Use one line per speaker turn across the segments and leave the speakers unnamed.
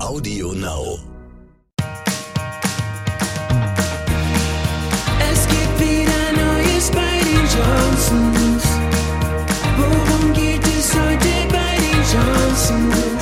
Audio Now.
Es gibt wieder Neues bei den Johnsons. Worum geht es heute bei den Johnsons?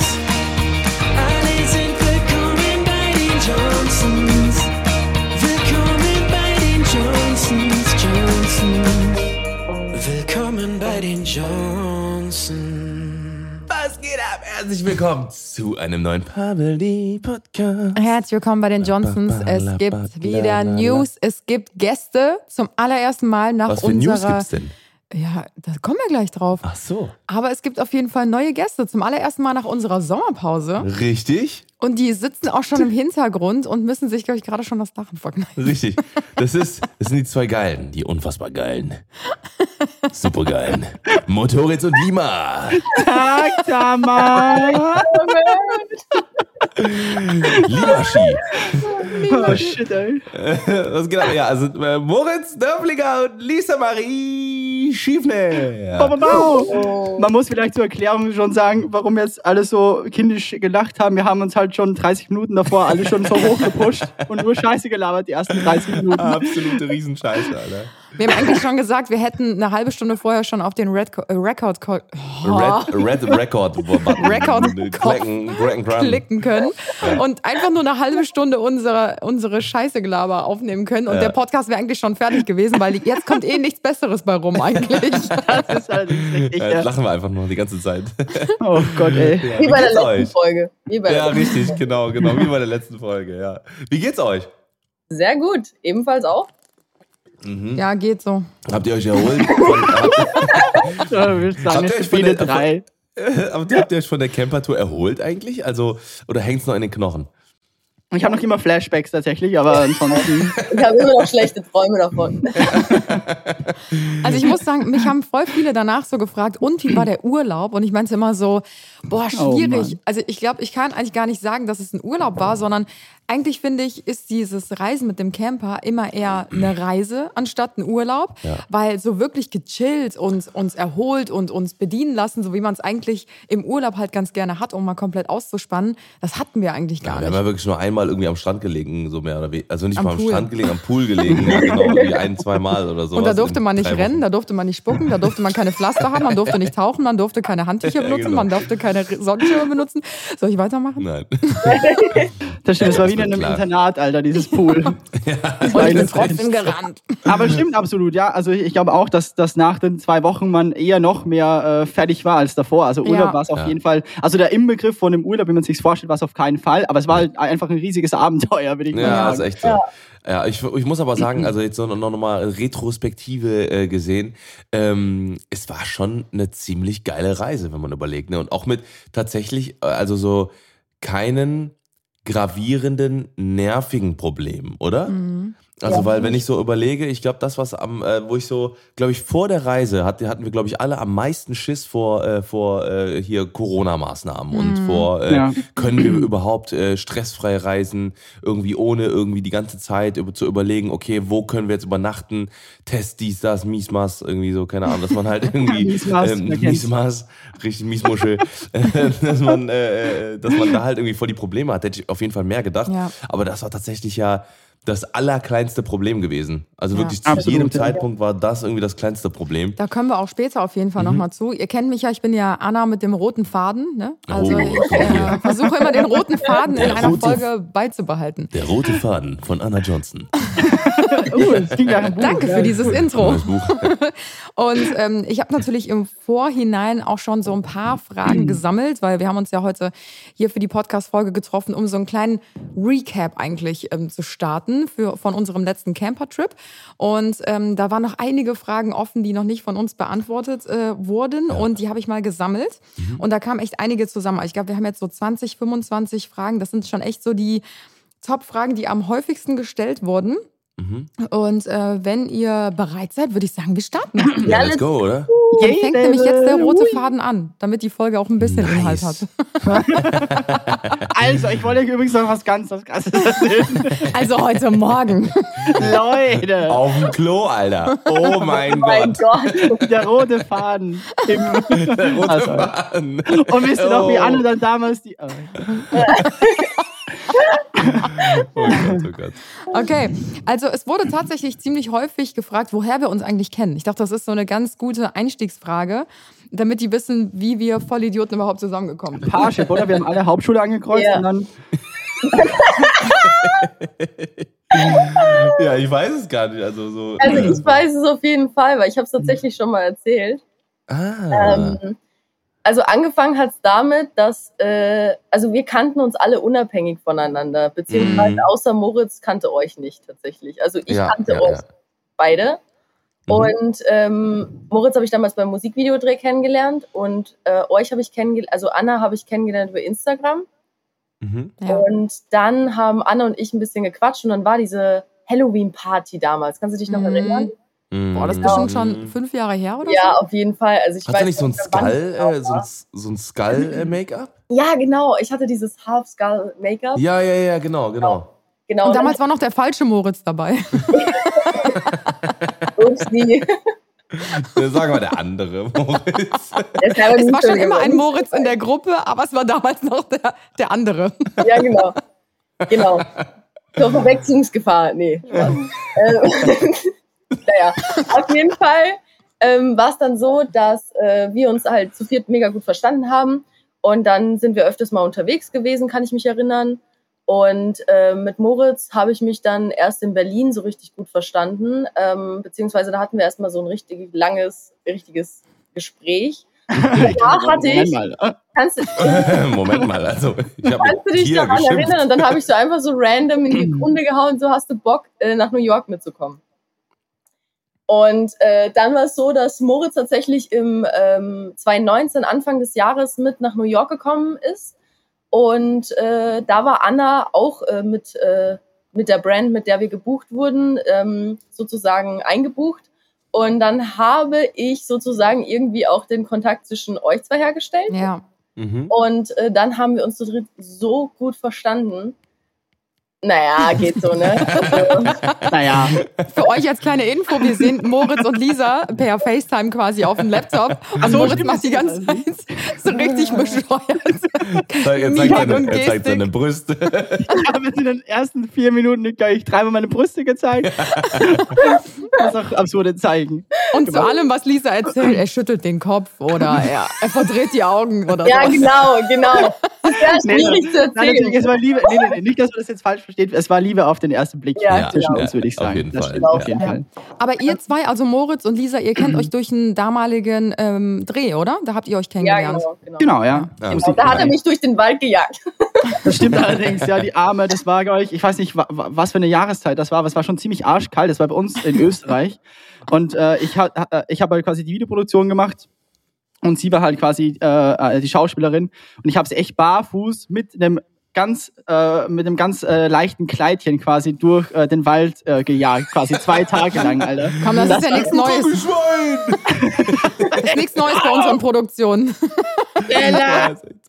Herzlich willkommen zu einem neuen Pabeldi Podcast.
Herzlich willkommen bei den Johnsons. Es gibt wieder News, es gibt Gäste zum allerersten Mal nach
Was für
unserer.
News gibt's denn?
Ja, da kommen wir gleich drauf.
Ach so.
Aber es gibt auf jeden Fall neue Gäste zum allerersten Mal nach unserer Sommerpause.
Richtig?
Und die sitzen auch schon im Hintergrund und müssen sich, glaube ich, gerade schon das Lachen verkneifen.
Richtig. Das, ist, das sind die zwei Geilen, die unfassbar geilen. Supergeilen. Motoritz und Lima.
Tag, Tamar.
Lima-Ski.
Oh shit, ey.
Was? Ja, also äh, Moritz Dörflinger und Lisa Marie Schiefner.
Bau, bau. Man muss vielleicht zur Erklärung schon sagen, warum wir jetzt alle so kindisch gelacht haben. Wir haben uns halt schon 30 Minuten davor alle schon so hoch gepusht und nur Scheiße gelabert, die ersten 30 Minuten.
Absolute Riesenscheiße, Alter.
Wir haben eigentlich schon gesagt, wir hätten eine halbe Stunde vorher schon auf den Red äh, Record Co-
Red, Red Record Button.
Record
Klicken, klicken,
können und einfach nur eine halbe Stunde unsere, unsere Scheiße-Gelaber aufnehmen können. Und
Ja.
der Podcast wäre eigentlich schon fertig gewesen, weil jetzt kommt eh nichts Besseres bei rum eigentlich.
Das ist allerdings richtig.
Ja, lachen wir einfach nur die ganze Zeit.
Oh Gott, ey.
Wie bei der letzten
euch?
Folge. Wie bei
Ja,
der
richtig, genau, genau, wie bei der letzten Folge, ja. Wie geht's euch?
Sehr gut. Ebenfalls auch.
Ja, geht so.
Habt ihr euch erholt? Habt, ihr euch von
viele
der-
drei.
habt, ihr- habt ihr euch von der Camper-Tour erholt eigentlich? Also, oder hängt's noch in den Knochen?
Ich habe noch immer Flashbacks tatsächlich, aber ansonsten.
Ich habe immer noch schlechte Träume davon.
Also ich muss sagen, mich haben voll viele danach so gefragt, und wie war der Urlaub? Und ich meinte immer so, boah,
Oh,
schwierig.
Mann.
also ich glaube, ich kann eigentlich gar nicht sagen, dass es ein Urlaub war, sondern eigentlich finde ich, ist dieses Reisen mit dem Camper immer eher eine Reise anstatt ein Urlaub, weil so wirklich gechillt und uns erholt und uns bedienen lassen, so wie man es eigentlich im Urlaub halt ganz gerne hat, um mal komplett auszuspannen, das hatten wir eigentlich gar
Ja, wir haben
nicht.
ja wirklich nur einmal irgendwie am Strand gelegen, so mehr oder weniger. Also nicht
Am
mal am
Pool.
Strand gelegen, am Pool gelegen, ja, genau, irgendwie ein, zwei Mal oder so.
Und da durfte man nicht rennen, da durfte man nicht spucken, da durfte man keine Pflaster haben, man durfte nicht tauchen, man durfte keine Handtücher
Ja,
benutzen,
genau.
man durfte keine Sonnenschirme benutzen. Soll ich weitermachen?
Nein.
Das stimmt, es war in einem
klar.
Internat, Alter, dieses Pool.
Und ich bin trotzdem gerannt.
Aber stimmt absolut, ja. Also ich glaube auch, dass, dass nach den zwei Wochen man eher noch mehr äh, fertig war als davor. Also Urlaub
Ja.
war es auf
Ja.
jeden Fall. Also der Inbegriff von dem Urlaub, wie man sich vorstellt, war es auf keinen Fall. Aber es war halt einfach ein riesiges Abenteuer, würde ich mal
Ja, ist
sagen.
echt so. Ja, ich, ich muss aber sagen, also jetzt so noch, noch mal Retrospektive äh, gesehen, ähm, es war schon eine ziemlich geile Reise, wenn man überlegt. Ne? Und auch mit tatsächlich, äh, also so keinen gravierenden, nervigen Problemen, oder? Also, weil wenn ich so überlege, ich glaube, das, was am, äh, wo ich so, glaube ich, vor der Reise hatte, hatten wir, glaube ich, alle am meisten Schiss vor, äh, vor äh, hier Corona-Maßnahmen und vor, äh,
Ja.
können wir überhaupt äh, stressfrei reisen, irgendwie ohne irgendwie die ganze Zeit über, zu überlegen, okay, wo können wir jetzt übernachten, Test, dies, das, Miesmas, irgendwie so, keine Ahnung, dass man halt irgendwie,
Miesmaß,
ähm? Miesmaß, richtig Miesmuschel, äh, dass man, äh, äh, dass man da halt irgendwie voll die Probleme hat, hätte ich auf jeden Fall mehr gedacht.
Ja.
Aber das war tatsächlich ja das allerkleinste Problem gewesen. Also
Ja.
wirklich zu
Absolut,
jedem. Zeitpunkt war das irgendwie das kleinste Problem.
Da kommen wir auch später auf jeden Fall
Mhm.
nochmal zu. Ihr kennt mich ja, ich bin ja Anna mit dem roten Faden. Ne? Also
Oh,
ich äh, versuche immer den roten Faden in
Der
einer
rote-
Folge beizubehalten.
Der rote Faden von Anna Johnson.
Uh.
Danke für dieses Intro. Und ähm, ich habe natürlich im Vorhinein auch schon so ein paar Fragen gesammelt, weil wir haben uns ja heute hier für die Podcast-Folge getroffen, um so einen kleinen Recap eigentlich ähm, zu starten für, von unserem letzten Camper-Trip. Und ähm, da waren noch einige Fragen offen, die noch nicht von uns beantwortet äh, wurden. Und die habe ich mal gesammelt. Und da kamen echt einige zusammen. Ich glaube, wir haben jetzt so 20, 25 Fragen. Das sind schon echt so die Top-Fragen, die am häufigsten gestellt wurden.
Mhm.
Und äh, wenn ihr bereit seid, würde ich sagen, wir starten.
Ja, let's
let's
go, oder?
Dann fängt nämlich jetzt der rote Faden an, damit die Folge auch ein bisschen
Nice.
Inhalt hat.
Also, ich wollte euch übrigens noch was ganz was Krasses erzählen.
Also heute Morgen.
Leute,
Auf dem Klo, Alter. Oh mein
Oh mein
Gott.
Gott.
der rote Faden. Im
Rote
Also.
Faden.
Und wisst ihr noch, wie
Oh.
Anne dann damals die. Oh.
Oh Gott, oh Gott.
Okay, also es wurde tatsächlich ziemlich häufig gefragt, woher wir uns eigentlich kennen. Ich dachte, das ist so eine ganz gute Einstiegsfrage, damit die wissen, wie wir Vollidioten überhaupt zusammengekommen sind.
Parship, oder? Wir haben alle Hauptschule angekreuzt
Ja.
und dann.
Ja, ich weiß es gar nicht. Also so.
Also ich weiß es auf jeden Fall, weil ich habe es tatsächlich schon mal erzählt.
ah.
Ähm, also angefangen hat es damit, dass, äh, also wir kannten uns alle unabhängig voneinander, beziehungsweise
Mhm.
außer Moritz kannte euch nicht tatsächlich. Also ich
Ja,
kannte
ja,
euch
ja.
beide.
Mhm.
Und ähm, Moritz habe ich damals beim Musikvideodreh kennengelernt und äh, euch habe ich kennengelernt, also Anna habe ich kennengelernt über Instagram.
Mhm.
Ja.
Und dann haben Anna und ich ein bisschen gequatscht und dann war diese Halloween-Party damals. Kannst du dich noch
Mhm.
erinnern?
Boah, das ist bestimmt schon fünf Jahre her oder
Ja, auf jeden Fall. Also ich
Hast
weiß
du nicht so ein Skull,
genau
äh, so ein,
war.
so ein Skull-Make-up?
Ja, genau. Ich hatte dieses Half-Skull-Make-up.
Ja, ja, ja, genau, genau.
Genau.
so? Und
dann-
damals war noch der falsche Moritz dabei.
Upsi.
Äh, Sagen wir der andere, Moritz.
Es war
so
schon immer ein. Moritz in der Gruppe, aber es war damals noch der, der andere.
Ja, genau. Genau. Zur Verwechslungsgefahr. Nee. Naja, auf jeden Fall ähm, war es dann so, dass äh, wir uns halt zu viert mega gut verstanden haben. Und dann sind wir öfters mal unterwegs gewesen, kann ich mich erinnern. Und äh, mit Moritz habe ich mich dann erst in Berlin so richtig gut verstanden. Ähm, beziehungsweise da hatten wir erstmal so ein richtig langes, richtiges Gespräch. Da hatte ich,
Moment mal.
kannst du,
Moment mal, also ich
Kannst du dich daran
geschimpft.
erinnern? Und dann habe ich so einfach so random in die Runde gehauen, so hast du Bock, äh, nach New York mitzukommen. Und äh, dann war es so, dass Moritz tatsächlich im ähm, 2019, Anfang des Jahres, mit nach New York gekommen ist. Und äh, da war Anna auch äh, mit, äh, mit der Brand, mit der wir gebucht wurden, ähm, sozusagen eingebucht. Und dann habe ich sozusagen irgendwie auch den Kontakt zwischen euch zwei hergestellt.
Ja.
Mhm.
Und äh, dann haben wir uns zu dritt so gut verstanden. Naja, geht so, ne?
Naja,
Für euch als kleine Info, wir sehen Moritz und Lisa per FaceTime quasi auf dem Laptop. Und
so,
Moritz macht die ganze Zeit so richtig bescheuert.
Zeig, er, zeigt seine, er zeigt seine Brüste.
ich habe jetzt in den ersten vier Minuten gleich dreimal meine Brüste gezeigt. Das ist auch absurde Zeigen.
Und zu allem, was Lisa erzählt, er schüttelt den Kopf oder er, er verdreht die Augen oder
ja,
so.
genau, genau. Das ist sehr
Nee,
schwierig zu
Nein,
erzählen.
es war Liebe. Nee, nee, nee, nicht, dass man das jetzt falsch versteht. Es war Liebe auf den ersten Blick
Ja,
zwischen
genau.
uns, würde ich
Auf
sagen.
jeden
das
Fall,
stimmt auf
ja.
jeden Fall.
Aber ihr zwei, also Moritz und Lisa, ihr kennt euch durch einen damaligen ähm, Dreh, oder? Da habt ihr euch
Ja,
kennengelernt.
genau, genau.
Genau, ja.
Ja.
Genau, Da hat er mich durch den Wald gejagt.
Das stimmt allerdings, ja, die Arme, das war, glaube ich, ich weiß nicht, wa- wa- was für eine Jahreszeit das war, aber es war schon ziemlich arschkalt, das war bei uns in Österreich. Und äh, ich, ha- ha- ich habe halt quasi die Videoproduktion gemacht und sie war halt quasi äh, äh, die Schauspielerin und ich habe sie echt barfuß mit einem ganz äh, mit einem ganz äh, leichten Kleidchen quasi durch äh, den Wald äh, gejagt, quasi zwei Tage lang, Alter.
Komm, das, ist ja nichts Neues. Das ist nichts Neues bei unseren Produktionen.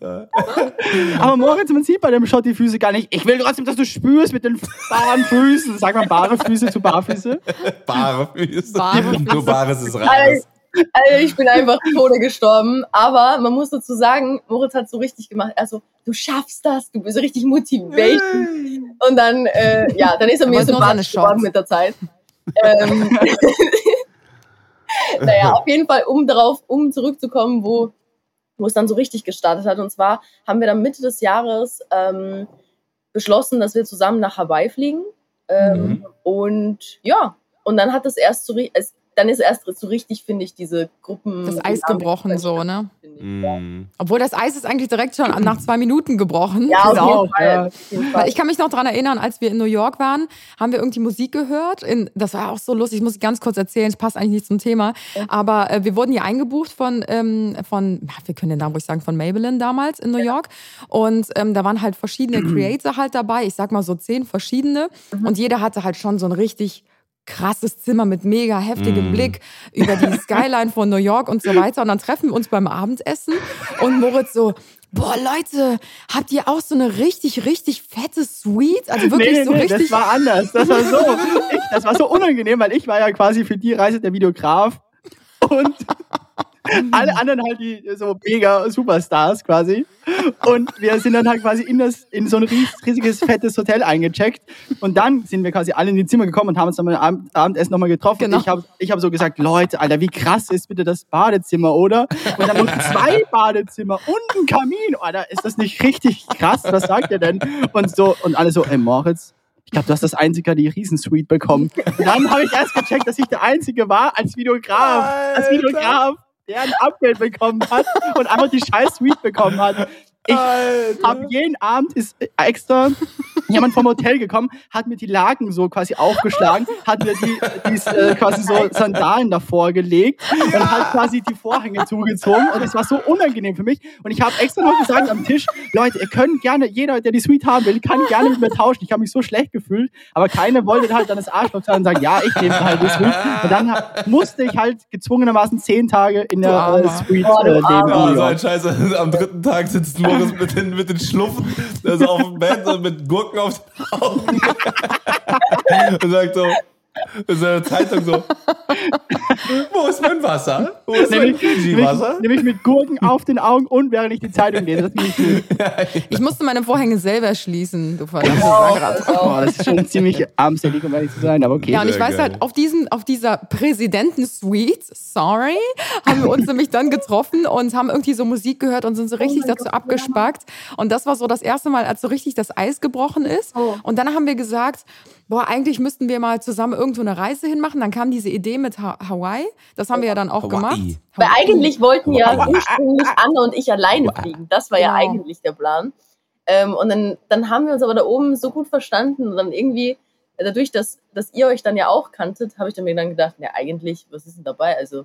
Aber Moritz, man sieht bei dem Shot die Füße gar nicht. Ich will trotzdem, dass du spürst mit den baren Füßen. Sag mal bare Füße zu Barfüße.
Bare Füße.
Bare Füße.
Nur Bares ist rares.
Also ich bin einfach Tode gestorben. Aber man muss dazu sagen, Moritz hat so richtig gemacht. Also, du schaffst das, du bist so richtig Motivation. Und dann, äh, ja, dann ist er mir
seine
sympathisch geworden mit der Zeit. ähm, naja, auf jeden Fall, um darauf, um zurückzukommen, wo, wo es dann so richtig gestartet hat. Und zwar haben wir dann Mitte des Jahres ähm, beschlossen, dass wir zusammen nach Hawaii fliegen. Ähm,
Mhm.
Und ja, und dann hat es erst so, es, dann ist erst so richtig, finde ich, diese Gruppen.
Das Eis gebrochen so, ne?
ich, ja.
Mm.
Obwohl das Eis ist eigentlich direkt schon nach zwei Minuten gebrochen.
Ja, auf
Genau,
jeden Fall.
ja.
Auf jeden Fall.
Weil ich kann mich noch dran erinnern, als wir in New York waren, haben wir irgendwie Musik gehört. In, das war auch so lustig, ich muss ganz kurz erzählen, es passt eigentlich nicht zum Thema. Aber äh, wir wurden hier eingebucht von, ähm, von ja, wir können den Namen ruhig sagen, von Maybelline damals in New York. Und ähm, da waren halt verschiedene Creator halt dabei, ich sag mal so zehn verschiedene. Und jeder hatte halt schon so ein richtig krasses Zimmer mit mega heftigem
Mm.
Blick über die Skyline von New York und so weiter. Und dann treffen wir uns beim Abendessen und Moritz so, boah Leute, habt ihr auch so eine richtig, richtig fette Suite? Also wirklich
nee, nee,
so
nee,
richtig.
das war anders. Das war so, ich, das war so unangenehm, weil ich war ja quasi für die Reise der Videograf und alle anderen halt die so mega Superstars quasi. Und wir sind dann halt quasi in, das, in so ein ries- riesiges, fettes Hotel eingecheckt. Und dann sind wir quasi alle in die Zimmer gekommen und haben uns dann beim Abend, Abendessen nochmal getroffen.
Genau.
Und ich habe ich hab so gesagt, Leute, Alter, wie krass ist bitte das Badezimmer, oder? Und dann noch zwei Badezimmer und ein Kamin. Alter, ist das nicht richtig krass? Was sagt ihr denn? Und so, und alle so, ey Moritz, ich glaube, du hast das einzige die Riesensuite bekommen. Und dann habe ich erst gecheckt, dass ich der Einzige war als Videograf. Als
Alter.
Videograf, der ein Upgrade bekommen hat und einfach die scheiß Suite bekommen hat. Ich habe jeden Abend ist extra jemand vom Hotel gekommen, hat mir die Laken so quasi aufgeschlagen, hat mir die, die äh, quasi so Sandalen davor gelegt und hat quasi die Vorhänge zugezogen und es war so unangenehm für mich und ich habe extra noch gesagt am Tisch, Leute, ihr könnt gerne, jeder, der die Suite haben will, kann gerne mit mir tauschen. Ich habe mich so schlecht gefühlt, aber keiner wollte halt dann das Arschloch sein und sagen, ja, ich nehme halt die Suite und dann hab, musste ich halt gezwungenermaßen zehn Tage in der äh. Suite
Oh,
äh, leben. New
so ein. Scheiße. Am dritten Tag sitzt Moritz mit den, mit den Schluffen, also auf dem Bett und mit Gurken auf den Augen. und sagt so, in seiner Zeitung so, wo ist mein Wasser? Wo ist mein
Nämlich,
Fiji-Wasser?
nämlich, nämlich mit Gurken auf den Augen und während ich die Zeitung lese. Nicht gut.
Ich musste meine Vorhänge selber schließen, du verdammte
Genau, auch.
Boah, das ist schon ziemlich armselig, um ehrlich zu sein, aber okay.
Ja, und ich weiß halt, auf, diesen, auf dieser Präsidentensuite, sorry, haben wir uns nämlich dann getroffen und haben irgendwie so Musik gehört und sind so richtig
mein
dazu
Gott,
abgespackt. Und das war so das erste Mal, als so richtig das Eis gebrochen ist.
Oh.
Und dann haben wir gesagt, boah, eigentlich müssten wir mal zusammen irgendwo eine Reise hinmachen. Dann kam diese Idee mit ha Hawaii. Das haben wir ja dann auch
Hawaii.
gemacht.
Weil eigentlich wollten ja
Hawaii.
ursprünglich Anne und ich alleine fliegen. Das war ja
Genau.
eigentlich der Plan. Ähm, und dann, dann haben wir uns aber da oben so gut verstanden und dann irgendwie, äh, dadurch, dass, dass ihr euch dann ja auch kanntet, habe ich dann mir dann gedacht, ja eigentlich, was ist denn dabei? Also,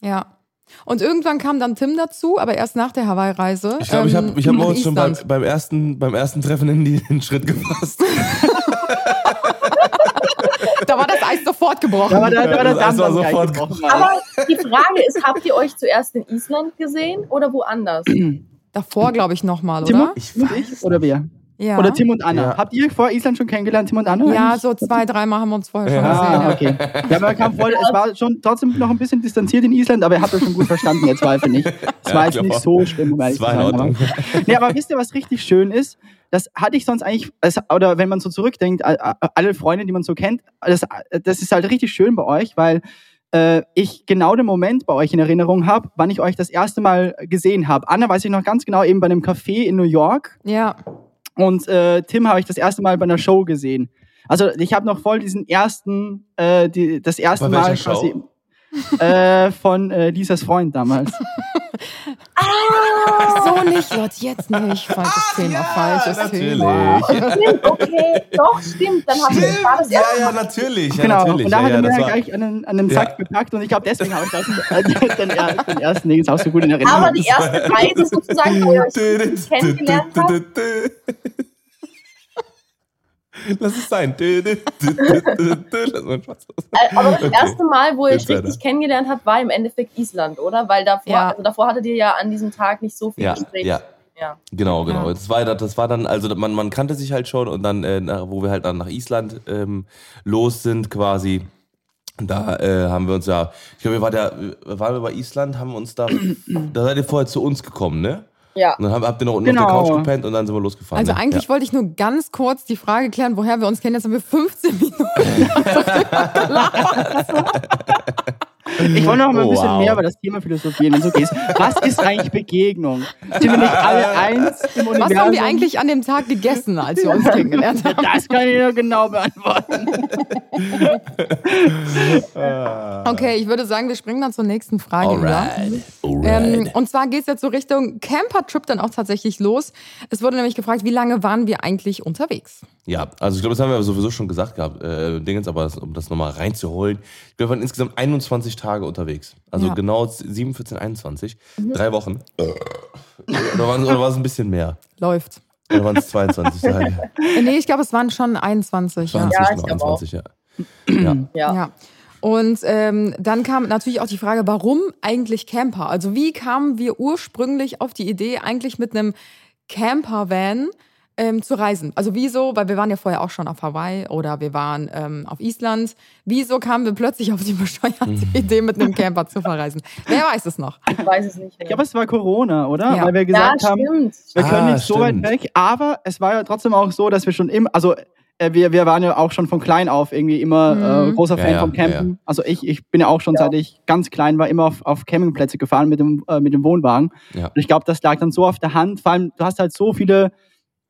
Ja. Und irgendwann kam dann Tim dazu, aber erst nach der Hawaii-Reise.
Ich glaube, ich habe
ähm,
ich hab
nach
Moritz schon beim, beim, ersten, beim ersten Treffen in die- den Schritt gefasst.
Da war das Eis sofort gebrochen.
Da war da
Das war
gleich
sofort-
gebrochen.
aber die Frage ist, habt ihr euch zuerst in Island gesehen oder woanders?
Davor, glaube ich, nochmal, oder?
ich, ich oder wer?
Ja.
Oder Tim und Anna.
Ja.
Habt ihr vor Island schon kennengelernt, Tim und Anna?
Ja,
eigentlich?
so zwei, dreimal haben wir uns vorher schon
Ah,
gesehen.
okay. Ja, aber kam voll, es war schon trotzdem noch ein bisschen distanziert in Island, aber ihr habt euch schon gut verstanden, ihr Zweifel nicht. Es
Ja,
war jetzt nicht so schlimm, um ehrlich
Das
zu sein. Aber, nee, aber wisst ihr, was richtig schön ist? Das hatte ich sonst eigentlich, oder wenn man so zurückdenkt, alle Freunde, die man so kennt, das, das ist halt richtig schön bei euch, weil äh, ich genau den Moment bei euch in Erinnerung habe, wann ich euch das erste Mal gesehen habe. Anna weiß ich noch ganz genau, eben bei einem Café in New York.
Ja.
Und äh, Tim habe ich das erste Mal bei einer Show gesehen. Also ich habe noch voll diesen ersten, äh, die, das erste Mal quasi äh, von äh, Lisas Freund damals.
So nicht, Leute, jetzt nicht. Falsches Thema, falsches
natürlich.
Thema.
Stimmt, okay, doch, stimmt. Dann haben wir das war das
Ja, ja, natürlich. Ja,
genau.
natürlich.
Und da
ja,
hat
ja,
er mir ja gleich an den, an den
Ja.
Sack gepackt und ich glaube, deswegen habe ich das äh, den, den ersten Ding auch so gut in Erinnerung.
Aber die erste Reise sozusagen, wo ihr euch kennengelernt habt,
Lass es sein. Lass mal Spaß los.
Äh, Aber das
Okay.
erste Mal, wo ihr euch richtig kennengelernt habt, war im Endeffekt Island, oder? Weil davor,
Ja.
also davor hattet ihr ja an diesem Tag nicht so viel
Ja,
Gespräch.
ja.
ja.
Genau, genau.
Ja.
Das war, das war dann, also man, man kannte sich halt schon und dann, äh, nach, wo wir halt dann nach Island ähm, los sind quasi, da äh, haben wir uns ja, ich glaube, wir waren ja, waren wir bei Island, haben wir uns da, da seid ihr vorher zu uns gekommen, ne?
Ja.
Und dann habt, habt ihr noch unten
Genau.
auf der Couch gepennt und dann sind wir losgefahren.
Also
ne?
eigentlich wollte ich nur ganz kurz die Frage klären, woher wir uns kennen. Jetzt haben wir 15 Minuten.
Ich wollte noch mal ein
Oh,
bisschen
wow.
mehr über das Thema philosophieren, wenn es okay ist. Was ist eigentlich Begegnung? Sind wir nicht alle eins im
Was
Universum?
haben wir eigentlich an dem Tag gegessen, als wir uns kennengelernt haben?
Das kann ich ja genau beantworten.
Okay, ich würde sagen, wir springen dann zur nächsten Frage über.
Alright.
Ähm,
Alright.
und zwar geht es jetzt so Richtung Camper-Trip dann auch tatsächlich los. Es wurde nämlich gefragt, wie lange waren wir eigentlich unterwegs?
Ja, also ich glaube, das haben wir sowieso schon gesagt gehabt, äh, Dingens, aber das, um das nochmal reinzuholen. Ich glaube, wir waren insgesamt 21 Tage unterwegs. Also
Ja.
genau 7, 14, 21. Drei Wochen. Oder waren- oder war es ein bisschen mehr?
Läuft.
Oder waren es 22 Tage?
Äh, nee, ich glaube, es waren schon 21. Ja.
20,
Ja, glaub
21, ja. Ja.
Ja.
Ja. Und ähm, dann kam natürlich auch die Frage, warum eigentlich Camper? Also wie kamen wir ursprünglich auf die Idee, eigentlich mit einem Campervan ähm, zu reisen? Also wieso, weil wir waren ja vorher auch schon auf Hawaii oder wir waren ähm, auf Island. Wieso kamen wir plötzlich auf die bescheuerte Idee, mit einem Camper zu verreisen? Wer weiß es noch?
Ich weiß es nicht
Ich
mehr.
glaube, es war Corona, oder?
Ja.
Weil wir
ja,
gesagt haben,
stimmt.
wir können
Ah,
nicht so weit
stimmt.
weg. Aber es war ja trotzdem auch so, dass wir schon immer, also wir, wir waren ja auch schon von klein auf irgendwie immer äh,
Mhm.
großer
Ja,
Fan
ja,
vom Campen.
ja, ja.
Also ich, ich bin ja auch schon, seit ich ganz klein war, immer auf, auf Campingplätze gefahren mit dem, äh, mit dem Wohnwagen.
Ja.
Und ich glaube, das lag dann so auf der Hand. Vor allem, du hast halt so viele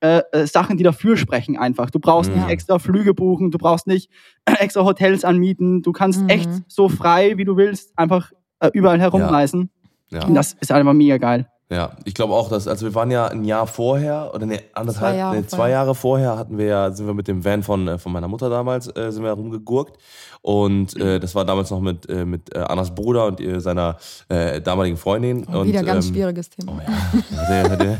äh, äh, Sachen, die dafür sprechen einfach. Du brauchst
Mhm.
nicht extra Flüge buchen, du brauchst nicht extra Hotels anmieten. Du kannst
Mhm.
echt so frei, wie du willst, einfach äh, überall herumreisen.
Ja.
Und das ist einfach mega geil.
Ja, ich glaube auch, dass, also wir waren ja ein Jahr vorher oder ne, anderthalb,
Zwei Jahre
nee, zwei
vorher.
Jahre vorher hatten wir ja, sind wir mit dem Van von, äh, von meiner Mutter damals, äh, sind wir rumgegurkt. Und äh, das war damals noch mit, äh, mit äh, Annas Bruder und seiner äh, damaligen Freundin.
Oh,
und,
wieder ganz
ähm,
schwieriges Thema.
Oh ja, der, der,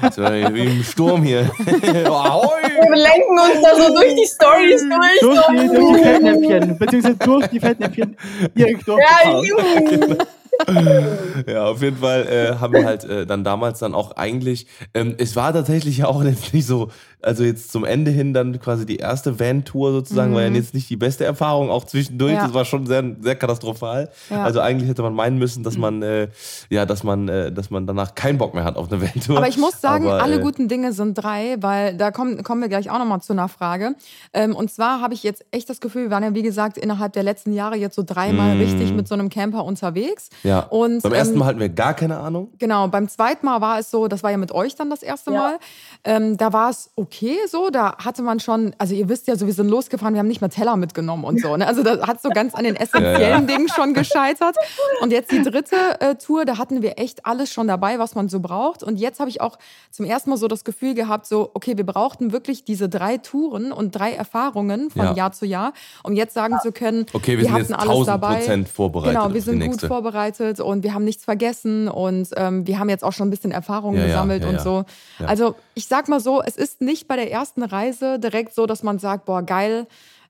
das war wie im Sturm hier.
Wir lenken uns da so durch die Stories durch.
Durch die, durch die Fettnäpfchen, beziehungsweise durch die Fettnäpfchen direkt
Ja,
durchgefahren.
Ja, auf jeden Fall äh, haben wir halt äh, dann damals dann auch eigentlich, ähm, es war tatsächlich ja auch jetzt nicht so, also jetzt zum Ende hin dann quasi die erste Van-Tour sozusagen, war ja jetzt nicht die beste Erfahrung, auch zwischendurch,
Mhm. Ja.
das war schon sehr, sehr katastrophal.
Ja.
Also eigentlich hätte man meinen müssen, dass man, äh, ja, dass man, äh, dass man danach keinen Bock mehr hat auf eine Van-Tour.
Aber ich muss sagen,
Aber,
alle
äh,
guten Dinge sind drei, weil da kommen, kommen wir gleich auch nochmal zu einer Frage. Ähm, und zwar habe ich jetzt echt das Gefühl, wir waren ja wie gesagt innerhalb der letzten Jahre jetzt so dreimal
Mm.
richtig mit so einem Camper unterwegs.
Ja,
Und,
beim ersten
ähm,
Mal hatten wir gar keine Ahnung.
Genau, beim zweiten Mal war es so, das war ja mit euch dann das erste
Ja.
Mal. Ähm, da war es okay so, da hatte man schon, also ihr wisst ja so, wir sind losgefahren, wir haben nicht mehr Teller mitgenommen und so. Ne? Also das hat so ganz an den essentiellen Dingen schon gescheitert. Und jetzt die dritte äh, Tour, da hatten wir echt alles schon dabei, was man so braucht. Und jetzt habe ich auch zum ersten Mal so das Gefühl gehabt, so, okay, wir brauchten wirklich diese drei Touren und drei Erfahrungen von
Ja.
Jahr zu Jahr, um jetzt sagen zu können,
Okay, wir sind
hatten
jetzt
alles
1000
dabei.
Vorbereitet
Genau, wir sind gut vorbereitet und wir haben nichts vergessen und ähm, wir haben jetzt auch schon ein bisschen Erfahrung
Ja, ja,
gesammelt
ja,
und
ja.
so.
Ja.
Also ich sag mal so, es ist nicht bei der ersten Reise direkt so, dass man sagt, boah, geil,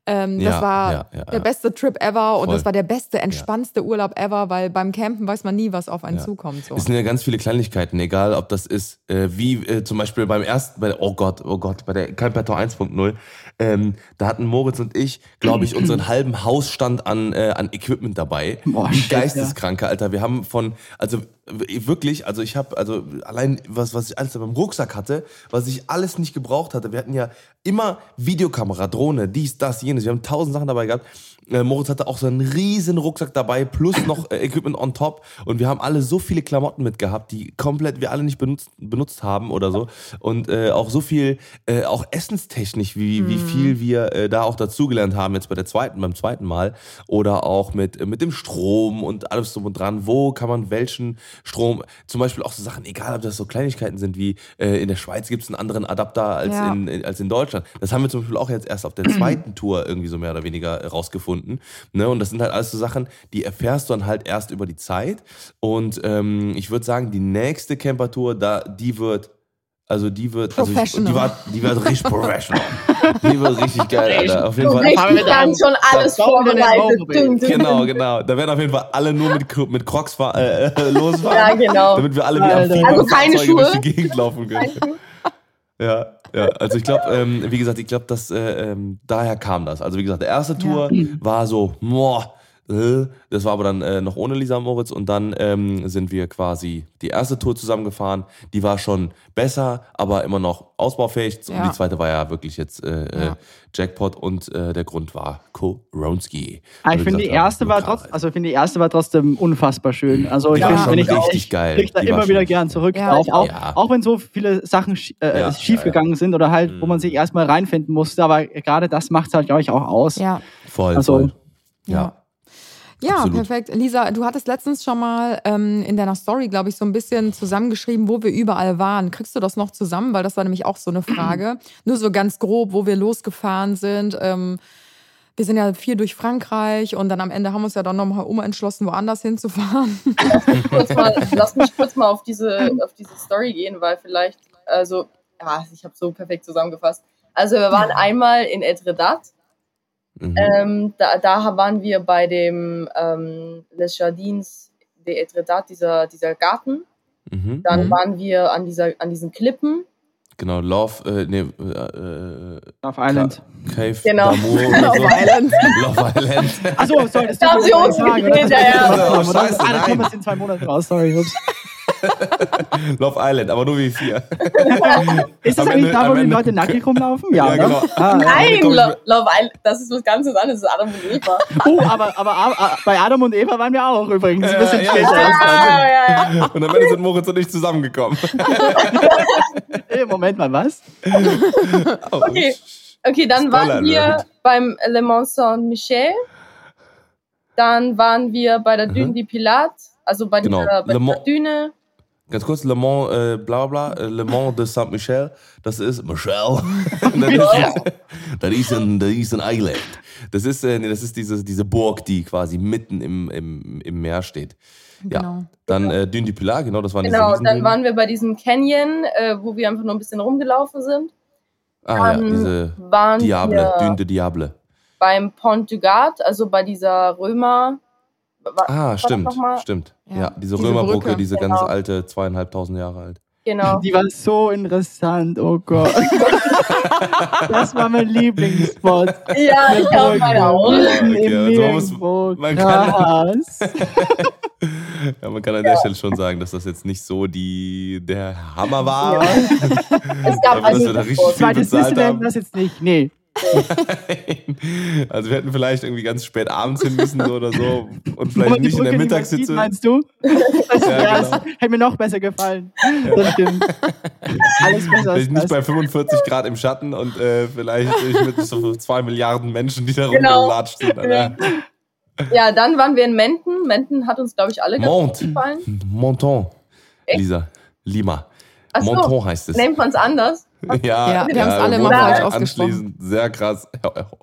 ähm,
Ja,
das war
ja, ja,
der
ja.
beste Trip ever und
Voll.
das war der beste, entspannendste Urlaub ever, weil beim Campen weiß man nie, was auf einen
Ja.
zukommt. So.
Es sind ja ganz viele Kleinigkeiten, egal ob das ist, äh, wie äh, zum Beispiel beim ersten, bei, der- oh Gott, oh Gott, bei der Calpator 1.0, ähm, da hatten Moritz und ich, glaube ich, unseren halben Hausstand an, äh, an Equipment dabei.
Boah,
geisteskranke, Alter. Wir haben von, also wirklich, also ich habe, also allein was, was ich alles beim Rucksack hatte, was ich alles nicht gebraucht hatte. Wir hatten ja immer Videokamera, Drohne, dies, das, jenes. Wir haben tausend Sachen dabei gehabt. Äh, Moritz hatte auch so einen riesen Rucksack dabei, plus noch äh, Equipment on top. Und wir haben alle so viele Klamotten mitgehabt, die komplett wir alle nicht benutzt, benutzt haben oder so. Und äh, auch so viel, äh, auch essenstechnisch, wie, wie viel wir äh, da auch dazugelernt haben, jetzt bei der zweiten, beim zweiten Mal. Oder auch mit, äh, mit dem Strom und alles drum und dran. Wo kann man welchen Strom, zum Beispiel auch so Sachen, egal ob das so Kleinigkeiten sind, wie in der Schweiz gibt es einen anderen Adapter als,
Ja.
in, in, als in Deutschland. Das haben wir zum Beispiel auch jetzt erst auf der zweiten Tour irgendwie so mehr oder weniger rausgefunden. Ne? Und das sind halt alles so Sachen, die erfährst du dann halt erst über die Zeit. Und ähm, ich würde sagen, die nächste Camper-Tour, da, die wird, also die wird, also ich, die,
Professional.
war, die wird richtig professional. die wird richtig geil, Alter. Auf jeden Fall.
richtig dann schon alles
wir
vorbereitet.
Genau, genau. Da werden auf jeden Fall alle nur mit, mit Crocs äh, äh, losfahren.
Ja, genau.
Damit wir alle wie
Alter.
am
Also keine
durch
Schuhe?
die Gegend laufen können. Ja, ja. Also ich glaube, ähm, wie gesagt, ich glaube, dass äh, ähm, daher kam das. Also wie gesagt, der erste Tour war so, boah, das war aber dann äh, noch ohne Lisa Moritz und dann ähm, sind wir quasi die erste Tour zusammengefahren. Die war schon besser, aber immer noch ausbaufähig. Und
Ja.
die zweite war ja wirklich jetzt äh, äh,
Ja.
Jackpot und äh, der Grund war Koronski. Weil
ich finde die erste war trotzdem, also ich finde die erste war trotzdem unfassbar schön. Also ich
Ja,
finde, wenn ich
richtig
ich
geil.
blick da
Die
immer wieder gern zurück
Ja,
drauf,
ich
auch,
Ja.
auch wenn so viele Sachen sch äh,
Ja,
schief
ja,
gegangen sind oder halt, wo man sich erstmal reinfinden musste, aber gerade das macht halt glaube ich auch aus.
ja.
Voll,
Also-
voll.
Ja.
Ja. Absolut.
perfekt. Lisa, du hattest letztens schon mal ähm, in deiner Story, glaube ich, so ein bisschen zusammengeschrieben, wo wir überall waren. Kriegst du das noch zusammen? Weil das war nämlich auch so eine Frage. Nur so ganz grob, wo wir losgefahren sind. Ähm, wir sind ja viel durch Frankreich und dann am Ende haben wir uns ja dann nochmal umentschlossen, woanders hinzufahren.
kurz mal, lass mich kurz mal auf diese, auf diese Story gehen, weil vielleicht, also, ja, ich habe so perfekt zusammengefasst. Also wir waren einmal in Etretat,
Mhm.
Ähm, da, da waren wir bei dem ähm, Les Jardins de Etretat, dieser, dieser Garten.
Mhm.
Dann
mhm.
waren wir an, dieser, an diesen Klippen.
Genau, Love, äh, nee, äh,
Auf Island.
Cave
Genau.
Love
so.
Island.
Love Island.
Achso, sorry, das
Da haben sie uns gedreht, ja, ja.
Oh, scheiße,
ah, da kommen wir in zwei Monaten raus, sorry. Ups.
Love Island, aber nur wie vier.
Ist das
Am
eigentlich
Ende-
da, wo die Leute nackig rumlaufen? Ja,
Ja,
oder?
genau.
Ah.
Nein, Lo Love Island, das ist was ganz anderes. Das ist Adam und Eva.
Oh, aber, aber, aber bei Adam und Eva waren wir auch übrigens. Ein bisschen
ja,
später.
ja.
ja, ja.
Und am Ende sind Moritz und ich zusammengekommen.
Äh, Moment mal, was?
Oh,
Okay. Okay, dann
Spoiler
waren wir
Alert.
beim Le Mans Saint-Michel. Dann waren wir bei der Dune
Mhm.
di Pilat, also bei
Genau.
dieser, bei
Le Mans-
Düne.
Ganz kurz, Le Mans, äh, bla bla, äh, Le Mans de Saint-Michel, das ist Michel. das, ist, ein, das ist ein Island. Das ist, äh, nee, das ist diese, diese Burg, die quasi mitten im, im, im Meer steht. Ja.
Genau.
Dann äh, Dune du Pilat, genau, das waren
Genau, dann waren wir bei diesem Canyon, äh, wo wir einfach nur ein bisschen rumgelaufen sind.
Ah ja,
dann
diese
waren
Diable, Dune de Diable.
beim Pont du Gard, also bei dieser Römer. Wa-
Ah,
das
stimmt, stimmt. Ja,
Ja,
diese,
diese
Römerbrücke,
Brücke.
diese
Genau.
ganz alte, zweieinhalbtausend Jahre alt.
Genau.
Die war so interessant, oh Gott. Das war mein Lieblingsspot.
Ja, ich glaube meine auch.
Okay,
Im
also man muss-
Nirgendwo
man kann-. Ja, man kann an der Stelle schon sagen, dass das jetzt nicht so die, der Hammer war.
Es gab
wir
also
richtig viel
Zweites
bezahlt
Disneyland
haben.
das jetzt nicht. Nee.
Also wir hätten vielleicht irgendwie ganz spät abends hin müssen so oder so und vielleicht nicht in der
Brücke mehr sieht,
Mittagssitze.
meinst du? Das,
Ja, genau.
das hätte mir noch besser gefallen. Das stimmt. Alles besser
Vielleicht nicht bei 45 Grad im Schatten und äh, vielleicht ich mit so zwei Milliarden Menschen, die da
Genau.
rumgelatscht sind. Alter.
Ja, dann waren wir in Menten. Menten hat uns, glaube ich, alle ganz
Mont.
gut gefallen.
Monton,
Echt?
Lisa. Lima.
Ach so,
Monton heißt es.
nennt man es anders?
Ja,
Ja, wir haben's alle
immer
wurde
falsch
ausgesprochen.
Anschließend sehr krass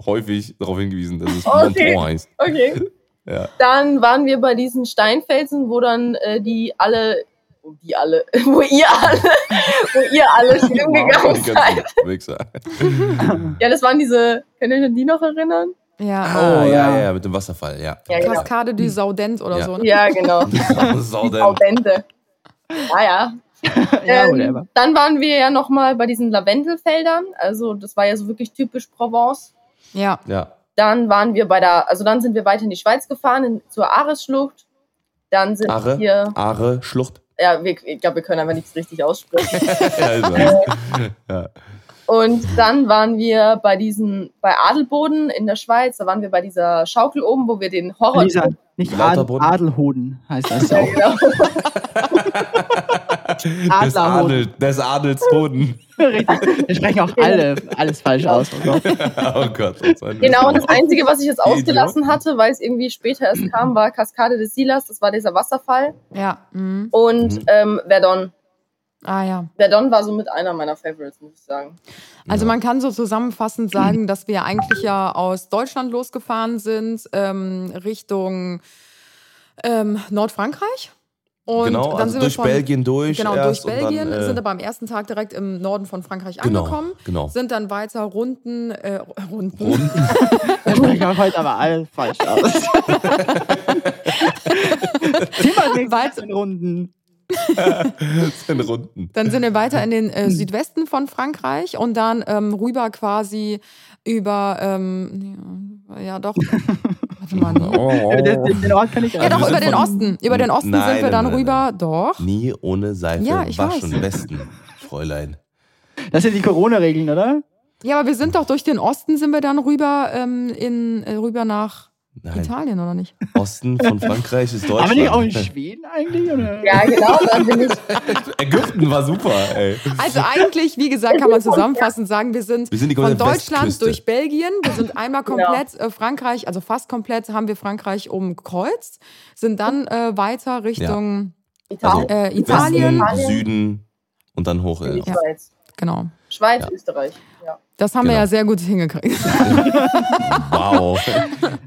häufig darauf hingewiesen, dass es
Okay.
Monton heißt.
Okay.
Ja.
Dann waren wir bei diesen Steinfelsen, wo dann äh, die alle, die alle, wo ihr alle, wo ihr alle schwimmen gegangen seid. Ja, das waren diese, könnt ihr euch an die noch erinnern?
Ja.
Ah,
Oh,
ja,
ja.
ja, mit dem Wasserfall, ja.
Ja, genau.
Cascade du Saudent oder
Ja.
so. Ne?
Ja, genau.
Sau denn.
Audente. Ja. Ähm, dann waren wir ja nochmal bei diesen Lavendelfeldern. Also das war ja so wirklich typisch Provence.
Ja.
Ja.
Dann waren wir bei der, also dann sind wir weiter in die Schweiz gefahren, in, zur Ares-Schlucht. Dann sind
Aare,
wir,
Aare, Schlucht.
ja, wir, ich glaube, wir können aber nichts richtig aussprechen.
weiß. ja.
Und dann waren wir bei diesen, bei Adelboden in der Schweiz, da waren wir bei dieser Schaukel oben, wo wir den Horror.
Lisa, nicht Ad
Lauterboden.
Adelhoden heißt das
Ja,
auch.
genau.
Des. Adel, des Adels Hoden.
Richtig. Wir sprechen auch alle alles falsch aus. Oh Gott.
Oh
Genau, und
das
Einzige, was ich jetzt ausgelassen hatte, weil es irgendwie später erst kam, war Cascade des Silas, das war dieser Wasserfall.
Ja. Mhm.
Und
Mhm.
ähm, Verdon.
Ah ja.
Verdon war so mit einer meiner Favorites, muss ich sagen.
Also man kann so zusammenfassend sagen, dass wir eigentlich ja aus Deutschland losgefahren sind, ähm, Richtung ähm, Nordfrankreich. Und
genau,
dann
also
sind
durch
wir von,
Belgien durch.
Genau,
erst
durch
und dann,
Belgien,
äh,
sind aber am ersten Tag direkt im Norden von Frankreich
Genau,
angekommen.
genau.
Sind dann weiter Runden, äh, Runden.
Runden.
Sprechen auch heute aber alle falsch aus.
Weit-
in
In Runden.
Dann sind wir weiter in den äh, Südwesten von Frankreich und dann ähm, rüber quasi über, ähm, ja, doch, warte mal.
Oh.
Den, den- den Ort kann ich
Ja, doch, über
sind
den Osten. Über den Osten
Nein,
sind wir
nein,
dann
nein,
rüber, doch.
Nie ohne Seife
Ja, ich
waschen.
weiß.
Westen, Fräulein.
Das sind die Corona-Regeln, oder?
Ja, aber wir sind doch durch den Osten sind wir dann rüber ähm, in äh, rüber nach
Nein,
Italien oder nicht?
Osten von Frankreich ist
Aber nicht auch in
Deutschland.
Schweden eigentlich? Oder?
Ja, genau, dann bin ich.
Ägypten war super, ey.
Also eigentlich, wie gesagt, kann man zusammenfassend sagen, wir sind,
Wir sind die
von Deutschland
Westküste.
durch Belgien, wir sind einmal
Genau.
komplett äh, Frankreich, also fast komplett haben wir Frankreich umgekreuzt, sind dann äh, weiter Richtung
Italien,
äh, Italien.
Westen, Süden und dann hoch.
in die
Äh,
Schweiz.
Genau.
Schweiz,
Ja.
Österreich.
Das haben wir
Genau.
ja sehr gut hingekriegt.
wow.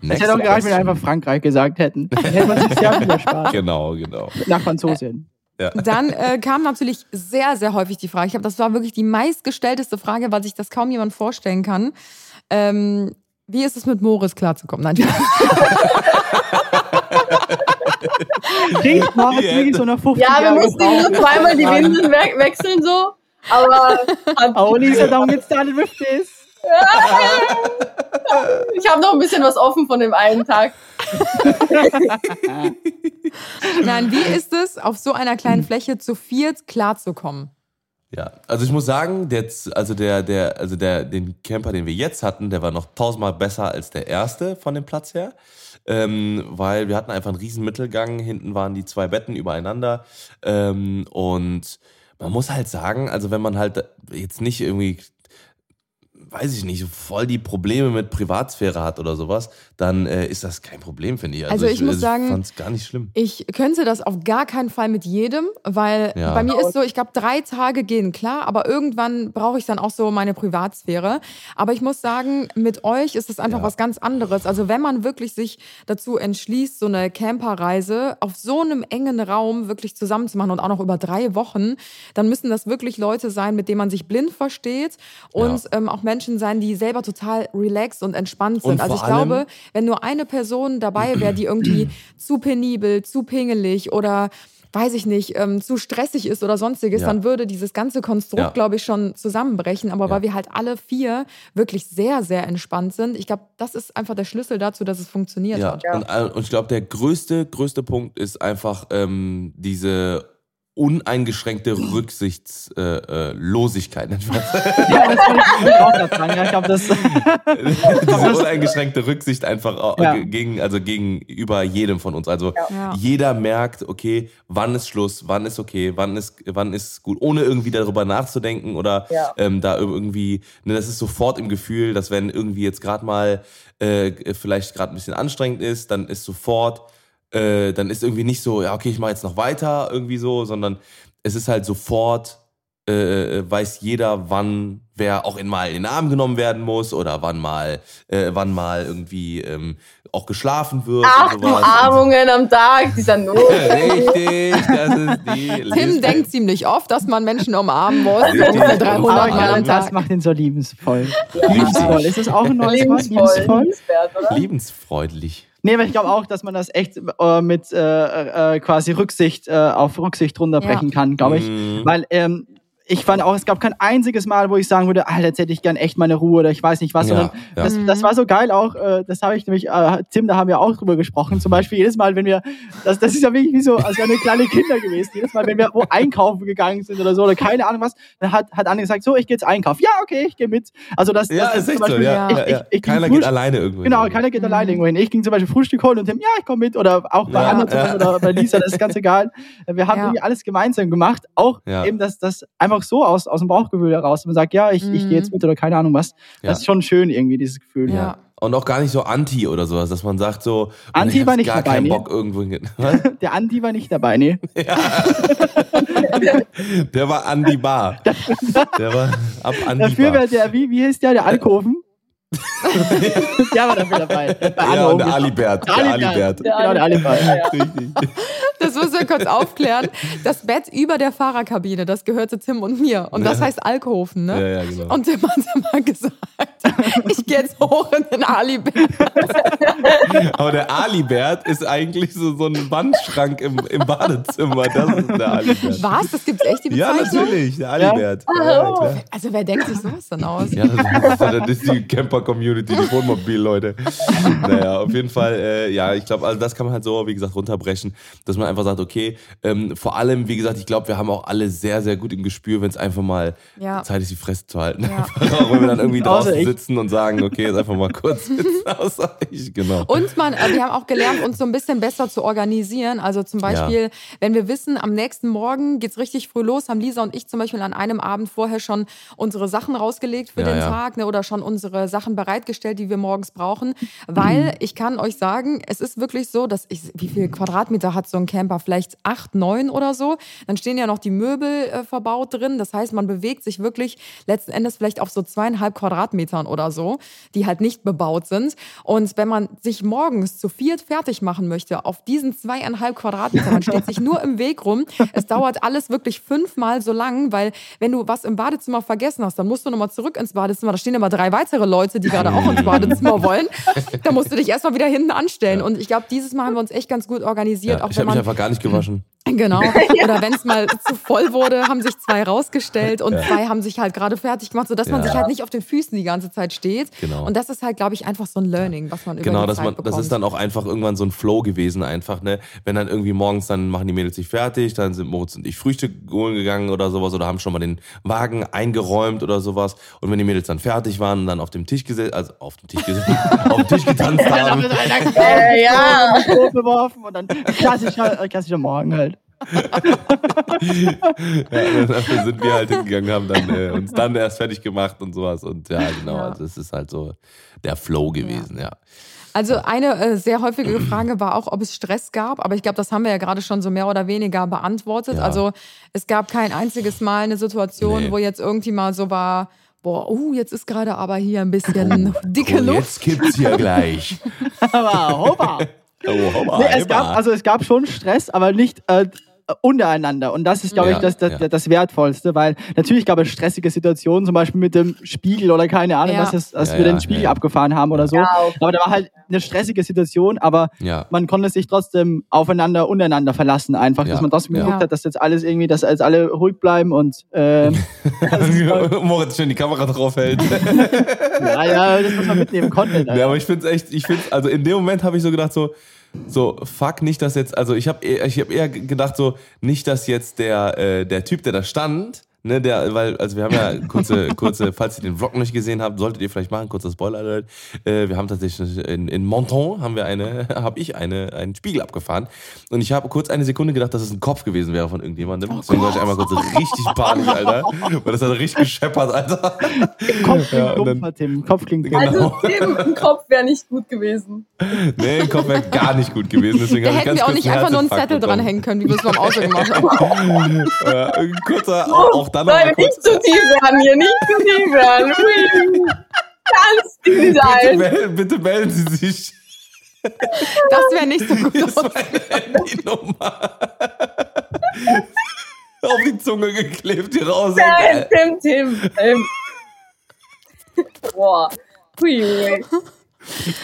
Ich
Next
hätte auch gereicht, wenn wir einfach Frankreich gesagt hätten. Dann hätte man sich sehr viel erspart.
Genau, genau.
Nach Franzosien.
Ja.
Dann äh, kam natürlich sehr, sehr häufig die Frage, ich glaube, das war wirklich die meistgestellteste Frage, weil sich das kaum jemand vorstellen kann. Ähm, Wie ist es mit Moritz klarzukommen? Nein,
Klingt Moritz
Ja.
wirklich so nach 50
Ja, wir mussten nur zweimal die Windeln we wechseln so. Aber
Oh, Lisa, darum geht's started with this.
ich habe noch ein bisschen was offen von dem einen Tag.
Nein, wie ist es, auf so einer kleinen Fläche zu viert klarzukommen?
Ja, also ich muss sagen, der, also der, der, also der, den Camper, den wir jetzt hatten, der war noch tausendmal besser als der erste von dem Platz her. Ähm, weil wir hatten einfach einen riesen Mittelgang, hinten waren die zwei Betten übereinander. Ähm, und man muss halt sagen, also wenn man halt jetzt nicht irgendwie, weiß ich nicht, so voll die Probleme mit Privatsphäre hat oder sowas, dann äh, ist das kein Problem, finde ich.
Also ich muss sagen-
fand es gar nicht schlimm.
Ich könnte das auf gar keinen Fall mit jedem, weil
Ja.
bei mir ist so, ich glaube, drei Tage gehen klar, aber irgendwann brauche ich dann auch so meine Privatsphäre. Aber ich muss sagen, mit euch ist es einfach
Ja.
was ganz anderes. Also wenn man wirklich sich dazu entschließt, so eine Camperreise auf so einem engen Raum wirklich zusammenzumachen und auch noch über drei Wochen, dann müssen das wirklich Leute sein, mit denen man sich blind versteht und ähm, auch Menschen sein, die selber total relaxed und entspannt sind.
Und
also ich glaube, wenn nur eine Person dabei wäre, die irgendwie zu penibel, zu pingelig oder weiß ich nicht, ähm, zu stressig ist oder sonstiges,
Ja.
dann würde dieses ganze Konstrukt,
Ja.
glaube ich, schon zusammenbrechen. Aber
Ja.
weil wir halt alle vier wirklich sehr, sehr entspannt sind, ich glaube, das ist einfach der Schlüssel dazu, dass es funktioniert
Ja,
hat.
Ja.
Und, äh, und ich glaube, der größte, größte Punkt ist einfach ähm, diese uneingeschränkte Rücksichtslosigkeit. Äh, äh?
Ja, das wollte ich auch gerade sagen. Ja, ich glaube, das.
diese uneingeschränkte Rücksicht einfach au-
Ja.
ge- gegen, also gegenüber jedem von uns. Also
Ja.
jeder merkt, okay, wann ist Schluss, wann ist okay, wann ist, wann ist gut, ohne irgendwie darüber nachzudenken oder
Ja.
ähm, da irgendwie, ne, das ist sofort im Gefühl, dass wenn irgendwie jetzt gerade mal äh, vielleicht gerade ein bisschen anstrengend ist, dann ist sofort, äh, dann ist irgendwie nicht so, ja, okay, ich mache jetzt noch weiter irgendwie so, sondern es ist halt sofort, äh, äh, weiß jeder, wann wer auch in mal in den Arm genommen werden muss oder wann mal, äh, wann mal irgendwie ähm, auch geschlafen wird.
Acht
sowas.
Umarmungen am Tag, dieser Not.
Richtig, das ist die
Tim
Liste.
denkt ziemlich oft, dass man Menschen umarmen muss.
Richtig.
Ungefähr 300
Aber
Mal am
das
Tag.
macht ihn so liebensvoll. Liebensvoll. Ist das auch ein neues Wort?
Lebensvoll.
Liebensvoll?
Liebenswert, oder?
Lebensfreundlich.
Nee, aber ich glaube auch, dass man das echt äh, mit äh, äh, quasi Rücksicht äh, auf Rücksicht runterbrechen kann, glaube ich.
Mhm.
Weil ähm, ich fand auch, es gab kein einziges Mal, wo ich sagen würde, Alter, jetzt hätte ich gern echt meine Ruhe oder ich weiß nicht was.
Ja,
sondern
ja.
Das, das war so geil auch, äh, das habe ich nämlich, äh, Tim, da haben wir auch drüber gesprochen. Zum Beispiel jedes Mal, wenn wir, das, das ist ja wirklich wie so, als wären wir kleine Kinder gewesen. Jedes Mal, wenn wir wo einkaufen gegangen sind oder so oder keine Ahnung was, dann hat, hat Anne gesagt, so, ich gehe jetzt einkaufen. Ja, okay, ich gehe mit. Also das,
Ja,
das
ist echt
zum
so.
Beispiel-
Ja,
ich-
ich-
ja.
ich
Keiner geht alleine irgendwo.
Genau,
hin.
keiner geht
Mhm.
alleine irgendwo hin. Ich ging zum Beispiel Frühstück holen und Tim, ja, ich komme mit. Oder auch bei
Ja,
Anna. Beispiel oder bei Lisa, das ist ganz egal. Wir haben
Ja.
irgendwie alles gemeinsam gemacht. Auch
Ja.
eben das, das einfach so aus, aus dem Bauchgefühl heraus. Man sagt, ja, ich, ich
Mhm.
gehe jetzt mit oder keine Ahnung was.
Ja.
Das ist schon schön irgendwie, dieses Gefühl.
Ja.
Und auch gar nicht so anti oder sowas, dass man sagt so,
Anti
ich hab
war nicht
gar
dabei,
keinen
nee.
Bock irgendwo hin.
Der Andi war nicht dabei, nee.
Der war Andi Bar. Der war ab Andi
Dafür
Bar.
wäre der, wie, wie hieß der, der Alkoven? Der war dafür dabei. Bei Anna
Ja, und der. Alibert. Der
Alibert.
Alibert.
Genau, der Alibert.
Ja, ja.
Richtig.
Das müssen wir kurz aufklären. Das Bett über der Fahrerkabine, das gehörte Tim und mir. Und das
Ja.
heißt Alkoven, ne?
Ja, ja, genau.
Und Tim hat immer gesagt, ich gehe jetzt hoch in den Alibert.
Aber der Alibert ist eigentlich so, so ein Wandschrank im, im Badezimmer. Das ist der Alibert.
Was? Das gibt's echt, die
Ja,
Bezeichnung?
natürlich, der Alibert. Ja, ja, klar.
Also wer denkt sich sowas denn aus?
Ja, das ist, das ist die Camper-Community, die Wohnmobil-Leute. Naja, auf jeden Fall, äh, ja, ich glaube, also das kann man halt so, wie gesagt, runterbrechen, dass man einfach sagt, okay, ähm, vor allem, wie gesagt, ich glaube, wir haben auch alle sehr, sehr gut im Gespür, wenn es einfach mal
Ja.
Zeit ist, die Fresse zu halten.
Ja.
Auch, wenn wir dann irgendwie draußen
ich.
sitzen und sagen, okay, jetzt einfach mal kurz sitzen, außer ich, genau.
Und man, äh, wir haben auch gelernt, uns so ein bisschen besser zu organisieren. Also zum Beispiel, wenn wir wissen, am nächsten Morgen geht's richtig früh los, haben Lisa und ich zum Beispiel an einem Abend vorher schon unsere Sachen rausgelegt für
Ja,
den
ja.
Tag ne, oder schon unsere Sachen bereitgestellt, die wir morgens brauchen. Weil ich kann euch sagen, es ist wirklich so, dass ich, wie viel Quadratmeter hat so ein Camper? Vielleicht acht, neun oder so. Dann stehen ja noch die Möbel äh, verbaut drin. Das heißt, man bewegt sich wirklich letzten Endes vielleicht auf so zweieinhalb Quadratmetern oder so, die halt nicht bebaut sind. Und wenn man sich morgens zu viert fertig machen möchte, auf diesen zweieinhalb Quadratmeter, man steht sich nur im Weg rum. Es dauert alles wirklich fünfmal so lang, weil wenn du was im Badezimmer vergessen hast, dann musst du nochmal zurück ins Badezimmer. Da stehen immer drei weitere Leute, die gerade auch ins Badezimmer wollen. Da musst du dich erstmal wieder hinten anstellen. Und ich glaube, dieses Mal haben wir uns echt ganz gut organisiert.
Ja,
auch
ich habe mich einfach gar nicht gewaschen.
Genau. Oder wenn es mal zu voll wurde, haben sich zwei rausgestellt und zwei haben sich halt gerade fertig gemacht, sodass man
Ja.
sich halt nicht auf den Füßen die ganze Zeit steht.
Genau.
Und das ist halt, glaube ich, einfach so ein Learning, was man über
Genau,
die
dass
Zeit
man,
bekommt.
das ist dann auch einfach irgendwann so ein Flow gewesen, einfach, ne? Wenn dann irgendwie morgens, dann machen die Mädels sich fertig, dann sind Moritz und ich Frühstück holen gegangen oder sowas oder haben schon mal den Wagen eingeräumt oder sowas. Und wenn die Mädels dann fertig waren und dann auf dem Tisch gesessen, also auf dem Tisch gesessen, auf dem Tisch getanzt haben,
ja.
geworfen und dann klassischer, äh, klassischer Morgen halt.
Ja, dafür sind wir halt hingegangen, haben dann äh, uns dann erst fertig gemacht und sowas. Und ja, genau,
Ja.
also es ist halt so der Flow gewesen, ja.
Also eine äh, sehr häufige Frage war auch, ob es Stress gab, aber ich glaube, das haben wir ja gerade schon so mehr oder weniger beantwortet.
Ja.
Also es gab kein einziges Mal eine Situation,
Nee.
wo jetzt irgendwie mal so war, boah, uh, jetzt ist gerade aber hier ein bisschen dicke
Und
Luft.
jetzt kippt's hier gleich.
Aber hoppa.
Oh, hoppa,
Nee, es
hoppa.
gab, also es gab schon Stress, aber nicht äh, untereinander. Und das ist, glaube
Ja,
ich, das, das,
ja.
das Wertvollste, weil natürlich gab es stressige Situationen, zum Beispiel mit dem Spiegel oder keine Ahnung,
Ja.
was dass
Ja,
wir
ja,
den Spiegel abgefahren haben oder so.
Ja, okay.
Aber da war halt eine stressige Situation, aber
Ja.
man konnte sich trotzdem aufeinander, untereinander verlassen einfach,
Ja,
dass man trotzdem
ja.
geguckt hat, dass jetzt alles irgendwie, dass als alle ruhig bleiben und äh,
Moritz schön die Kamera drauf hält.
ja, ja, das muss man mitnehmen, Content.
Ja, aber ich finde es echt, ich finde also in dem Moment habe ich so gedacht, so, so, fuck, nicht, dass jetzt, also ich habe ich hab eher gedacht, so, nicht, dass jetzt der, äh, der Typ, der da stand, ne, der, weil, also wir haben ja kurze, kurze, falls ihr den Vlog noch nicht gesehen habt, solltet ihr vielleicht machen, kurzer Spoiler alert. Äh, wir haben tatsächlich in, in Monton haben wir eine, habe ich eine, einen Spiegel abgefahren. Und ich habe kurz eine Sekunde gedacht, dass es ein Kopf gewesen wäre von irgendjemandem. Deswegen war ich einmal kurz richtig panisch, Alter. Weil das hat richtig gescheppert, Alter.
Kopf klingt
Ja,
dumpfer, Tim. Kopf klingt dumpfer.
Also Tim, ein Kopf wäre nicht gut gewesen.
Nee, Kopf wäre gar nicht gut gewesen. Deswegen
Da
habe ich
hätten
ganz
wir auch nicht einfach nur einen Zettel dranhängen können, wie wir es beim Auto gemacht haben.
Ja, ein kurzer, auch dann noch mal
Leute, nicht zu tief werden hier, nicht zu tief werden. Ui. Ganz tief
Bitte,
sein.
mel- bitte melden Sie sich.
Das wäre nicht so gut.
Das ist meine Handynummer. Auf die Zunge geklebt, die raus.
Nein, Tim, Tim. Ähm. Boah. Hui, hui.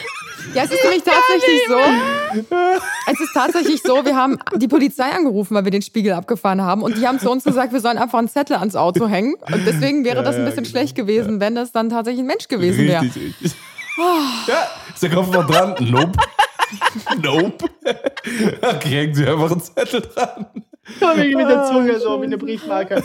Ja, es ist nämlich tatsächlich so. Es ist tatsächlich so, wir haben die Polizei angerufen, weil wir den Spiegel abgefahren haben. Und die haben zu uns gesagt, wir sollen einfach einen Zettel ans Auto hängen. Und deswegen wäre das ein bisschen schlecht gewesen, wenn das dann tatsächlich ein Mensch gewesen wäre.
Richtig, richtig. Ja, ist der Kopf noch dran? Nope. Nope. Okay, hängen Sie einfach einen Zettel dran.
Komm, ich mit der Zunge so wie eine Briefmarke.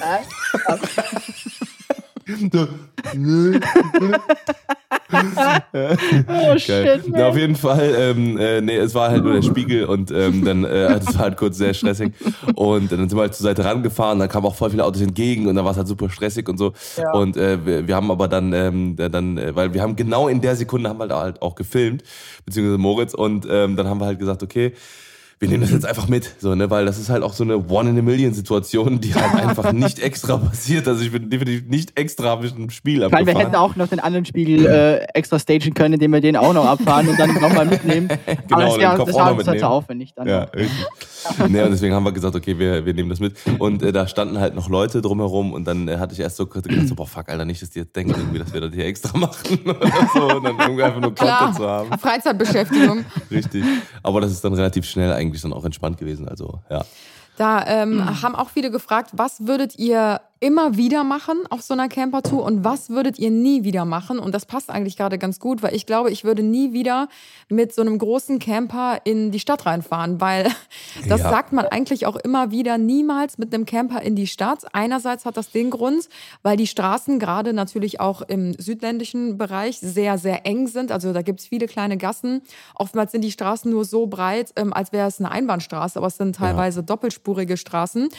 Oh shit.
Na, auf jeden Fall, ähm, äh, nee, es war halt nur der Spiegel und ähm, dann, äh, das war halt kurz sehr stressig. Und dann sind wir halt zur Seite rangefahren, dann kamen auch voll viele Autos entgegen und dann war es halt super stressig und so. Und äh, wir, wir haben aber dann, ähm, dann, äh, weil wir haben genau in der Sekunde haben wir halt, halt auch gefilmt, beziehungsweise Moritz und ähm, dann haben wir halt gesagt, okay, wir nehmen das jetzt einfach mit, so, ne, weil das ist halt auch so eine One-in-a-Million-Situation, die halt einfach nicht extra passiert. Also ich bin definitiv nicht extra mit einem Spiel
meine, wir
abgefahren.
hätten auch noch den anderen Spiegel äh, extra stagen können, indem wir den auch noch abfahren und dann nochmal mitnehmen. Aber das, wär,
Kopf
das
auch
war uns halt zu aufwendig dann.
Ja, nee, und deswegen haben wir gesagt, okay, wir, wir nehmen das mit. Und äh, da standen halt noch Leute drumherum und dann äh, hatte ich erst so kurz gedacht, so, boah, fuck, Alter, nicht, dass die jetzt denken, irgendwie, dass wir das hier extra machen oder so. Und dann irgendwie einfach nur Content zu haben.
Freizeitbeschäftigung.
Richtig. Aber das ist dann relativ schnell eigentlich dann auch entspannt gewesen. Also, ja.
Da ähm, haben auch viele gefragt, was würdet ihr immer wieder machen auf so einer Campertour und was würdet ihr nie wieder machen? Und das passt eigentlich gerade ganz gut, weil ich glaube, ich würde nie wieder mit so einem großen Camper in die Stadt reinfahren, weil das
Ja.
sagt man eigentlich auch immer wieder, niemals mit einem Camper in die Stadt. Einerseits hat das den Grund, weil die Straßen gerade natürlich auch im südländischen Bereich sehr, sehr eng sind. Also da gibt's viele kleine Gassen. Oftmals sind die Straßen nur so breit, ähm, als wäre es eine Einbahnstraße, aber es sind teilweise doppelspurige Straßen.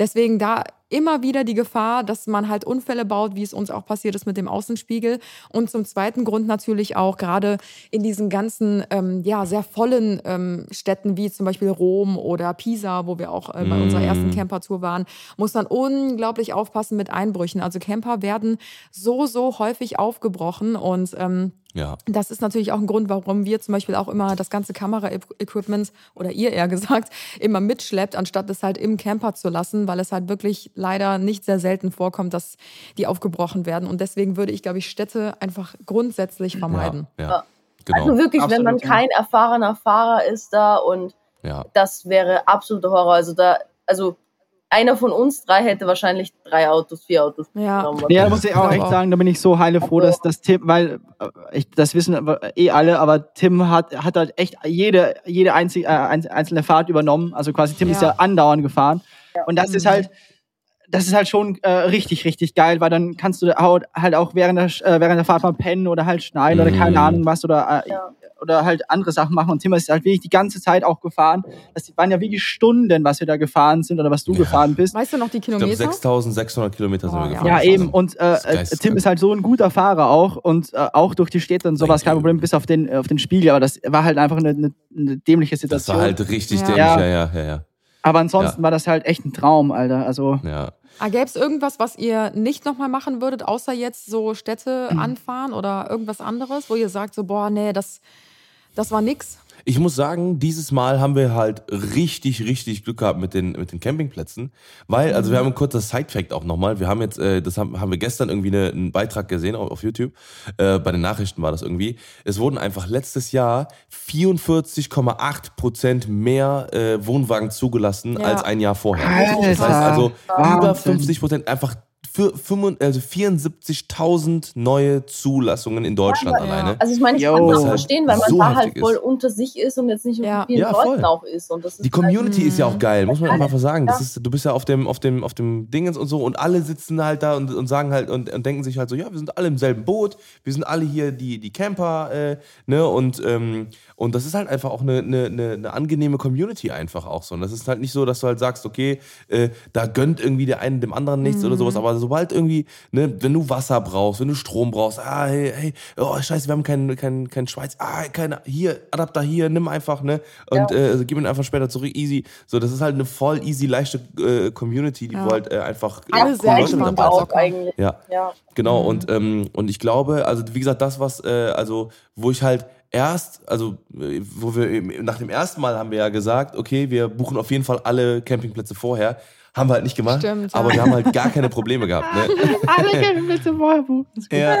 Deswegen da immer wieder die Gefahr, dass man halt Unfälle baut, wie es uns auch passiert ist mit dem Außenspiegel. Und zum zweiten Grund natürlich auch gerade in diesen ganzen, ähm, ja, sehr vollen ähm, Städten wie zum Beispiel Rom oder Pisa, wo wir auch äh, bei unserer ersten Campertour waren, muss man unglaublich aufpassen mit Einbrüchen. Also Camper werden so, so häufig aufgebrochen und ähm,
Ja.
das ist natürlich auch ein Grund, warum wir zum Beispiel auch immer das ganze Kamera-Equipment oder ihr eher gesagt immer mitschleppt, anstatt es halt im Camper zu lassen, weil es halt wirklich leider nicht sehr selten vorkommt, dass die aufgebrochen werden. Und deswegen würde ich, glaube ich, Städte einfach grundsätzlich vermeiden.
Ja, ja. Genau.
Also wirklich, wenn man
Absolut,
kein erfahrener Fahrer ist da und
ja.
das wäre absoluter Horror. Also da, also einer von uns drei hätte wahrscheinlich drei Autos, vier Autos
Ja.
genommen.
Ja, da muss ich auch echt sagen, da bin ich so heile froh, dass das Tim, weil äh, ich, das wissen eh alle, aber Tim hat, hat halt echt jede, jede einzig, äh, einz- einzelne Fahrt übernommen. Also quasi Tim ist
Ja.
ja andauernd gefahren. Und das ist
Mhm.
halt, das ist halt schon äh, richtig, richtig geil, weil dann kannst du halt auch während der, äh, während der Fahrt mal pennen oder halt schneiden oder keine
Mhm.
Ahnung was oder, äh,
Ja.
Oder halt andere Sachen machen. Und Tim ist halt wirklich die ganze Zeit auch gefahren. Das waren ja wirklich Stunden, was wir da gefahren sind oder was du
Ja.
gefahren bist.
Weißt du noch die
Ich glaube,
Kilometer?
6600 Kilometer sind
Oh,
wir
ja.
gefahren.
Ja, eben. Und äh,
das ist
äh. Tim ist halt so ein guter Fahrer auch und äh, auch durch die Städte und sowas kein. Problem, bis auf den, auf den Spiegel. Aber das war halt einfach eine, eine, eine dämliche
Das
Situation.
war halt richtig
Ja.
dämlich,
Ja.
ja, ja, ja, ja.
Aber ansonsten
Ja.
war das halt echt ein Traum, Alter. Also,
ja.
Ah, Gäbe es irgendwas, was ihr nicht nochmal machen würdet, außer jetzt so Städte anfahren oder irgendwas anderes, wo ihr sagt so, boah, nee, das, das war nix?
Ich muss sagen, dieses Mal haben wir halt richtig, richtig Glück gehabt mit den, mit den Campingplätzen. Weil, also wir haben ein kurzes Side-Fact auch nochmal. Wir haben jetzt, äh, das haben, haben wir gestern irgendwie eine, einen Beitrag gesehen auf, auf YouTube. Äh, bei den Nachrichten war das irgendwie. Es wurden einfach letztes Jahr 44,8 Prozent mehr äh, Wohnwagen zugelassen
Ja.
als ein Jahr vorher.
Alter,
das heißt also, über
Wahnsinn.
50 Prozent einfach für 75 also 74.000 neue Zulassungen in Deutschland
Ja.
alleine.
Also ich meine, ich
Yo.
kann
Das
halt
verstehen, weil man
so
da halt voll
ist.
unter sich ist und jetzt nicht mit
Ja.
vielen
Ja, voll.
Leuten auch ist. Und das ist
Die Community ist ja auch geil, muss man
Ja.
einfach sagen. Das
Ja.
ist, du bist ja auf dem, auf dem, auf dem Dingens und so und alle sitzen halt da und, und sagen halt und, und denken sich halt so, ja, wir sind alle im selben Boot, wir sind alle hier die, die Camper, äh, ne, und, ähm, und das ist halt einfach auch eine, eine, eine, eine angenehme Community einfach auch so. Und das ist halt nicht so, dass du halt sagst, okay, äh, da gönnt irgendwie der eine dem anderen nichts oder sowas, aber sobald irgendwie, ne, wenn du Wasser brauchst, wenn du Strom brauchst, ah, hey, hey, oh, scheiße, wir haben keinen kein, kein Schweiz, ah, keine, hier, Adapter hier, nimm einfach, ne, und äh, gib ihn einfach später zurück, easy. So, das ist halt eine voll easy, leichte äh, Community, die
Ja.
halt äh, einfach
Alle sehr
Leute mit dabei
auch.
eigentlich.
Ja,
Ja.
genau. Und, ähm, und ich glaube, also wie gesagt, das, was, äh, also, wo ich halt erst, also, äh, wo wir nach dem ersten Mal haben wir ja gesagt, okay, wir buchen auf jeden Fall alle Campingplätze vorher. Haben wir halt nicht gemacht,
Stimmt, ja.
aber wir haben halt gar keine Probleme gehabt. Ne?
alle Campingplätze vorher buchen. Das ist gut.
Ja.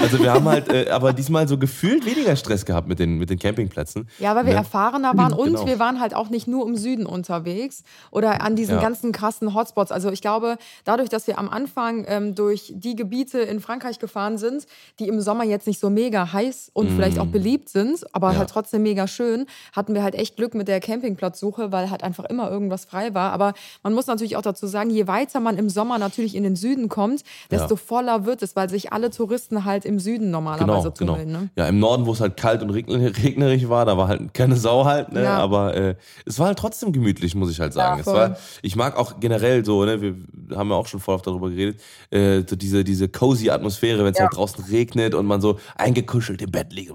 Also wir haben halt, äh, aber diesmal so gefühlt weniger Stress gehabt mit den, mit den Campingplätzen.
Ja, weil wir
Ne?
erfahrener waren und
Genau.
wir waren halt auch nicht nur im Süden unterwegs oder an diesen
Ja.
ganzen krassen Hotspots. Also ich glaube, dadurch, dass wir am Anfang ähm, durch die Gebiete in Frankreich gefahren sind, die im Sommer jetzt nicht so mega heiß und vielleicht auch beliebt sind, aber
Mm. Ja.
halt trotzdem mega schön, hatten wir halt echt Glück mit der Campingplatzsuche, weil halt einfach immer irgendwas frei war. Aber man muss natürlich auch dazu sagen, je weiter man im Sommer natürlich in den Süden kommt, desto
Ja.
voller wird es, weil sich alle Touristen halt im Süden
Genau,
normalerweise
genau.
tummeln. Ne?
Ja, im Norden, wo es halt kalt und regn- regnerig war, da war halt keine Sau halt, ne?
Ja.
Aber äh, es war halt trotzdem gemütlich, muss ich halt sagen.
Ja,
war, ich mag auch generell so, ne, wir haben ja auch schon voll oft darüber geredet, äh, so diese, diese cozy Atmosphäre, wenn es
Ja.
halt draußen regnet und man so eingekuschelt im Bett liegt.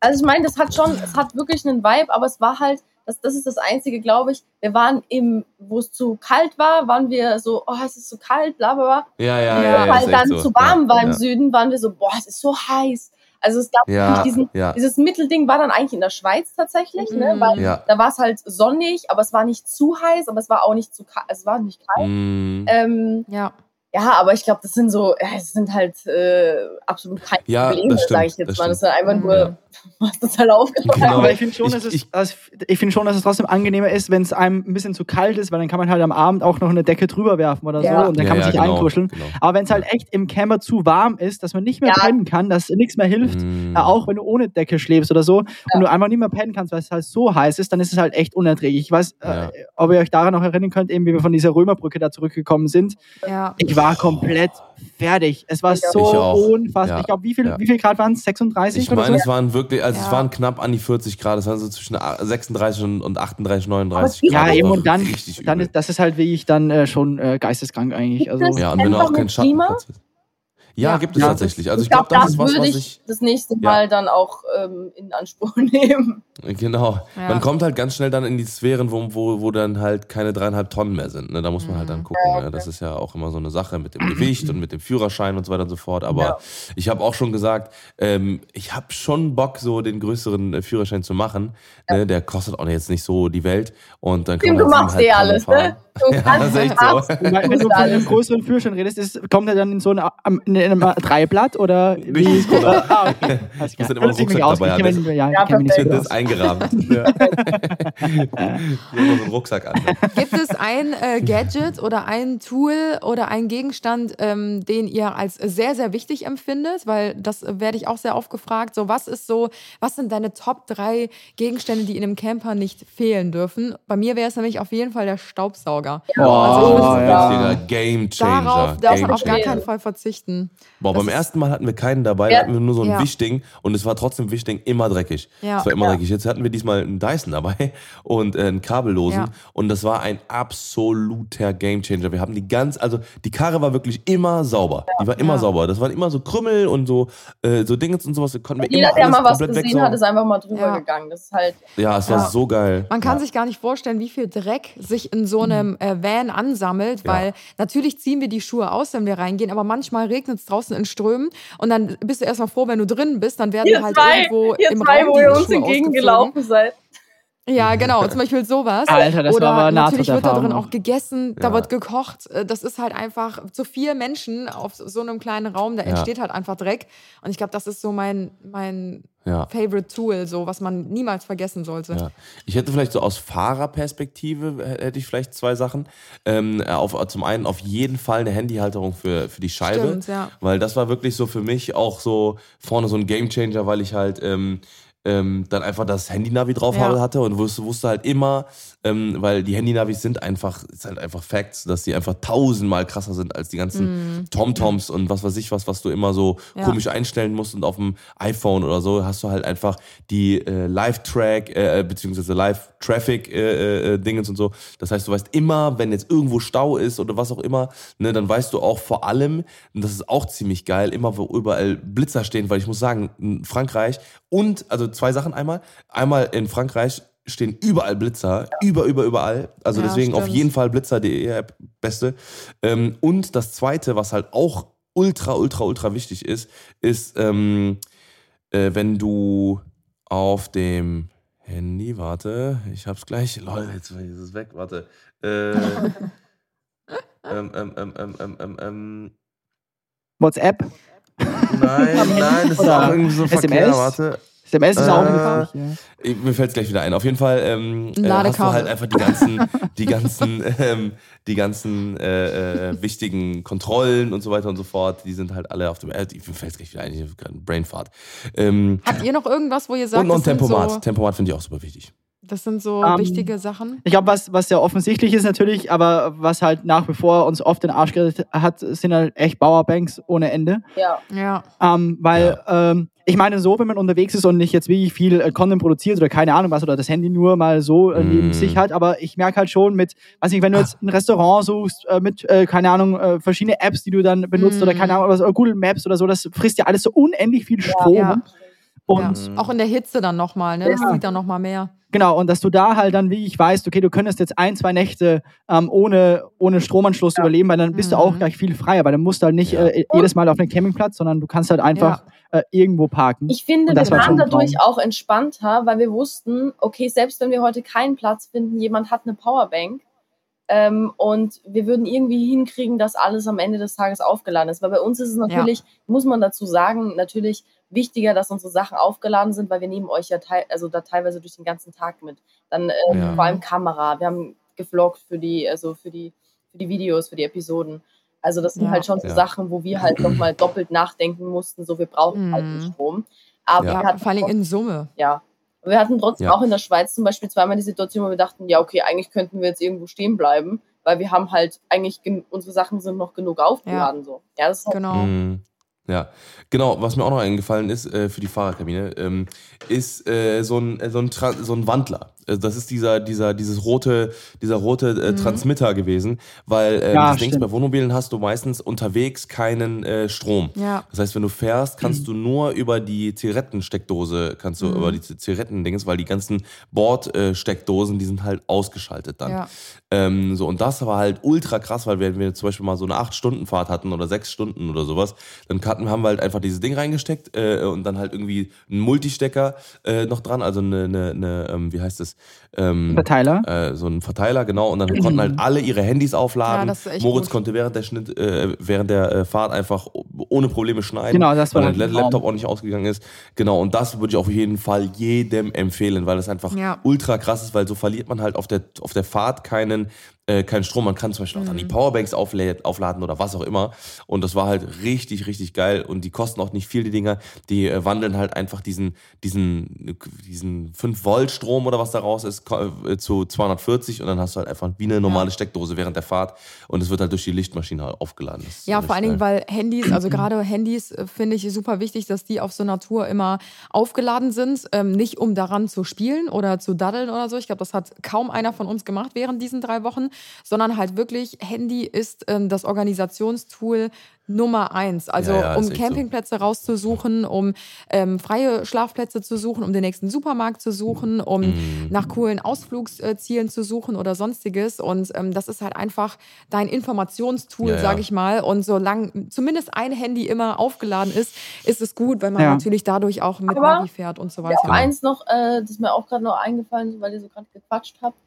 Also ich meine, das hat schon, es hat wirklich einen Vibe, aber es war halt, das, das ist das Einzige, glaube ich. Wir waren im, wo es zu kalt war, waren wir so, oh, es ist zu kalt, bla bla bla.
Ja, ja,
Ja,
ja.
Weil dann
so.
zu warm
ja,
war im
ja.
Süden, waren wir so, boah, es ist so heiß. Also es gab
Ja,
diesen,
ja.
dieses Mittelding war dann eigentlich in der Schweiz tatsächlich, ne?
Mhm.
Weil
Ja.
da war es halt sonnig, aber es war nicht zu heiß, aber es war auch nicht zu kalt, es war nicht kalt.
Mm,
Ähm,
Ja.
Ja, aber ich glaube, das sind so, es sind halt äh, absolut keine
Ja,
Probleme,
das
sage ich jetzt
das
mal. Das halt einfach
Mhm.
nur,
Ja.
was total aufgeregt.
Genau.
Aber ich finde schon,
Ich-
dass es,
ich-
also ich finde schon, dass es trotzdem angenehmer ist, wenn es einem ein bisschen zu kalt ist, weil dann kann man halt am Abend auch noch eine Decke drüber werfen oder
Ja.
so und dann
Ja,
kann man
ja,
sich
genau,
einkuscheln.
genau.
Aber wenn es halt echt im Camper zu warm ist, dass man nicht mehr
Ja.
pennen kann, dass nichts mehr hilft, äh, auch wenn du ohne Decke schläfst oder so, und du einfach nicht mehr pennen kannst, weil es halt so heiß ist, dann ist es halt echt unerträglich. Ich weiß,
Ja.
äh, ob ihr euch daran noch erinnern könnt, eben wie wir von dieser Römerbrücke da zurückgekommen sind.
Ja.
Ich war komplett fertig. Es war so unfassbar.
Ja.
Ich glaube, wie viel,
Ja.
wie viel Grad waren es? 36
Ich
oder
meine,
so?
es waren wirklich, also es
Ja.
waren knapp an die 40 Grad. Es waren so zwischen 36 und und 38, 39
Aber
Grad.
Ja, eben
war
und dann, dann ist, das ist halt wirklich dann äh, schon äh, geisteskrank eigentlich. Also,
es-
Ja, und wenn du auch keinen? Schattenplatz hast. Ja,
Ja.
gibt es
Ja.
tatsächlich. Also ich
ich glaube,
glaube, das
das
ist was,
würde
was
ich
ich.
das nächste
Ja.
Mal dann auch ähm, in Anspruch nehmen.
Genau.
Ja.
Man kommt halt ganz schnell dann in die Sphären, wo, wo, wo dann halt keine dreieinhalb Tonnen mehr sind. Ne? Da muss man halt
Mhm.
dann gucken. Ne? Das ist ja auch immer so eine Sache mit dem Gewicht und mit dem Führerschein und so weiter und so fort. Aber
Ja.
ich habe auch schon gesagt, ähm, ich habe schon Bock, so den größeren äh, Führerschein zu machen. Ne? Der kostet auch jetzt nicht so die Welt. Und dann kann
Tim,
man
du
halt
machst
siebeneinhalb
eh alles,
fahren.
ne? Du
Ja,
kannst
das ist echt
alles.
so.
wenn du von einem
alles.
größeren Führerschein redest, ist, kommt er dann in so ein, am- in einem Dreiblatt oder wie?
Richtig, genau.
ah, okay. Alles klar.
dann immer
mich
Rucksack dabei
Ja,
Ja,
ich kenn mich nicht so aus.
Eingerahmt. Ja. So einen Rucksack an.
Gibt es ein äh, Gadget oder ein Tool oder ein Gegenstand, ähm, den ihr als sehr, sehr wichtig empfindet? Weil das äh, werde ich auch sehr oft gefragt. So, was ist so, was sind deine Top 3 Gegenstände, die in einem Camper nicht fehlen dürfen? Bei mir wäre es nämlich auf jeden Fall der Staubsauger.
Oh,
Also
ja.
Game Changer.
Darauf darf man auf gar keinen Fall verzichten.
Boah,
Das
beim ersten Mal hatten wir keinen dabei,
Ja.
da hatten wir nur so ein
Ja.
Wischding und es war trotzdem Wischding immer dreckig.
Ja.
Es war immer
Ja.
dreckig. Jetzt hatten wir diesmal einen Dyson dabei und äh, einen kabellosen
Ja.
und das war ein absoluter Gamechanger. Wir haben die ganz, also die Karre war wirklich immer sauber. Die war immer
Ja.
sauber. Das waren immer so Krümmel und so äh, so Dingens und sowas. Konnten wir
Jeder,
immer
der mal was gesehen
wegsaugen.
hat, ist einfach mal drüber
Ja.
gegangen. Das ist halt,
Ja, es war
Ja.
so geil.
Man kann
ja.
sich gar nicht vorstellen, wie viel Dreck sich in so einem äh, Van ansammelt,
Ja.
weil natürlich ziehen wir die Schuhe aus, wenn wir reingehen, aber manchmal regnet es draußen in Strömen und dann bist du erstmal froh, wenn du drin bist, dann werden
ihr
halt
zwei,
irgendwo im
zwei
Raum
wo
die
ihr uns
Schuhe
entgegengelaufen seid.
Ja, genau, zum Beispiel sowas.
Alter, das
Oder
war aber
natürlich wird da drin auch gegessen, da
Ja.
wird gekocht. Äh, Das ist halt einfach zu vier Menschen auf so einem kleinen Raum, da
Ja.
entsteht halt einfach Dreck. Und ich glaube, das ist so mein, mein
Ja.
Favorite Tool, so was man niemals vergessen sollte.
Ja. Ich hätte vielleicht so aus Fahrerperspektive äh, hätte ich vielleicht zwei Sachen. Ähm, auf, zum einen auf jeden Fall eine Handyhalterung für, für die Scheibe.
Stimmt, ja.
Weil das war wirklich so für mich auch so vorne so ein Gamechanger, weil ich halt ähm, ähm, dann einfach das Handy-Navi drauf
Ja.
hatte und wusste, wusste halt immer, ähm, weil die Handy-Navis sind einfach, ist halt einfach Facts, dass die einfach tausendmal krasser sind als die ganzen TomToms und was weiß ich was, was du immer so.
Ja.
komisch einstellen musst und auf dem iPhone oder so hast du halt einfach die äh, Live-Track äh, beziehungsweise Live-Traffic-Dingens und so. Das heißt, du weißt immer, wenn jetzt irgendwo Stau ist oder was auch immer, ne, dann weißt du auch vor allem, und das ist auch ziemlich geil, immer wo überall Blitzer stehen, weil ich muss sagen, in Frankreich und, also zwei Sachen einmal, einmal in Frankreich stehen überall Blitzer, über, über, überall. Also
Ja,
deswegen auf
stimmt.
jeden Fall Blitzer.de App, beste. Ähm, und das zweite, was halt auch ultra, ultra, ultra wichtig ist, ist, ähm, äh, wenn du auf dem Handy, warte, ich hab's gleich, lol, jetzt ist es weg, warte. Äh, ähm, ähm, ähm, ähm, ähm, ähm, ähm,
WhatsApp,
nein, nein, das ist auch irgendwie so
SMS?
verkehrt, warte.
SMS ist auch
Äh,
nicht wichtig, ja.
Ich- Mir fällt es gleich wieder ein. Auf jeden Fall ähm, äh, hast du halt einfach die ganzen, die ganzen, ähm, die ganzen äh, äh, wichtigen Kontrollen und so weiter und so fort. Die sind halt alle auf dem. Äh, mir fällt es gleich wieder ein. Ich habe gerade einen Brainfart. Ähm,
Habt ihr noch irgendwas, wo ihr sagt,
und noch ein Tempomat.
so,
Tempomat finde ich auch super wichtig.
das sind so
Ähm,
wichtige Sachen?
Ich glaube, was, was sehr offensichtlich ist natürlich, aber was halt nach wie vor uns oft den Arsch gerettet hat, sind halt echt Powerbanks ohne Ende.
Ja.
Ja.
Ähm, weil, ähm, ich meine, so, wenn man unterwegs ist und nicht jetzt wirklich viel äh, Content produziert oder keine Ahnung was oder das Handy nur mal so äh, neben
Mm.
sich hat, aber ich merke halt schon mit, weiß nicht, wenn
Ah.
du jetzt ein Restaurant suchst, äh, mit, äh, keine Ahnung, verschiedene Apps, die du dann benutzt
Mm.
oder keine Ahnung, was, oder Google Maps oder so, das frisst ja alles so unendlich viel Strom.
Ja.
Und
ja. Auch in der Hitze dann nochmal, ne? Das
Ja.
sieht dann nochmal mehr.
Genau, und dass du da halt dann wirklich weißt, okay, du könntest jetzt ein, zwei Nächte ähm, ohne, ohne Stromanschluss überleben, weil dann bist du
Mhm.
auch gleich viel freier, weil dann musst du halt nicht
Ja.
äh, jedes Mal auf einen Campingplatz, sondern du kannst halt einfach äh, irgendwo parken.
Ich finde, wir waren dadurch auch entspannter, weil wir wussten, okay, selbst wenn wir heute keinen Platz finden, jemand hat eine Powerbank ähm, und wir würden irgendwie hinkriegen, dass alles am Ende des Tages aufgeladen ist. Weil bei uns ist es natürlich, muss man dazu sagen, natürlich wichtiger, dass unsere Sachen aufgeladen sind, weil wir nehmen euch ja teil, also da teilweise durch den ganzen Tag mit. Dann ähm,
Ja.
vor allem Kamera. Wir haben gefloggt für die, also für die, für die Videos, für die Episoden. Also das sind
Ja.
halt schon so
Ja.
Sachen, wo wir halt nochmal doppelt nachdenken mussten, so wir brauchen halt den
Mhm.
Strom. Aber
Ja.
wir hatten
vor allem in Summe.
ja. Wir hatten trotzdem
Ja.
auch in der Schweiz zum Beispiel zweimal die Situation, wo wir dachten, ja, okay, eigentlich könnten wir jetzt irgendwo stehen bleiben, weil wir haben halt eigentlich gen- unsere Sachen sind noch genug aufgeladen so. Ja, das ist halt
Genau.
Mhm. Ja, genau. Was mir auch noch eingefallen ist äh, für die Fahrerkabine, ähm, ist äh, so ein äh, so ein, Tra so ein Wandler. Äh, Das ist dieser dieser dieses rote dieser rote äh,
Mhm.
Transmitter gewesen, weil äh,
Ja,
das Ding bei Wohnmobilen hast du meistens unterwegs keinen äh, Strom.
Ja.
Das heißt, wenn du fährst, kannst du nur über die Zigarettensteckdose, kannst
Mhm.
du über die Zigarettendings, weil die ganzen Bordsteckdosen, die sind halt ausgeschaltet dann.
Ja.
Ähm, so, und das war halt ultra krass, weil wenn wir zum Beispiel mal so eine 8-Stunden-Fahrt hatten oder 6 Stunden oder sowas, dann hatten, haben wir halt einfach dieses Ding reingesteckt äh, und dann halt irgendwie einen Multistecker äh, noch dran, also eine, eine, eine ähm, wie heißt Ähm,
Verteiler.
äh, so ein Verteiler, genau. Und dann konnten halt alle ihre Handys aufladen.
Ja,
Moritz
gut.
konnte während der, Schnitt, äh, während der äh, Fahrt einfach ohne Probleme schneiden.
Genau, das war
weil der Laptop auch nicht ausgegangen ist. Genau, und das würde ich auf jeden Fall jedem empfehlen, weil das einfach
Ja.
ultra krass ist, weil so verliert man halt auf der, auf der Fahrt keinen, äh, keinen Strom. Man kann zum Beispiel auch dann die
Mhm.
Powerbanks aufladen oder was auch immer. Und das war halt richtig, richtig geil. Und die kosten auch nicht viel, die Dinger. Die äh, wandeln halt einfach diesen, diesen, diesen 5-Volt-Strom oder was da raus ist, äh, zu 240 und dann hast du halt einfach wie eine normale Steckdose während der Fahrt und es wird halt durch die Lichtmaschine halt aufgeladen.
Ja, vor allen Dingen, weil Handys, also gerade Handys äh, finde ich super wichtig, dass die auf so einer Tour immer aufgeladen sind. Ähm, nicht um daran zu spielen oder zu daddeln oder so. Ich glaube, das hat kaum einer von uns gemacht während diesen drei Wochen, sondern halt wirklich, Handy ist ähm, das Organisationstool Nummer eins. Also
Ja, ja,
um
echt so.
Campingplätze rauszusuchen, um ähm, freie Schlafplätze zu suchen, um den nächsten Supermarkt zu suchen, um
Mhm.
nach coolen Ausflugszielen zu suchen oder sonstiges. Und ähm, das ist halt einfach dein Informationstool,
Ja, ja.
sage ich mal. Und solange zumindest ein Handy immer aufgeladen ist, ist es gut, weil man
Ja.
natürlich dadurch auch mit
Aber-
Navi fährt und so
Ja,
weiter.
eins noch, äh, das ist mir auch gerade noch eingefallen, ist, weil ihr so gerade gequatscht habt,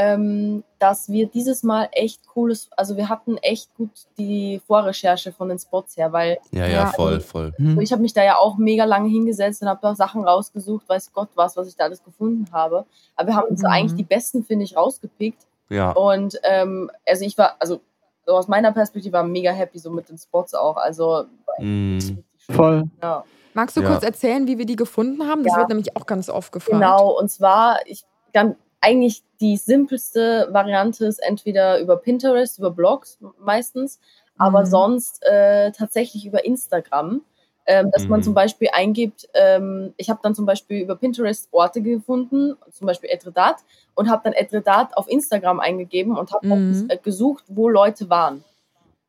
ähm, dass wir dieses Mal echt cooles, also wir hatten echt gut die Vorrecherche von den Spots her, weil
Ja, ja,
Ja.
voll, voll.
Mhm.
ich habe mich da ja auch mega lange hingesetzt und habe da Sachen rausgesucht, weiß Gott was, was ich da alles gefunden habe. Aber wir haben uns
Mhm.
eigentlich die besten, finde ich, rausgepickt.
Ja.
Und ähm, also ich war, also so aus meiner Perspektive war mega happy so mit den Spots auch. Also
Mhm.
Voll.
ja.
Magst du
Ja.
kurz erzählen, wie wir die gefunden haben? Das
Ja.
wird nämlich auch ganz oft gefragt.
Genau, und zwar, ich dann eigentlich die simpelste Variante ist entweder über Pinterest, über Blogs meistens, aber
Mhm.
sonst äh, tatsächlich über Instagram. Ähm, dass man
Mhm.
zum Beispiel eingibt, ähm, ich habe dann zum Beispiel über Pinterest Orte gefunden, zum Beispiel Etretat, und habe dann Etretat auf Instagram eingegeben und habe
Mhm.
äh, gesucht, wo Leute waren.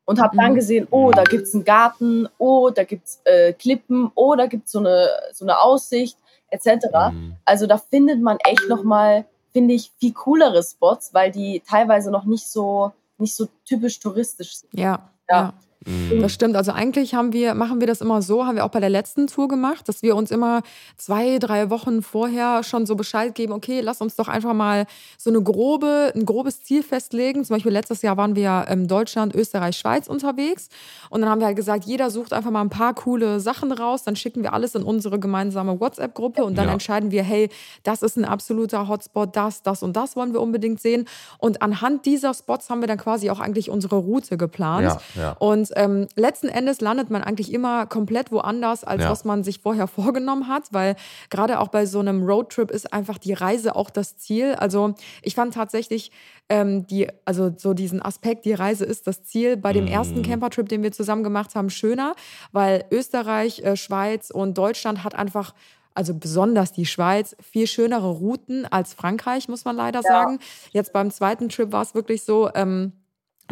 Und habe dann
Mhm.
gesehen, oh, da gibt's einen Garten, oh, da gibt's äh, Klippen, oh, da gibt's so eine, so eine Aussicht, etc.
Mhm.
Also da findet man echt nochmal, finde ich, viel coolere Spots, weil die teilweise noch nicht so, nicht so typisch touristisch sind.
Ja.
Ja.
ja.
Mhm.
Das stimmt. Also eigentlich haben wir, machen wir das immer so, haben wir auch bei der letzten Tour gemacht, dass wir uns immer zwei, drei Wochen vorher schon so Bescheid geben, okay, lass uns doch einfach mal so eine grobe, ein grobes Ziel festlegen. Zum Beispiel letztes Jahr waren wir in Deutschland, Österreich, Schweiz unterwegs. Und dann haben wir halt gesagt, jeder sucht einfach mal ein paar coole Sachen raus, dann schicken wir alles in unsere gemeinsame WhatsApp-Gruppe und dann
Ja.
entscheiden wir, hey, das ist ein absoluter Hotspot, das, das und das wollen wir unbedingt sehen. Und anhand dieser Spots haben wir dann quasi auch eigentlich unsere Route geplant.
Ja, ja.
Und ähm, letzten Endes landet man eigentlich immer komplett woanders, als
Ja.
was man sich vorher vorgenommen hat, weil gerade auch bei so einem Roadtrip ist einfach die Reise auch das Ziel. Also ich fand tatsächlich ähm, die, also so diesen Aspekt, die Reise ist das Ziel, bei dem
Mhm.
ersten Campertrip, den wir zusammen gemacht haben, schöner, weil Österreich, äh, Schweiz und Deutschland hat einfach also besonders die Schweiz, viel schönere Routen als Frankreich, muss man leider sagen. Jetzt beim zweiten Trip war es wirklich so, ähm,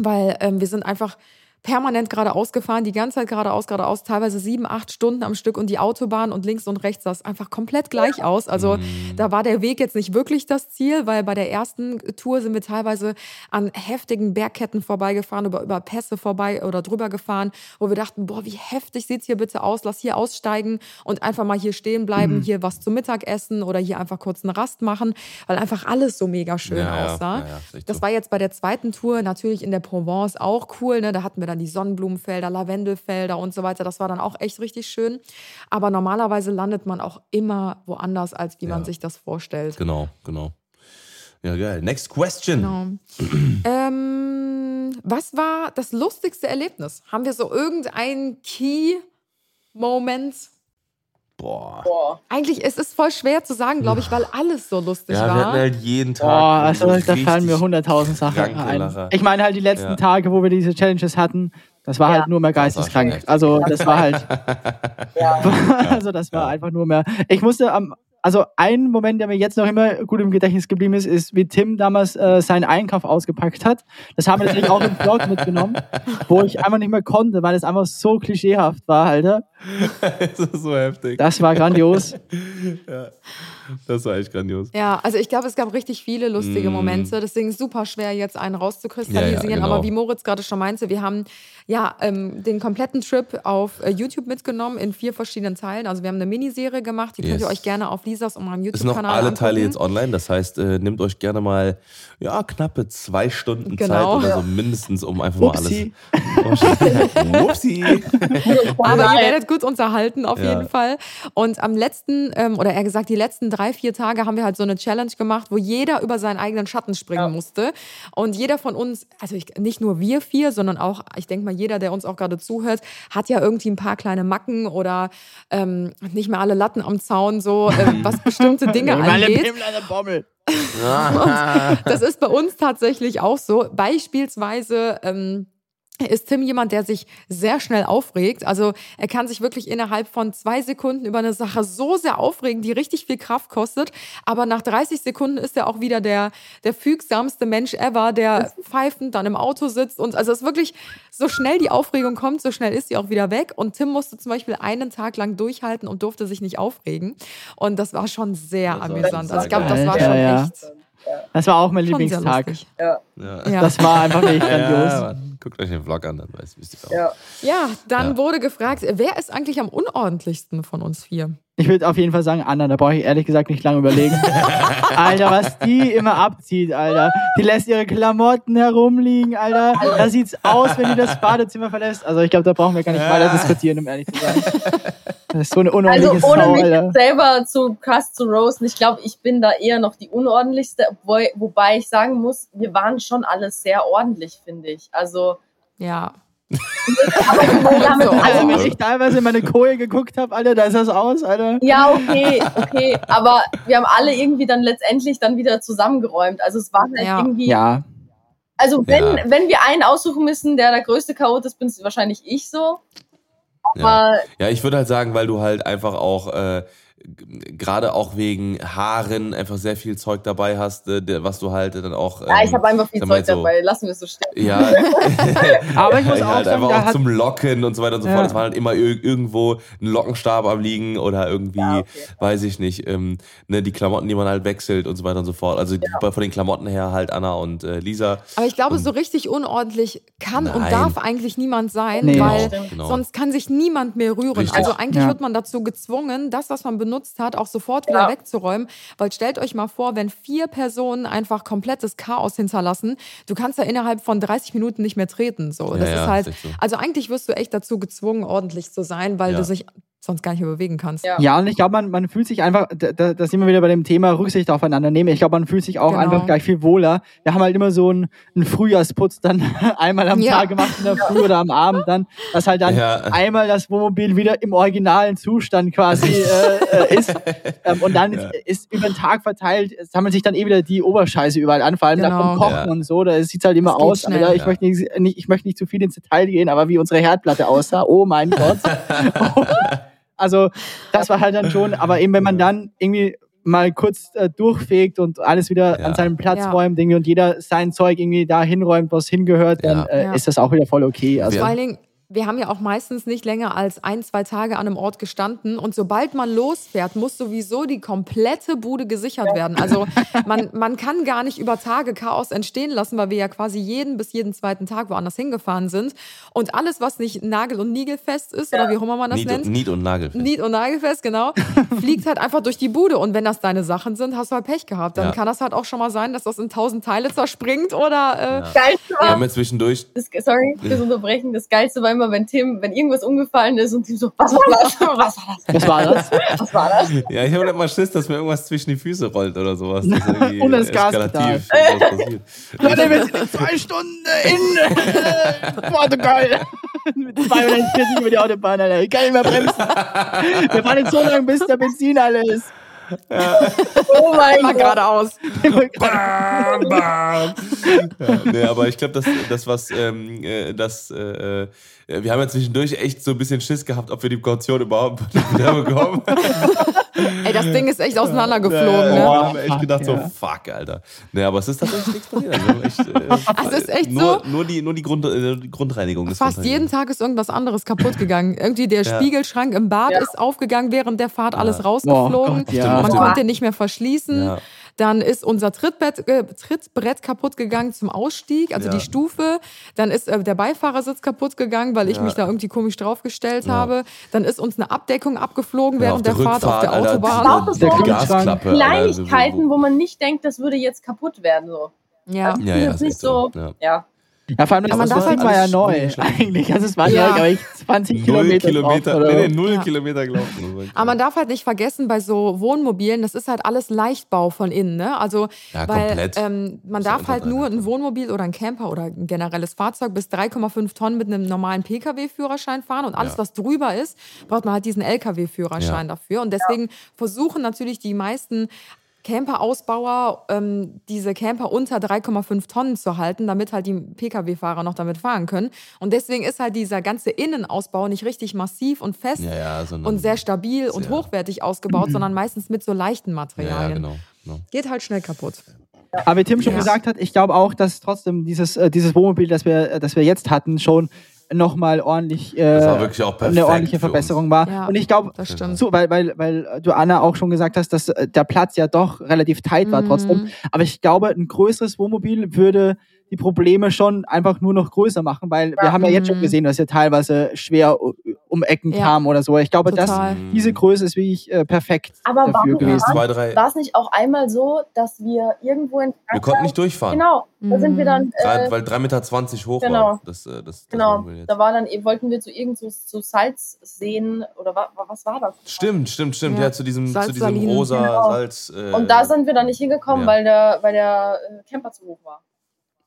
weil ähm, wir sind einfach permanent geradeaus gefahren, die ganze Zeit geradeaus, geradeaus, teilweise sieben, acht Stunden am Stück und die Autobahn und links und rechts sah es einfach komplett gleich aus. Also da war der Weg jetzt nicht wirklich das Ziel, weil bei der ersten Tour sind wir teilweise an heftigen Bergketten vorbeigefahren, über, über Pässe vorbei oder drüber gefahren, wo wir dachten, boah, wie heftig sieht's hier bitte aus, lass hier aussteigen und einfach mal hier stehen bleiben, hier was zum Mittag essen oder hier einfach kurz eine Rast machen, weil einfach alles so mega schön
Ja,
aussah.
ja, ja,
das
so.
war jetzt bei der zweiten Tour natürlich in der Provence auch cool. Ne? Da hatten wir dann die Sonnenblumenfelder, Lavendelfelder und so weiter. Das war dann auch echt richtig schön. Aber normalerweise landet man auch immer woanders, als wie man
Ja.
sich das vorstellt.
Genau, genau. Ja, geil. Next question.
Genau. ähm, was war das lustigste Erlebnis? Haben wir so irgendeinen Key-Moment?
Boah.
Boah.
Eigentlich ist es voll schwer zu sagen, glaube ich, weil alles so lustig
Ja, wir
war.
hatten halt jeden Tag.
Boah, also da fallen mir hunderttausend Sachen ein. Ich meine halt die letzten
Ja.
Tage, wo wir diese Challenges hatten, das war
Ja.
halt nur mehr geisteskrank. Also das war halt,
Ja.
also das war einfach nur mehr. Ich musste am, also ein Moment, der mir jetzt noch immer gut im Gedächtnis geblieben ist, ist, wie Tim damals äh, seinen Einkauf ausgepackt hat. Das haben wir natürlich auch im Vlog mitgenommen, wo ich einfach nicht mehr konnte, weil es einfach so klischeehaft war, Alter.
das ist so heftig.
Das war grandios.
Das war echt grandios.
Ja, also ich glaube, es gab richtig viele lustige
Mm.
Momente. Deswegen super schwer, jetzt einen rauszukristallisieren.
Ja, ja, genau.
Aber wie Moritz gerade schon meinte, wir haben ja ähm, den kompletten Trip auf äh, YouTube mitgenommen in vier verschiedenen Teilen. Also wir haben eine Miniserie gemacht, die könnt ihr
Yes.
euch gerne auf Lisas und meinem
Es sind noch
YouTube-Kanal
alle
angucken.
Teile jetzt online. Das heißt, äh, nehmt euch gerne mal ja, knappe zwei Stunden Zeit
Genau.
oder so mindestens, um einfach mal
Upsi.
alles. Upsi.
Aber ihr werdet gut unterhalten, auf
Ja.
jeden Fall. Und am letzten, ähm, oder eher gesagt, die letzten drei, vier Tage haben wir halt so eine Challenge gemacht, wo jeder über seinen eigenen Schatten springen
Ja.
musste. Und jeder von uns, also ich, nicht nur wir vier, sondern auch, ich denke mal, jeder, der uns auch gerade zuhört, hat ja irgendwie ein paar kleine Macken oder ähm, nicht mehr alle Latten am Zaun, so ähm, was bestimmte Dinge angeht. Das ist bei uns tatsächlich auch so. Beispielsweise ähm, ist Tim jemand, der sich sehr schnell aufregt. Also er kann sich wirklich innerhalb von zwei Sekunden über eine Sache so sehr aufregen, die richtig viel Kraft kostet. Aber nach 30 Sekunden ist er auch wieder der, der fügsamste Mensch ever, der pfeifend dann im Auto sitzt. Und also es ist wirklich, so schnell die Aufregung kommt, so schnell ist sie auch wieder weg. Und Tim musste zum Beispiel einen Tag lang durchhalten und durfte sich nicht aufregen. Und das war schon sehr
Das
amüsant. Also ich glaube, das war schon
ja.
echt
Das war auch mein
schon
Lieblingstag.
Ja.
Ja.
Das war einfach wirklich grandios.
Guckt euch den Vlog an, dann weißt wisst ihr auch.
Ja.
Ja, dann
Ja.
wurde gefragt, wer ist eigentlich am unordentlichsten von uns vier?
Ich würde auf jeden Fall sagen, Anna, da brauche ich ehrlich gesagt nicht lange überlegen. Alter, was die immer abzieht, Alter. Die lässt ihre Klamotten herumliegen, Alter. Da sieht's aus, wenn die das Badezimmer verlässt. Also ich glaube, da brauchen wir gar nicht weiter diskutieren, um ehrlich zu sein. Das ist so eine
Also
unordentliche
ohne
Sau,
mich
Alter.
selber zu krass zu roasten, ich glaube, ich bin da eher noch die unordentlichste, wobei, wobei ich sagen muss, wir waren schon alles sehr ordentlich, finde ich. Also
Ja.
wir haben
So.
alle
Also,
nicht
wenn ich teilweise in meine Koje geguckt habe, Alter, da ist das aus, Alter.
Ja, okay, okay. Aber wir haben alle irgendwie dann letztendlich dann wieder zusammengeräumt. Also es war halt
Ja.
irgendwie.
Ja.
Also wenn,
Ja.
wenn wir einen aussuchen müssen, der der größte Chaot ist, bin es wahrscheinlich ich so. Aber
Ja, ich würde halt sagen, weil du halt einfach auch äh, gerade auch wegen Haaren einfach sehr viel Zeug dabei hast, äh, was du halt dann auch.
ja, ich
ähm,
habe einfach viel Zeug
so-
dabei. Lassen wir es so stehen.
Ja,
Aber ich muss auch
halt
sagen,
einfach auch zum Locken und so weiter und so
Ja.
fort. Es war halt immer ir irgendwo ein Lockenstab am Liegen oder irgendwie,
Ja, okay.
weiß ich nicht, ähm, ne, die Klamotten, die man halt wechselt und so weiter und so fort. Also die, von den Klamotten her halt Anna und äh, Lisa.
Aber ich glaube, so richtig unordentlich kann und
Nein.
darf eigentlich niemand sein,
Nee.
weil
Genau,
genau.
sonst kann sich niemand mehr rühren.
Richtig.
Also eigentlich
Ja.
wird man dazu gezwungen, das, was man benutzt hat, auch sofort wieder
Ja.
wegzuräumen. Weil stellt euch mal vor, wenn vier Personen einfach komplettes Chaos hinterlassen, du kannst ja innerhalb von 30 Minuten nicht mehr treten. So, das
Ja,
ist halt.
ist so.
Also eigentlich wirst du echt dazu gezwungen, ordentlich zu sein, weil
Ja.
du dich sonst gar nicht mehr bewegen kannst.
Ja.
Ja, und ich glaube, man, man fühlt sich einfach, da, da da sind wir wieder bei dem Thema Rücksicht aufeinander nehmen. Ich glaube, man fühlt sich auch
Genau.
einfach gleich viel wohler. Wir haben halt immer so einen, einen Frühjahrsputz dann einmal am
Ja.
Tag gemacht in der Früh oder am Abend dann, dass halt dann
Ja.
einmal das Wohnmobil wieder im originalen Zustand quasi äh, ist. Ähm, und dann ist, ist über den Tag verteilt, sammelt sich dann eh wieder die Oberscheiße überall an, vor allem
Genau.
nach dem Kochen
Ja.
und so. Da sieht's halt immer
Das
aus.
schnell.
Ich,
Ja.
möchte nicht, nicht, ich möchte nicht zu viel ins Detail gehen, aber wie unsere Herdplatte aussah, oh mein Gott. Also das war halt dann schon, aber eben wenn man dann irgendwie mal kurz äh, durchfegt und alles wieder
Ja.
an seinen Platz
Ja.
räumt irgendwie und jeder sein Zeug irgendwie da hinräumt, was hingehört, dann
Ja.
Äh,
Ja.
ist das auch wieder voll okay. Also.
Vor allen Dingen, wir haben ja auch meistens nicht länger als ein, zwei Tage an einem Ort gestanden. Und sobald man losfährt, muss sowieso die komplette Bude gesichert werden. Also man, man kann gar nicht über Tage Chaos entstehen lassen, weil wir ja quasi jeden bis jeden zweiten Tag woanders hingefahren sind. Und alles, was nicht nagel- und niegelfest ist, oder wie auch immer man das
Nied
nennt,
und, Nied und Nagelfest.
Niet- und nagelfest, genau, fliegt halt einfach durch die Bude. Und wenn das deine Sachen sind, hast du halt Pech gehabt. Dann
Ja.
kann das halt auch schon mal sein, dass das in tausend Teile zerspringt oder äh,
Geilste
Wir
war,
haben ja zwischendurch
das, sorry fürs Unterbrechen, das Geilste war immer, wenn Tim, wenn irgendwas umgefallen ist und Tim so, was war das? Was war das?
was war das?
Was war das?
Ja, ich habe halt mal Schiss, dass mir irgendwas zwischen die Füße rollt oder sowas.
Und das
eskalativ passiert.
Leute, wir sind in zwei Stunden in Portugal. Mit 240 über die Autobahn, Alter. Ich kann nicht mehr bremsen. Wir fahren jetzt so lange, bis der Benzin alle ist.
Oh mein
Immer
Gott.
geradeaus.
Bam, bam. ja, nee, aber ich glaube, das, das was ähm, äh, das äh, äh, wir haben ja zwischendurch echt so ein bisschen Schiss gehabt, ob wir die Kaution überhaupt wieder bekommen.
Ey, das Ding ist echt auseinandergeflogen,
Ja,
ne?
wir haben echt gedacht so, fuck, Alter. Nee, aber es ist tatsächlich nichts passiert. Also echt, äh,
es ist echt
nur,
so?
Nur die, nur die, Grund, äh, die Grundreinigung. ist
Fast jeden. Tag ist irgendwas anderes kaputt gegangen. Irgendwie der
Ja.
Spiegelschrank im Bad
Ja.
ist aufgegangen während der Fahrt, alles rausgeflogen.
Oh Gott,
Man konnte nicht mehr verschließen.
Ja.
Dann ist unser Trittbrett, äh, Trittbrett kaputt gegangen zum Ausstieg, also
Ja.
die Stufe. Dann ist äh, der Beifahrersitz kaputt gegangen, weil ich
Ja.
mich da irgendwie komisch draufgestellt
Ja.
habe. Dann ist uns eine Abdeckung abgeflogen
Ja,
während der, Fahrt auf der
Alter,
Autobahn.
Auch so
die
Der
Gasklappe. Alter,
Kleinigkeiten, wo man nicht denkt, das würde jetzt kaputt werden. So.
Ja.
Ja, ja,
jetzt
ist
nicht
so.
so.
Ja.
Ja.
Vor allem
Aber
das
man darf
Ding
halt
war ja
alles
neu eigentlich. Also es waren
Ja.
ja, glaube ich, 20
Null
Kilometer,
Kilometer,
drauf, oder
nee, nee, null
Ja.
Kilometer gelaufen.
Aber man darf halt nicht vergessen, bei so Wohnmobilen, das ist halt alles Leichtbau von innen. Ne? Also,
Ja,
weil ähm, man darf halt nur ein Wohnmobil oder ein Camper oder ein generelles Fahrzeug bis 3,5 Tonnen mit einem normalen Pkw-Führerschein fahren. Und alles,
Ja.
was drüber ist, braucht man halt diesen Lkw-Führerschein
Ja.
dafür. Und deswegen versuchen natürlich die meisten Camper-Ausbauer, ähm, diese Camper unter 3,5 Tonnen zu halten, damit halt die Pkw-Fahrer noch damit fahren können. Und deswegen ist halt dieser ganze Innenausbau nicht richtig massiv und fest
Ja, ja,
und sehr stabil und
sehr-
hochwertig ausgebaut, sondern meistens mit so leichten
Ja, ja,
Materialien.
genau. genau.
Geht halt schnell kaputt.
Aber wie Tim schon
Ja.
gesagt hat, ich glaube auch, dass trotzdem dieses, äh, dieses Wohnmobil, das wir, äh, das wir jetzt hatten, schon nochmal ordentlich äh,
Das war wirklich auch perfekt
eine ordentliche. Verbesserung war.
Ja,
Und ich glaube, so, weil, weil, weil du Anna auch schon gesagt hast, dass äh, der Platz ja doch relativ tight war
Mhm.
trotzdem. Aber ich glaube, ein größeres Wohnmobil würde die Probleme schon einfach nur noch größer machen, weil wir haben ja jetzt schon
Mhm.
gesehen, dass er teilweise schwer u- um Ecken
Ja.
kam oder so. Ich glaube,
Total.
dass diese Größe ist wirklich äh, perfekt
Aber
dafür
warum-
gewesen.
Drei.
War es nicht auch einmal so, dass wir irgendwo in
Wir konnten nicht durchfahren.
Genau, da sind wir dann.
Drei,
Äh,
weil 3,20 Meter hoch
genau.
war. Das, äh, das, das
genau,
jetzt.
da war dann, wollten wir zu irgend so, so Salzseen oder wa, wa- was war das?
Stimmt, stimmt, stimmt.
Ja.
Ja, zu diesem, zu diesem rosa
Genau.
Salz. Äh,
Und da sind wir dann nicht hingekommen,
ja.
weil der, weil der äh, Camper zu hoch war.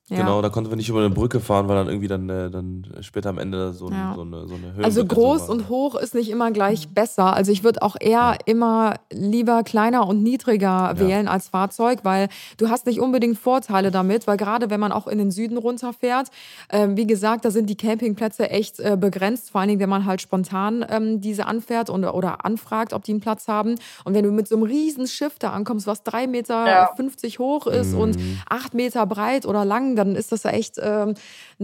Ja.
Genau, da konnten wir nicht über eine Brücke fahren, weil dann irgendwie dann, äh, dann später am Ende so, ein-
Ja.
so eine, so eine Höhe.
Also groß und hoch ist nicht immer gleich besser. Also ich würde auch eher immer lieber kleiner und niedriger wählen als Fahrzeug, weil du hast nicht unbedingt Vorteile damit, weil gerade wenn man auch in den Süden runterfährt, ähm, wie gesagt, da sind die Campingplätze echt äh, begrenzt, vor allen Dingen, wenn man halt spontan ähm, diese anfährt und, oder anfragt, ob die einen Platz haben. Und wenn du mit so einem riesen Schiff da ankommst, was 3,50 Meter
Ja.
50 hoch ist und
Mhm.
8 Meter breit oder lang, dann ist das echt ähm,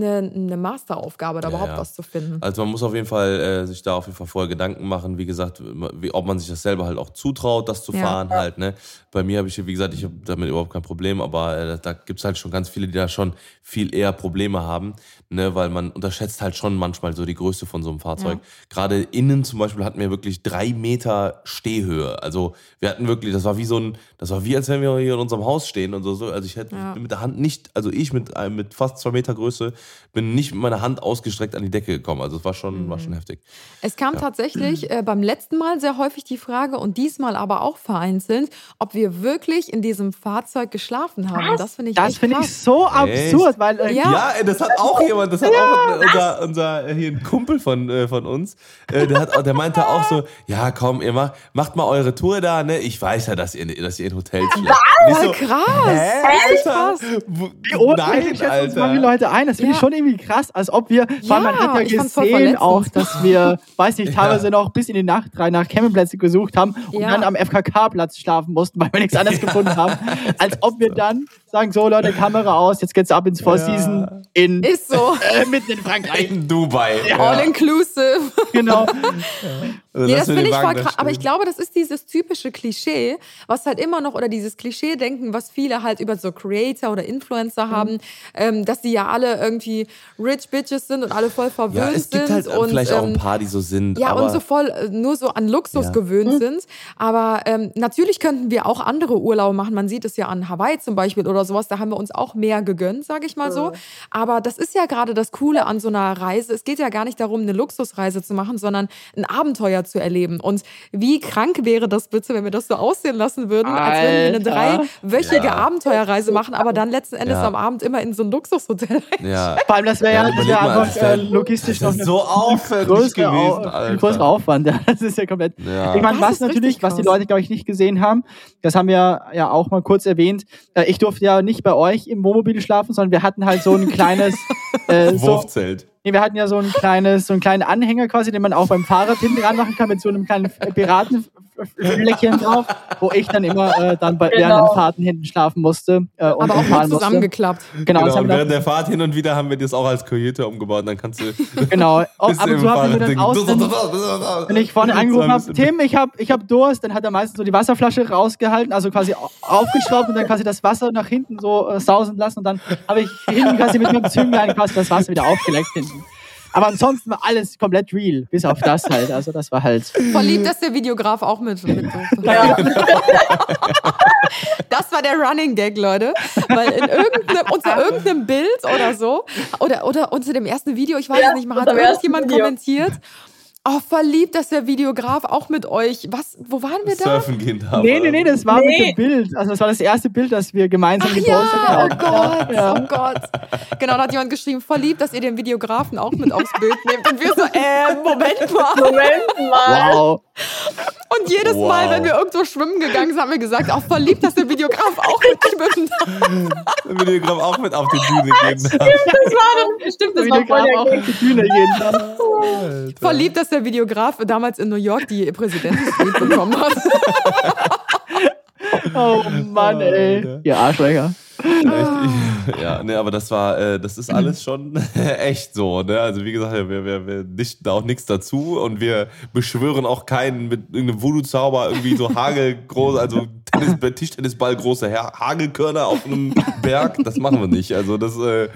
eine, eine Masteraufgabe, da
Ja,
überhaupt
ja.
was zu finden.
Also man muss auf jeden Fall äh, sich da auf jeden Fall vorher Gedanken machen, wie gesagt, wie, ob man sich das selber halt auch zutraut, das zu
Ja.
fahren halt. Ne? Bei mir habe ich, wie gesagt, ich habe damit überhaupt kein Problem, aber äh, da gibt es halt schon ganz viele, die da schon viel eher Probleme haben, ne? weil man unterschätzt halt schon manchmal so die Größe von so einem Fahrzeug. Gerade innen zum Beispiel hatten wir wirklich drei Meter Stehhöhe. Also wir hatten wirklich, das war wie so ein, das war wie als wenn wir hier in unserem Haus stehen und so. so. Also ich hätte mit der Hand nicht, also ich mit, äh, mit fast zwei Meter Größe bin nicht mit meiner Hand ausgestreckt an die Decke gekommen. Also es war schon, war schon heftig.
Es kam tatsächlich äh, beim letzten Mal sehr häufig die Frage und diesmal aber auch vereinzelt, ob wir wirklich in diesem Fahrzeug geschlafen haben. Das finde ich
Das finde ich
krass.
so absurd, weil äh,
Ja.
Ja, ey, das hat auch jemand, das hat auch unser, unser äh, hier ein Kumpel von, äh, von uns, äh, der, hat, der meinte auch so, ja komm, ihr macht, macht mal eure Tour da, ne? Ich weiß ja, dass ihr, dass ihr in Hotels schläft. So,
Krass.
Hä, Alter? Wo-
Wie
Nein,
schätzen viele
Alter.
Leute ein. Das finde ich
Ja.
Schon irgendwie krass, als ob wir, weil man hat ja gesehen auch, dass wir, weiß nicht, teilweise noch bis in die Nacht rein nach Campingplätzen gesucht haben und
Ja.
dann am FKK-Platz schlafen mussten, weil wir nichts anderes gefunden haben. Als ob wir dann sagen, so Leute, Kamera aus, jetzt geht's ab ins Four Season in,
Ist so.
äh, mitten in Frankreich.
In Dubai.
All inclusive.
genau.
Also
Nee, das finde ich voll krass. Aber ich glaube, das ist dieses typische Klischee, was halt immer noch, oder dieses Klischee-Denken, was viele halt über so Creator oder Influencer
Mhm.
haben, ähm, dass die ja alle irgendwie Rich Bitches sind und alle voll verwöhnt
Ja, es gibt
sind.
halt
und,
vielleicht auch ein
ähm,
paar, die so sind.
Ja,
aber
und so voll äh, nur so an Luxus
Ja.
gewöhnt sind. Aber ähm, natürlich könnten wir auch andere Urlaube machen. Man sieht es ja an Hawaii zum Beispiel oder sowas. Da haben wir uns auch mehr gegönnt, sage ich mal so. Aber das ist ja gerade das Coole an so einer Reise. Es geht ja gar nicht darum, eine Luxusreise zu machen, sondern ein Abenteuer zu erleben. Und wie krank wäre das bitte, wenn wir das so aussehen lassen würden, als würden wir eine
Alter.
dreiwöchige
Ja.
Abenteuerreise machen, aber dann letzten Endes
Ja.
am Abend immer in so ein Luxushotel.
Ja.
Vor allem, das wäre
Ja,
ja, das wär
mal,
einfach äh, logistisch noch
so aufwendig gewesen,
Au- ein
Alter.
größerer Aufwand. Ja, das ist ja komplett.
Ja.
Ich meine, was natürlich, was die. Leute, glaube ich, nicht gesehen haben, das haben wir ja auch mal kurz erwähnt. Äh, Ich durfte ja nicht bei euch im Wohnmobil schlafen, sondern wir hatten halt so ein kleines, äh, so,
Wurfzelt.
nee, wir hatten ja so ein kleines, so einen kleinen Anhänger quasi, den man auch beim Fahrrad hinten dran machen kann mit so einem kleinen Piratenfleckchen drauf, wo ich dann immer äh, dann bei während
Genau.
den Fahrten hinten schlafen musste äh, und
Aber auch
fahren
mal
musste.
zusammengeklappt.
Genau,
Genau,
haben
und während der Fahrt hin und wieder haben wir das auch als Kajüte umgebaut. Und dann kannst du.
genau. Ab
bist du
und zu haben wir dann aus, wenn ich vorne angerufen habe, Tim, ich habe ich hab Durst, dann hat er meistens so die Wasserflasche rausgehalten, also quasi au- aufgeschraubt und dann quasi das Wasser nach hinten so äh, sausen lassen und dann habe ich hinten quasi mit meinem Zünglein quasi das Wasser wieder aufgeleckt hinten. Aber ansonsten war alles komplett real, bis auf das halt. Also das war halt.
Voll lieb, dass der Videograf auch mit, mit.
Ja.
Das war der Running Gag, Leute. Weil in irgendeinem, unter irgendeinem Bild oder so, oder, oder unter dem ersten Video, ich weiß
Ja,
es nicht mal, hat irgendjemand
Video.
kommentiert. Oh, voll lieb, dass der Videograf auch mit euch. Was, wo waren wir da?
Surfen gehen da.
Nee, nee, nee, das war
Nee.
mit dem Bild. Also das war das erste Bild, das wir gemeinsam
Ach
gepostet
ja, oh
haben.
Gott,
Ja.
oh Gott. Genau, da hat jemand geschrieben, voll lieb, dass ihr den Videografen auch mit aufs Bild nehmt. Und wir so, äh, Moment mal.
Moment mal.
Wow.
Und jedes
Wow.
Mal, wenn wir irgendwo schwimmen gegangen sind, haben wir gesagt, auch voll lieb, dass der Videograf auch darf.
Dann will ich gerade auch mit auf die Bühne gehen.
Das war dann, stimmt, das
Der
war voll
Videograf
der
auch auf die Bühne jeden Tag.
Voll lieb, dass der Videograf damals in New York die Präsidentensuite bekommen hat.
Oh Mann, ey. Ihr Arschlöcher.
Echt, ja, ne, aber das war, äh, das ist alles schon echt so, ne? Also wie gesagt, wir, wir, wir dichten auch nichts dazu und wir beschwören auch keinen mit irgendeinem Voodoo-Zauber irgendwie so hagelgroß, also Tennis, Tischtennisball große Ha- Hagelkörner auf einem Berg. Das machen wir nicht. Also das, äh,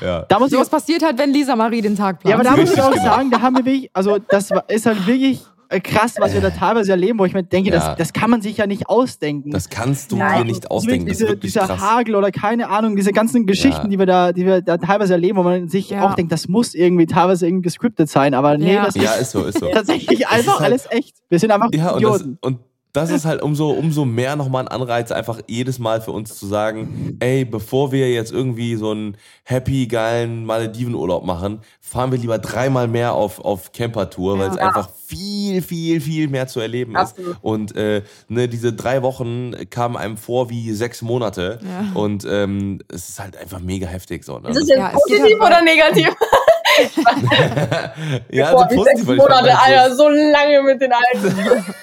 ja.
Da muss
was passiert halt, wenn Lisa Marie den Tag plant.
Ja, aber da muss ich auch
genau.
sagen, da haben wir wirklich, also das war- ist halt wirklich krass, was wir da teilweise erleben, wo ich mir denke,
Ja.
das, das kann man sich ja nicht ausdenken.
Das kannst du
Nein.
dir nicht ausdenken. Das ist
diese, dieser
krass.
Hagel oder keine Ahnung, diese ganzen Geschichten,
Ja.
die wir da, die wir da teilweise erleben, wo man sich
Ja.
auch denkt, das muss irgendwie teilweise irgendwie gescriptet sein, aber nee,
Ja.
das
Ja,
ist
ist so, ist so.
tatsächlich einfach
halt-
alles echt. Wir sind einfach
Ja, und das,
Idioten.
und das ist halt umso, umso mehr nochmal ein Anreiz, einfach jedes Mal für uns zu sagen, ey, bevor wir jetzt irgendwie so einen happy, geilen Maledivenurlaub machen, fahren wir lieber dreimal mehr auf, auf Camper-Tour, weil es
Ja.
einfach viel, viel, viel mehr zu erleben
Absolut.
ist. Und äh, ne, diese drei Wochen kamen einem vor wie sechs Monate.
Ja.
Und ähm, es ist halt einfach mega heftig so. Ne?
Ist es
Das-
jetzt
Ja,
positiv
halt
oder negativ?
ja,
Boah,
also
die sechs
positiv. fand
Monate,
so-
Alter, so lange mit den Alten.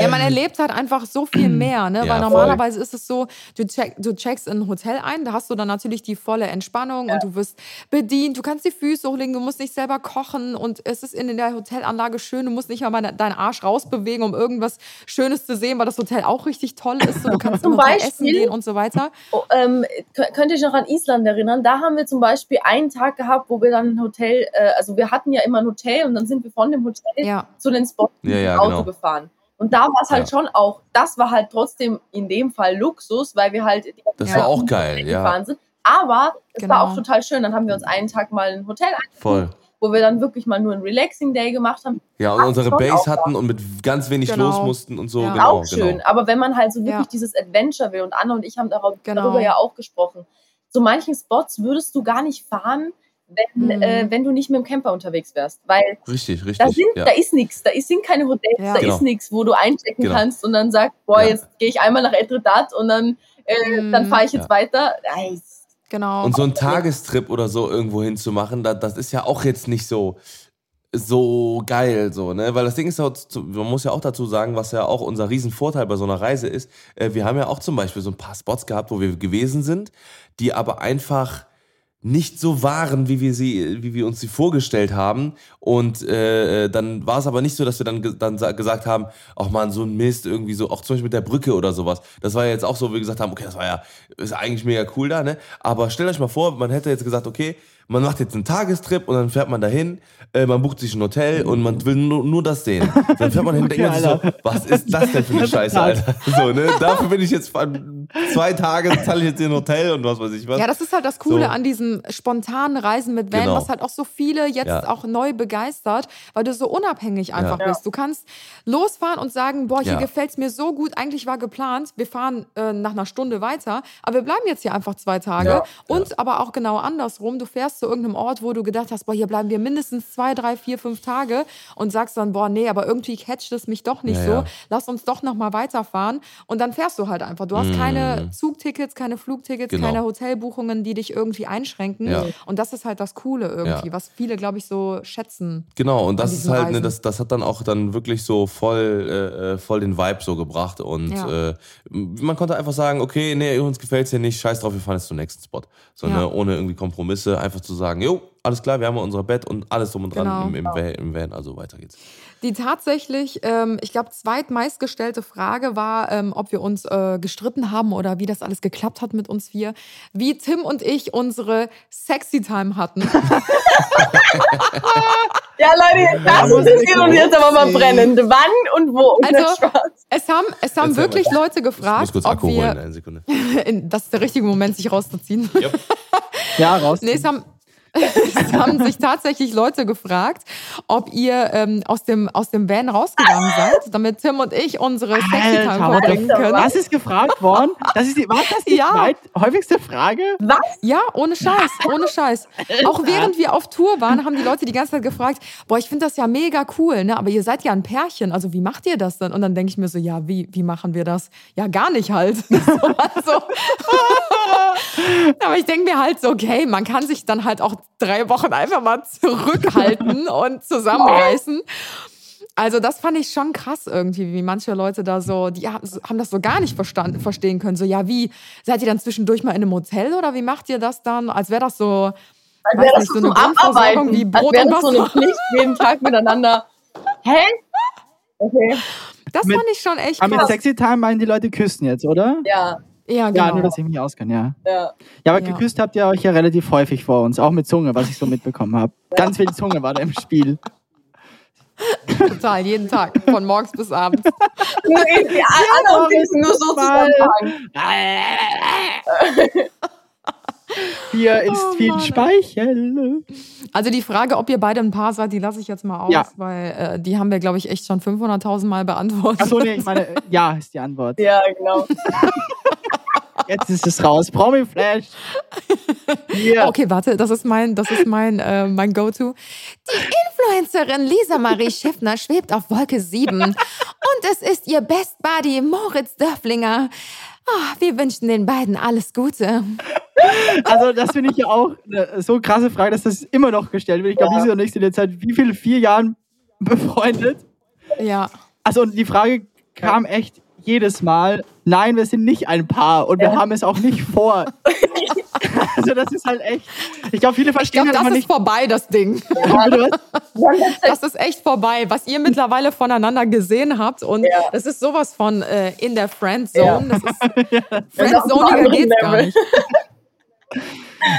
Ja, man erlebt halt einfach so viel mehr, ne?
Ja,
Weil
voll.
normalerweise ist es so, du, check, du checkst in ein Hotel ein, da hast du dann natürlich die volle Entspannung und du wirst bedient, du kannst die Füße hochlegen, du musst nicht selber kochen und es ist in der Hotelanlage schön, du musst nicht mal deinen Arsch rausbewegen, um irgendwas Schönes zu sehen, weil das Hotel auch richtig toll ist. So, du kannst
Zum
im Hotel
Beispiel-
essen gehen und so weiter.
Oh, ähm, kö- könnt ihr euch noch an Island erinnern? Da haben wir zum Beispiel einen Tag gehabt, wo wir dann ein Hotel, äh, also wir hatten ja immer ein Hotel und dann sind wir von dem Hotel
Ja.
zu den Spots
Ja, ja, genau.
Gefahren. Und da war es halt
Ja.
schon auch, das war halt trotzdem in dem Fall Luxus, weil wir halt die
Das
Ja.
war auch geil, ja.
gefahren sind. Aber es
Genau.
war auch total schön. Dann haben wir uns einen Tag mal ein Hotel
Voll.
wo wir dann wirklich mal nur ein Relaxing Day gemacht haben.
Ja, und
Ach,
unsere Base hatten und mit ganz wenig
Genau.
los mussten und so.
Ja.
Genau,
auch schön.
genau.
Aber wenn man halt so wirklich
Ja.
dieses Adventure will und Anna und ich haben darauf,
Genau.
darüber ja auch gesprochen. So manchen Spots würdest du gar nicht fahren, wenn,
Mhm.
äh, wenn du nicht mit dem Camper unterwegs wärst. Weil
Richtig,
da,
richtig.
sind,
ja.
da ist nichts, da ist, sind keine Hotels,
Ja.
da
Genau.
ist nichts, wo du einchecken
Genau.
kannst und dann sagst, boah,
Ja.
jetzt gehe ich einmal nach Etretat und dann, äh,
Mhm.
dann fahre ich jetzt
Ja.
weiter. Nice.
Genau.
Und so einen Tagestrip oder so irgendwo hinzumachen, da, das ist ja auch jetzt nicht so so geil so, ne? Weil das Ding ist auch, zu- man muss ja auch dazu sagen, was ja auch unser Riesenvorteil bei so einer Reise ist, äh, wir haben ja auch zum Beispiel so ein paar Spots gehabt, wo wir gewesen sind, die aber einfach nicht so waren, wie wir sie, wie wir uns sie vorgestellt haben. Und äh, dann war es aber nicht so, dass wir dann, dann sa- gesagt haben, ach man, so ein Mist, irgendwie so, auch zum Beispiel mit der Brücke oder sowas. Das war ja jetzt auch so, wie wir gesagt haben, okay, das war ja, ist eigentlich mega cool da, ne? Aber stellt euch mal vor, man hätte jetzt gesagt, okay, man macht jetzt einen Tagestrip und dann fährt man dahin, äh, man bucht sich ein Hotel und man will nur, nur das sehen. Dann fährt man hin und denkt man sich so,
Alter.
was ist das denn für eine Scheiße, Alter? So, ne? Dafür bin ich jetzt zwei Tage, zahle ich jetzt in ein Hotel und was weiß ich was.
Ja, das ist halt das Coole
So.
an diesem spontanen Reisen mit Van,
Genau.
was halt auch so viele jetzt
Ja.
auch neu begeistert, weil du so unabhängig einfach
Ja.
bist. Du kannst losfahren und sagen, boah, hier
Ja.
gefällt's mir so gut, eigentlich war geplant, wir fahren äh, nach einer Stunde weiter, aber wir bleiben jetzt hier einfach zwei Tage.
Ja.
Und aber auch genau andersrum, du fährst zu irgendeinem Ort, wo du gedacht hast, boah, hier bleiben wir mindestens zwei, drei, vier, fünf Tage und sagst dann, boah, nee, aber irgendwie catcht es mich doch nicht
Ja,
so,
ja.
lass uns doch nochmal weiterfahren und dann fährst du halt einfach. Du hast keine Zugtickets, keine Flugtickets,
Mm. Genau.
keine Hotelbuchungen, die dich irgendwie einschränken.
Ja.
Und das ist halt das Coole irgendwie, was viele, glaube ich, so schätzen.
Genau, und das ist halt, ne, das, das hat dann auch dann wirklich so voll, äh, äh, voll den Vibe so gebracht. Und äh, man konnte einfach sagen, okay, nee, uns gefällt's hier nicht, scheiß drauf, wir fahren jetzt zum nächsten Spot. So, ne, ohne irgendwie Kompromisse, einfach zu sagen, jo, alles klar, wir haben unser Bett und alles drum und dran
Genau.
im, im, Van, im Van, also weiter geht's.
Die tatsächlich, ähm, ich glaube, zweitmeistgestellte Frage war, ähm, ob wir uns äh, gestritten haben oder wie das alles geklappt hat mit uns vier. Wie Tim und ich unsere Sexy Time hatten.
Ja, Leute, das interessiert uns jetzt aber mal brennend. Wann und wo?
Also, es haben, es haben
Erzähl
wirklich
mal.
Leute
Ich muss
gefragt,
kurz
ob
Akku holen,
wir,
eine Sekunde.
in, das ist der richtige Moment, sich rauszuziehen.
Ja, raus.
Nee, es haben, es haben sich tatsächlich Leute gefragt, ob ihr ähm, aus, dem, aus dem Van rausgegangen seid, damit Tim und ich unsere Sexy Time verbringen können.
Das ist gefragt worden. Das ist die, war das die
Ja.
häufigste Frage?
Was?
Ja, ohne Scheiß, ohne Scheiß. Auch während wir auf Tour waren, haben die Leute die ganze Zeit gefragt, boah, ich finde das ja mega cool, ne? aber ihr seid ja ein Pärchen, also wie macht ihr das denn? Und dann denke ich mir so, ja, wie, wie machen wir das? Ja, gar nicht halt. So, also. aber ich denke mir halt so, okay, man kann sich dann halt auch drei Wochen einfach mal zurückhalten und zusammenreißen. Also das fand ich schon krass irgendwie, wie manche Leute da so, die haben, das so gar nicht verstanden, verstehen können. So, ja, wie, seid ihr dann zwischendurch mal in einem Hotel oder wie macht ihr das dann? Als wäre das so,
Als wäre das
nicht,
so
eine
Abarbeiten.
wie
Als
Brot
wäre
und
das so eine. Pflicht, jeden Tag miteinander. Hä? Okay.
Das
Mit-
fand ich schon echt
Aber mit
krass.
Sexy Time meinen die Leute küssen jetzt, oder?
Ja,
Ja,
Ja,
genau.
nur, dass ich mich auskenne, ja.
ja.
Ja, aber
Ja.
geküsst habt ihr euch ja relativ häufig vor uns, auch mit Zunge, was ich so mitbekommen habe. Ganz viel Zunge war da im Spiel.
Total, jeden Tag, von morgens bis abends.
Nur die anderen Küssen nur so zusammenfangen.
Hier ist
Oh,
viel
Mann.
Speichel.
Also die Frage, ob ihr beide ein Paar seid, die lasse ich jetzt mal aus,
Ja.
weil äh, die haben wir, glaube ich, echt schon 500.000 Mal beantwortet.
Achso, nee, ich meine, ja ist die Antwort.
Ja, genau.
Jetzt ist es raus. Promi-Flash. Hier.
Okay, warte, das ist mein, das ist mein, äh, mein Go-To. Die Influencerin Lisa Marie Schiffner schwebt auf Wolke 7 und es ist ihr Best Buddy Moritz Dörflinger. Ah, wir wünschen den beiden alles Gute.
Also, das finde ich ja auch eine so krasse Frage, dass das immer noch gestellt wird. Ich glaube,
Ja.
Lisa und ich sind jetzt seit wie viel? Vier Jahren befreundet.
Ja,
Also, und die Frage kam echt jedes Mal. Nein, wir sind nicht ein Paar und wir
Ja.
haben es auch nicht vor. also, das ist halt echt. Ich glaube, viele
ich
verstehen
glaube,
halt
das
aber
ist
nicht.
vorbei, das Ding. Das ist echt vorbei, was ihr mittlerweile voneinander gesehen habt. Und
Ja.
das ist sowas von äh, in der Friendzone.
Ja.
Das ist
anderen
geht's gar nicht.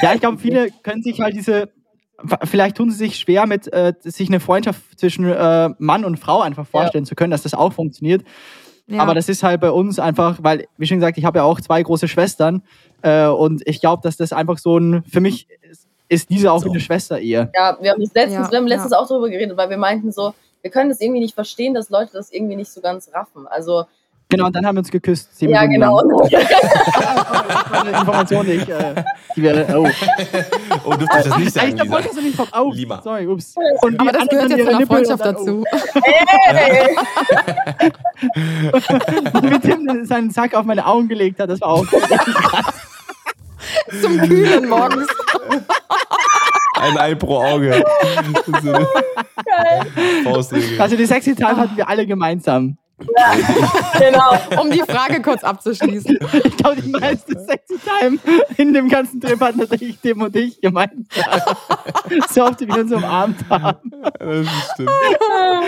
Ja, ich glaube, viele können sich halt diese. Vielleicht tun sie sich schwer mit, äh, sich eine Freundschaft zwischen äh, Mann und Frau einfach vorstellen zu können, dass das auch funktioniert.
Ja.
Aber das ist halt bei uns einfach, weil, wie schon gesagt, ich habe ja auch zwei große Schwestern äh, und ich glaube, dass das einfach so ein, für mich ist, ist diese auch wie eine Schwester eher.
Ja, wir haben das letztens,
Ja,
wir haben letztens
ja.
auch darüber geredet, weil wir meinten so, wir können das irgendwie nicht verstehen, dass Leute das irgendwie nicht so ganz raffen. Also,
Genau, und dann haben wir uns geküsst. sieben
ja,
Minuten
genau.
lang. Das war eine Information, die ich, äh, die wir, oh.
Oh, dürfte ich das nicht sagen,
da
Lisa?
wolltest du nicht vom, oh,
Lima.
sorry, ups. Und
Aber das gehört jetzt zu einer Freundschaft
und dann,
dazu.
Hey!
Oh, wie Tim seinen Sack auf meine Augen gelegt hat, das war auch
Zum Kühlen morgens.
Ein Ei pro Auge. Faustregel.
Also die Sexy Time hatten wir alle gemeinsam.
Genau.
Um die Frage kurz abzuschließen.
Ich glaube, die meiste Sexy Time in dem ganzen Trip hatten tatsächlich Tim und ich gemeinsam. so oft wie wir uns umarmt haben.
Das stimmt.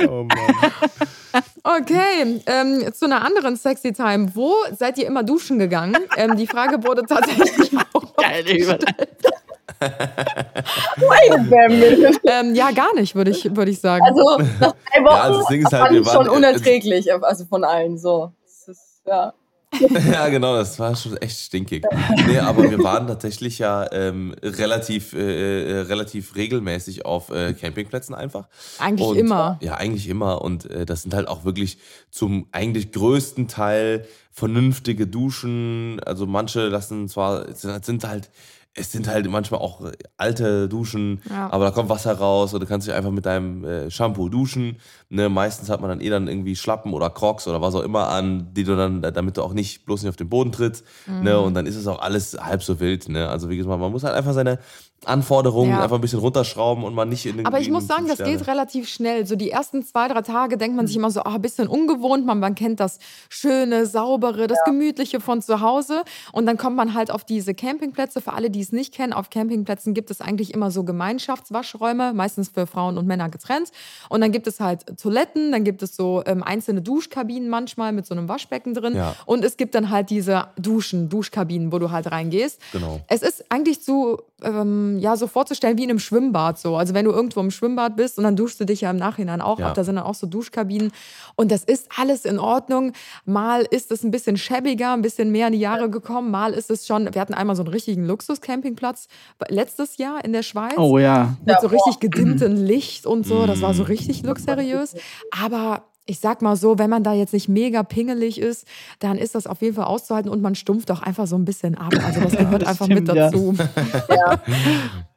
Oh Mann.
Okay, ähm, zu einer anderen Sexy Time. Wo seid ihr immer duschen gegangen? Ähm, die Frage wurde tatsächlich
Geile Überleitung.
Wait a minute.
Ähm, ja, gar nicht, würde ich, würde ich sagen.
Also nach drei Wochen
Ja, also das Ding ist halt, wir waren-
schon unerträglich, also von allen so. Das ist, ja.
Ja, genau, das war schon echt stinkig. Nee, aber wir waren tatsächlich ja ähm, relativ, äh, äh, relativ regelmäßig auf äh, Campingplätzen einfach.
Eigentlich
Und,
immer.
Ja, eigentlich immer. Und äh, das sind halt auch wirklich zum eigentlich größten Teil vernünftige Duschen. Also manche lassen zwar, sind halt, es sind halt manchmal auch äh, alte Duschen,
Ja.
aber da kommt Wasser raus und du kannst dich einfach mit deinem äh, Shampoo duschen. Ne, meistens hat man dann eh dann irgendwie Schlappen oder Crocs oder was auch immer an, die du dann, damit du auch nicht bloß nicht auf den Boden trittst.
Mhm.
Ne, und dann ist es auch alles halb so wild. Ne? Also wie gesagt, man muss halt einfach seine Anforderungen
Ja.
einfach ein bisschen runterschrauben und man nicht in den
Aber ich muss sagen, das geht relativ schnell. So die ersten zwei, drei Tage denkt man sich immer so, ah, ein bisschen ungewohnt. Man, man kennt das Schöne, Saubere, das Gemütliche von zu Hause. Und dann kommt man halt auf diese Campingplätze. Für alle, die es nicht kennen, auf Campingplätzen gibt es eigentlich immer so Gemeinschaftswaschräume, meistens für Frauen und Männer getrennt. Und dann gibt es halt Toiletten, dann gibt es so ähm, einzelne Duschkabinen manchmal mit so einem Waschbecken drin.
Ja.
Und es gibt dann halt diese Duschen, Duschkabinen, wo du halt reingehst.
Genau.
Es ist eigentlich so, ähm, ja, so vorzustellen wie in einem Schwimmbad so. Also wenn du irgendwo im Schwimmbad bist und dann duschst du dich ja im Nachhinein auch
Ja.
ab, da sind dann auch so Duschkabinen und das ist alles in Ordnung. Mal ist es ein bisschen schäbiger, ein bisschen mehr in die Jahre gekommen, mal ist es schon, wir hatten einmal so einen richtigen Luxus-Campingplatz letztes Jahr in der Schweiz.
Oh ja.
Mit so richtig gedimmtem Licht und so. Das war so richtig luxuriös. Aber ich sag mal so, wenn man da jetzt nicht mega pingelig ist, dann ist das auf jeden Fall auszuhalten und man stumpft auch einfach so ein bisschen ab. Also das gehört
das
einfach
stimmt,
mit
ja.
dazu.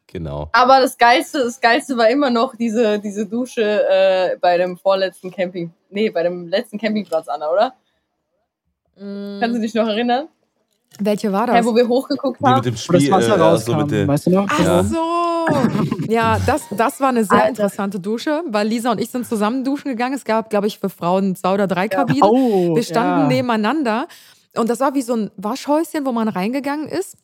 Genau.
Aber das Geilste, das Geilste war immer noch diese, diese Dusche äh, bei dem vorletzten Camping, nee, bei dem letzten Campingplatz, Anna, oder? Kannst du dich noch erinnern?
Welche war
Ja,
das?
wo wir hochgeguckt
Die mit
haben.
dem
Wo das
Spiel,
Wasser
äh, so
rauskam.
mit der,
weißt du noch?
Ach
Ja.
so. Ja, das, das war eine sehr
Alter.
interessante Dusche, weil Lisa und ich sind zusammen duschen gegangen. Es gab, glaube ich, für Frauen zwei oder drei Kabinen.
Oh,
Wir standen
ja.
nebeneinander und das war wie so ein Waschhäuschen, wo man reingegangen ist.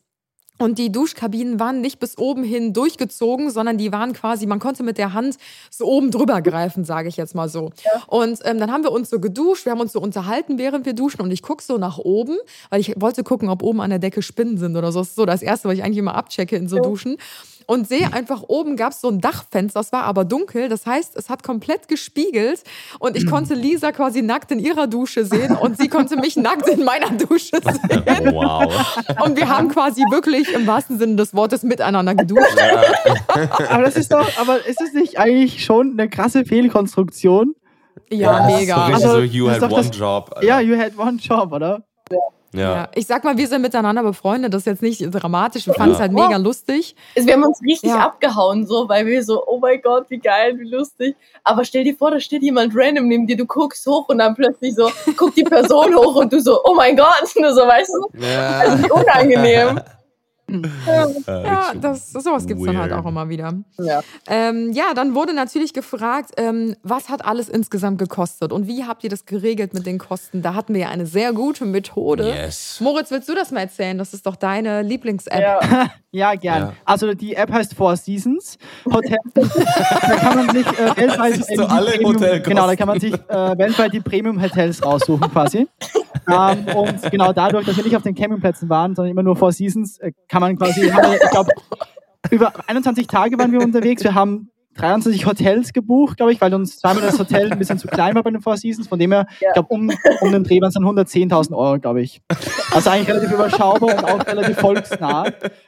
Und die Duschkabinen waren nicht bis oben hin durchgezogen, sondern die waren quasi, man konnte mit der Hand so oben drüber greifen, sage ich jetzt mal so. Und ähm, dann haben wir uns so geduscht, wir haben uns so unterhalten, während wir duschen. Und ich gucke so nach oben, weil ich wollte gucken, ob oben an der Decke Spinnen sind oder so. Das ist so das Erste, was ich eigentlich immer abchecke in so Duschen. Und sehe einfach oben gab es so ein Dachfenster, das war aber dunkel. Das heißt, es hat komplett gespiegelt. Und ich konnte Lisa quasi nackt in ihrer Dusche sehen und sie konnte mich nackt in meiner Dusche sehen.
wow.
Und wir haben quasi wirklich im wahrsten Sinne des Wortes miteinander geduscht.
Aber das ist doch, aber ist es nicht eigentlich schon eine krasse Fehlkonstruktion?
Ja,
das
mega.
Ist so
Also,
so, you had one
das-
job. Alter.
Ja, you had one job, oder?
ja.
Ja. Ich sag mal, wir sind miteinander befreundet, das ist jetzt nicht dramatisch. Wir fanden es
Ja.
halt mega lustig.
Also wir haben uns richtig
Ja.
abgehauen, so, weil wir so, oh mein Gott, wie geil, wie lustig. Aber stell dir vor, da steht jemand random neben dir, du guckst hoch und dann plötzlich so, guckt die Person hoch und du so, oh mein Gott, nur so, weißt du,
Ja.
wie unangenehm.
Ja, das, sowas gibt's dann halt auch immer wieder.
Ja.
Ähm, ja, dann wurde natürlich gefragt, ähm, was hat alles insgesamt gekostet und wie habt ihr das geregelt mit den Kosten? Da hatten wir ja eine sehr gute Methode.
Yes.
Moritz, willst du das mal erzählen? Das ist doch deine Lieblings-App.
Ja.
Ja, gern.
Ja.
Also die App heißt Four Seasons Hotel. da kann man sich äh, weltweit die
alle
Premium,
Hotelkosten.
genau, da kann man sich äh, weltweit die Premium Hotels raussuchen quasi. ähm, und genau dadurch, dass wir nicht auf den Campingplätzen waren, sondern immer nur Four Seasons, äh, kann man quasi, haben wir, ich glaube, über 21 Tage waren wir unterwegs. Wir haben 23 Hotels gebucht, glaube ich, weil uns zweimal das Hotel ein bisschen zu klein war bei den Four Seasons. Von dem her,
Ja.
ich glaube, um, um den Dreh waren es dann 110.000 Euro, glaube ich. Also eigentlich relativ überschaubar und auch relativ volksnah.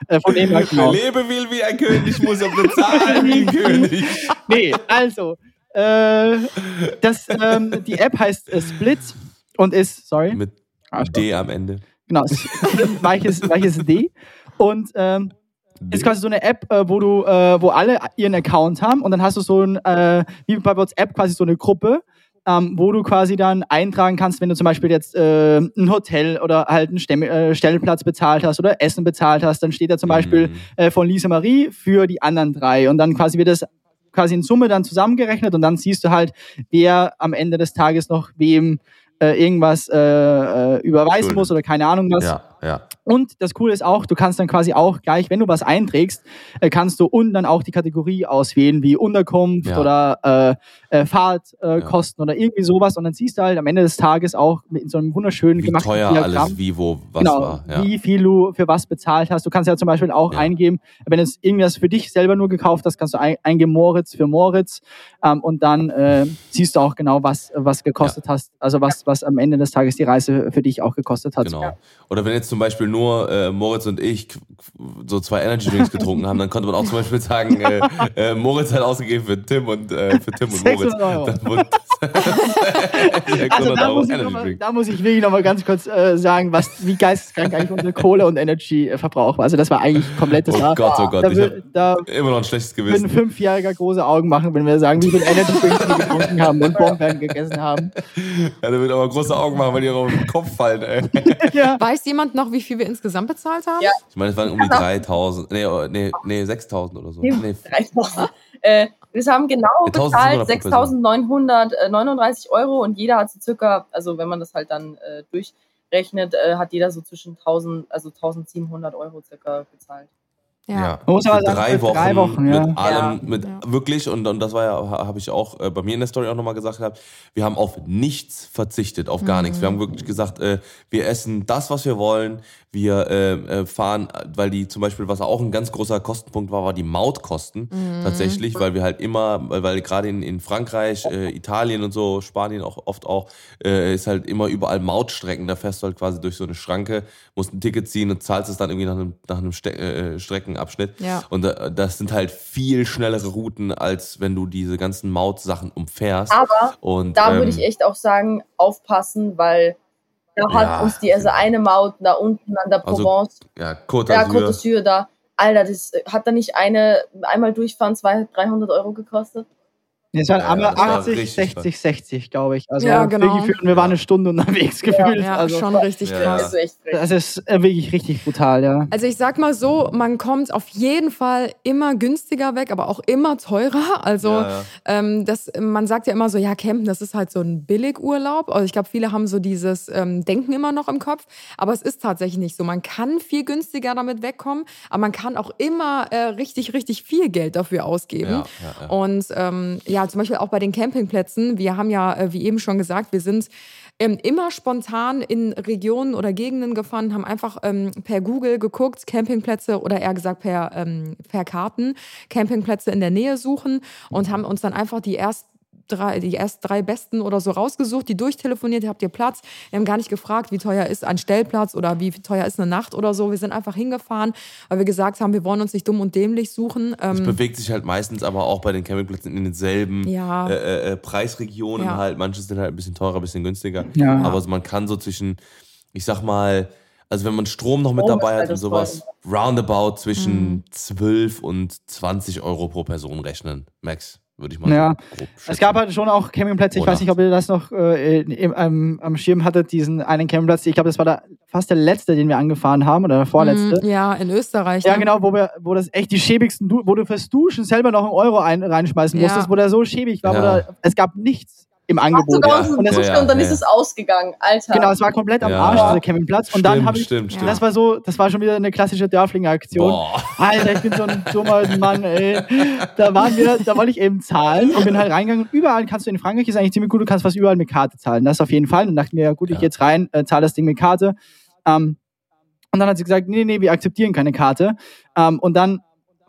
Äh, von dem her, genau.
Wer lebe will wie ein König, muss er bezahlen wie ein König.
Nee, also, äh, das, ähm, die App heißt äh, Split und ist, sorry,
Mit D am Ende.
genau, weiches, weiches D. Und ähm, ist quasi so eine App, äh, wo du, äh, wo alle ihren Account haben und dann hast du so ein, äh, wie bei WhatsApp quasi so eine Gruppe, ähm, wo du quasi dann eintragen kannst, wenn du zum Beispiel jetzt äh, ein Hotel oder halt einen Stemm äh, Stellplatz bezahlt hast oder Essen bezahlt hast, dann steht da zum Beispiel
Mhm.
äh, von Lisa Marie für die anderen drei und dann quasi wird das quasi in Summe dann zusammengerechnet und dann siehst du halt, wer am Ende des Tages noch wem äh, irgendwas äh, äh, überweisen
Schuldet.
muss oder keine Ahnung was.
Ja. Ja.
Und das Coole ist auch, du kannst dann quasi auch gleich, wenn du was einträgst, äh, kannst du unten dann auch die Kategorie auswählen, wie Unterkunft
Ja.
oder äh, äh, Fahrtkosten oder irgendwie sowas. Und dann siehst du halt am Ende des Tages auch mit so einem wunderschönen
Wie
gemachten
teuer
Diagramm,
alles, wie, wo, was
genau,
war. Ja.
wie viel du für was bezahlt hast. Du kannst ja zum Beispiel auch
Ja.
eingeben, wenn du jetzt irgendwas für dich selber nur gekauft hast, kannst du ein, eingeben Moritz für Moritz ähm, und dann äh, siehst du auch genau, was, was gekostet hast. Also was, was am Ende des Tages die Reise für dich auch gekostet hat.
Genau. Oder wenn jetzt zum Beispiel nur äh, Moritz und ich so zwei Energy Drinks getrunken haben, dann konnte man auch zum Beispiel sagen, äh, äh, Moritz hat ausgegeben für Tim und äh, für Tim und Moritz.
600 Euro.
Dann wurde
Also
600
da muss, ich noch
Energy
mal,
Drink.
da muss ich wirklich noch mal ganz kurz äh, sagen, was, wie geisteskrank eigentlich unsere Kohle- und Energy-Verbrauch war. Also das war eigentlich komplettes
Oh Gott, oh Gott,
Da,
ich habe
da
immer noch ein schlechtes
würden
Gewissen.
Fünfjähriger große Augen machen, wenn wir sagen, wie viel Energy Drinks wir getrunken haben und Bombeeren gegessen haben.
Ja, der wird aber große Augen machen, weil die auf den Kopf fallen, ey.
ja.
Weiß jemand noch, wie viel wir insgesamt bezahlt haben?
Ja.
Ich meine, es waren um die 3000, nee, oh, nee, nee 6000 oder so. Nee,
3000. Äh, wir haben genau
1700
bezahlt
pro
6.939 Euro und jeder hat so circa, also wenn man das halt dann äh, durchrechnet, äh, hat jeder so zwischen 1000, also 1700 Euro circa bezahlt.
Ja,
Man sagen,
drei Wochen,
drei Wochen, ja.
mit allem,
Ja.
mit
Ja.
wirklich und, und das war ja, ha- habe ich auch äh, bei mir in der Story auch nochmal gesagt gehabt, wir haben auf nichts verzichtet, auf gar nichts. Wir haben wirklich gesagt, äh, wir essen das, was wir wollen. Wir äh, äh, fahren, weil die zum Beispiel, was auch ein ganz großer Kostenpunkt war, war die Mautkosten tatsächlich, weil wir halt immer, weil, weil gerade in, in Frankreich, äh, Italien und so, Spanien auch oft auch, äh, ist halt immer überall Mautstrecken. Da fährst du halt quasi durch so eine Schranke, musst ein Ticket ziehen und zahlst es dann irgendwie nach einem, nach einem Ste äh, Streckenabschnitt.
Ja.
Und äh, das sind halt viel schnellere Routen, als wenn du diese ganzen Mautsachen umfährst.
Aber
Und,
da
ähm,
würde ich echt auch sagen, aufpassen, weil da
Ja,
hat uns die, also eine Maut da unten an der
Also,
Provence,
Ja, Côte
ja,
d'Azur.
Côte d'Azur da, Alter, das äh, hat da nicht eine, einmal durchfahren, 200, 300 Euro gekostet?
Es waren
Ja,
aber
das war
80,
richtig
60, 60, glaube ich. Also
Ja, genau.
wirklich wir waren eine Stunde unterwegs gefühlt.
Ja,
also,
schon richtig
Ja.
krass.
Das ist echt frech.
das ist äh, wirklich richtig brutal, ja.
Also ich sag mal so, man kommt auf jeden Fall immer günstiger weg, aber auch immer teurer. Also
Ja, ja.
Ähm, das, man sagt ja immer so, ja, Campen, das ist halt so ein Billigurlaub. Also ich glaube, viele haben so dieses ähm, Denken immer noch im Kopf, aber es ist tatsächlich nicht so. Man kann viel günstiger damit wegkommen, aber man kann auch immer äh, richtig, richtig viel Geld dafür ausgeben.
Ja, ja, ja.
Und ähm, ja, zum Beispiel auch bei den Campingplätzen. Wir haben ja, äh, wie eben schon gesagt, wir sind ähm, immer spontan in Regionen oder Gegenden gefahren, haben einfach ähm, per Google geguckt, Campingplätze oder eher gesagt per, ähm, per Karten, Campingplätze in der Nähe suchen und haben uns dann einfach die erst Drei, die erst drei besten oder so rausgesucht, die durchtelefoniert, habt ihr Platz? Wir haben gar nicht gefragt, wie teuer ist ein Stellplatz oder wie teuer ist eine Nacht oder so. Wir sind einfach hingefahren, weil wir gesagt haben, wir wollen uns nicht dumm und dämlich suchen.
Es
Ähm,
bewegt sich halt meistens aber auch bei den Campingplätzen in denselben
Ja.
äh, äh, Preisregionen
Ja.
halt. Manche sind halt ein bisschen teurer, ein bisschen günstiger.
Ja.
Aber man kann so zwischen, ich sag mal, also wenn man Strom noch mit
Strom
dabei
ist
hat und sowas, roundabout
Mhm.
zwischen 12 und 20 Euro pro Person rechnen. Max, würde ich mal
Ja.
so
Es gab halt schon auch Campingplätze, ich
Oder?
weiß nicht, ob ihr das noch äh, im, am- am Schirm hattet, diesen einen Campingplatz. Ich glaube, das war der, fast der letzte, den wir angefahren haben oder der vorletzte.
Mm, Ja, in Österreich.
Ja,
ne?
genau, wo, wir, wo das echt die schäbigsten, Du- wo du fürs Duschen selber noch einen Euro ein, reinschmeißen
Ja.
musstest, wo der so schäbig war, wo
Ja.
der, es gab nichts im Angebot.
Ja.
Und das-
Ja, ja,
und dann
ja.
ist es ausgegangen, Alter.
Genau, es war komplett am
Ja.
Arsch, dieser Campingplatz. Und dann
Stimmt,
habe ich,
stimmt, stimmt.
das war so, das war schon wieder eine klassische Dörflinger-Aktion. Alter, ich bin so ein dummer Mann, ey. Da waren wir, da wollte ich eben zahlen und bin halt reingegangen. Und überall kannst du in Frankreich, ist eigentlich ziemlich gut, du kannst fast überall mit Karte zahlen. Das auf jeden Fall. Und dann dachte ich mir, ja gut, ich
Ja.
gehe jetzt rein, äh, zahle das Ding mit Karte. Ähm, und dann hat sie gesagt, nee, nee, wir akzeptieren keine Karte. Ähm, und dann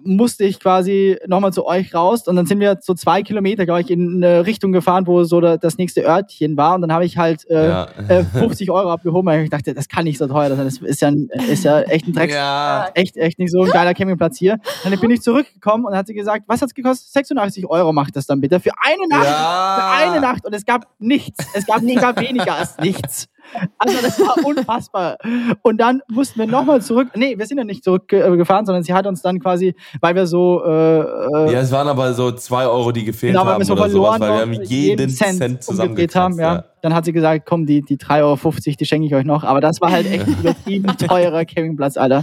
musste ich quasi nochmal zu euch raus und dann sind wir so zwei Kilometer, glaube ich, in eine Richtung gefahren, wo so da- das nächste Örtchen war und dann habe ich halt äh,
Ja.
äh, 50 Euro abgehoben, weil ich dachte, das kann nicht so teuer sein, das ist ja, ein, ist ja echt ein Drecks,
Ja.
echt, echt nicht so ein geiler Campingplatz hier. Dann bin ich zurückgekommen und hat sie gesagt, was hat's gekostet? 86 Euro macht das dann bitte für eine Nacht.
Ja.
Für eine Nacht und es gab nichts. Es gab sogar weniger als nichts. Also das war unfassbar. Und dann mussten wir nochmal zurück. Nee, wir sind ja nicht zurückgefahren, sondern sie hat uns dann quasi, weil wir so äh, äh,
Ja, es waren aber so 2 Euro, die gefehlt
Genau,
haben
wir so
oder sowas,
verloren
weil wir haben jeden Cent,
umgedreht
zusammengekratzt.
haben. Ja. Dann hat sie gesagt, komm, die, die 3,50 Euro, die schenke ich euch noch. Aber das war halt echt ein übertrieben teurer Campingplatz, Alter.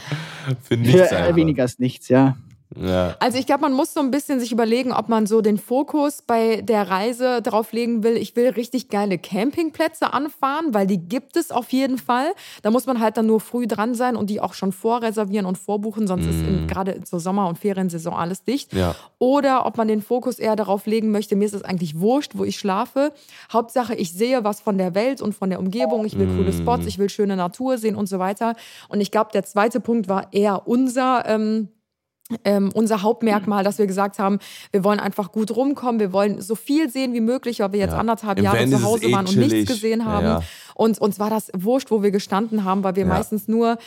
Für
Für
nichts
äh,
einfach.
weniger als nichts, ja.
Ja.
Also ich glaube, man muss so ein bisschen sich überlegen, ob man so den Fokus bei der Reise darauf legen will, ich will richtig geile Campingplätze anfahren, weil die gibt es auf jeden Fall. Da muss man halt dann nur früh dran sein und die auch schon vorreservieren und vorbuchen, sonst ist in, gerade zur Sommer- und Feriensaison alles dicht.
Ja.
Oder ob man den Fokus eher darauf legen möchte, mir ist es eigentlich wurscht, wo ich schlafe. Hauptsache, ich sehe was von der Welt und von der Umgebung. Ich will coole Spots, ich will schöne Natur sehen und so weiter. Und ich glaube, der zweite Punkt war eher unser. Ähm, ähm, unser Hauptmerkmal, dass wir gesagt haben, wir wollen einfach gut rumkommen, wir wollen so viel sehen wie möglich, weil wir jetzt
Ja.
anderthalb
Im
Jahre
Van
zu Hause
eh
waren und
chillig.
nichts gesehen haben.
Ja.
Und uns war das wurscht, wo wir gestanden haben, weil wir
Ja.
meistens nur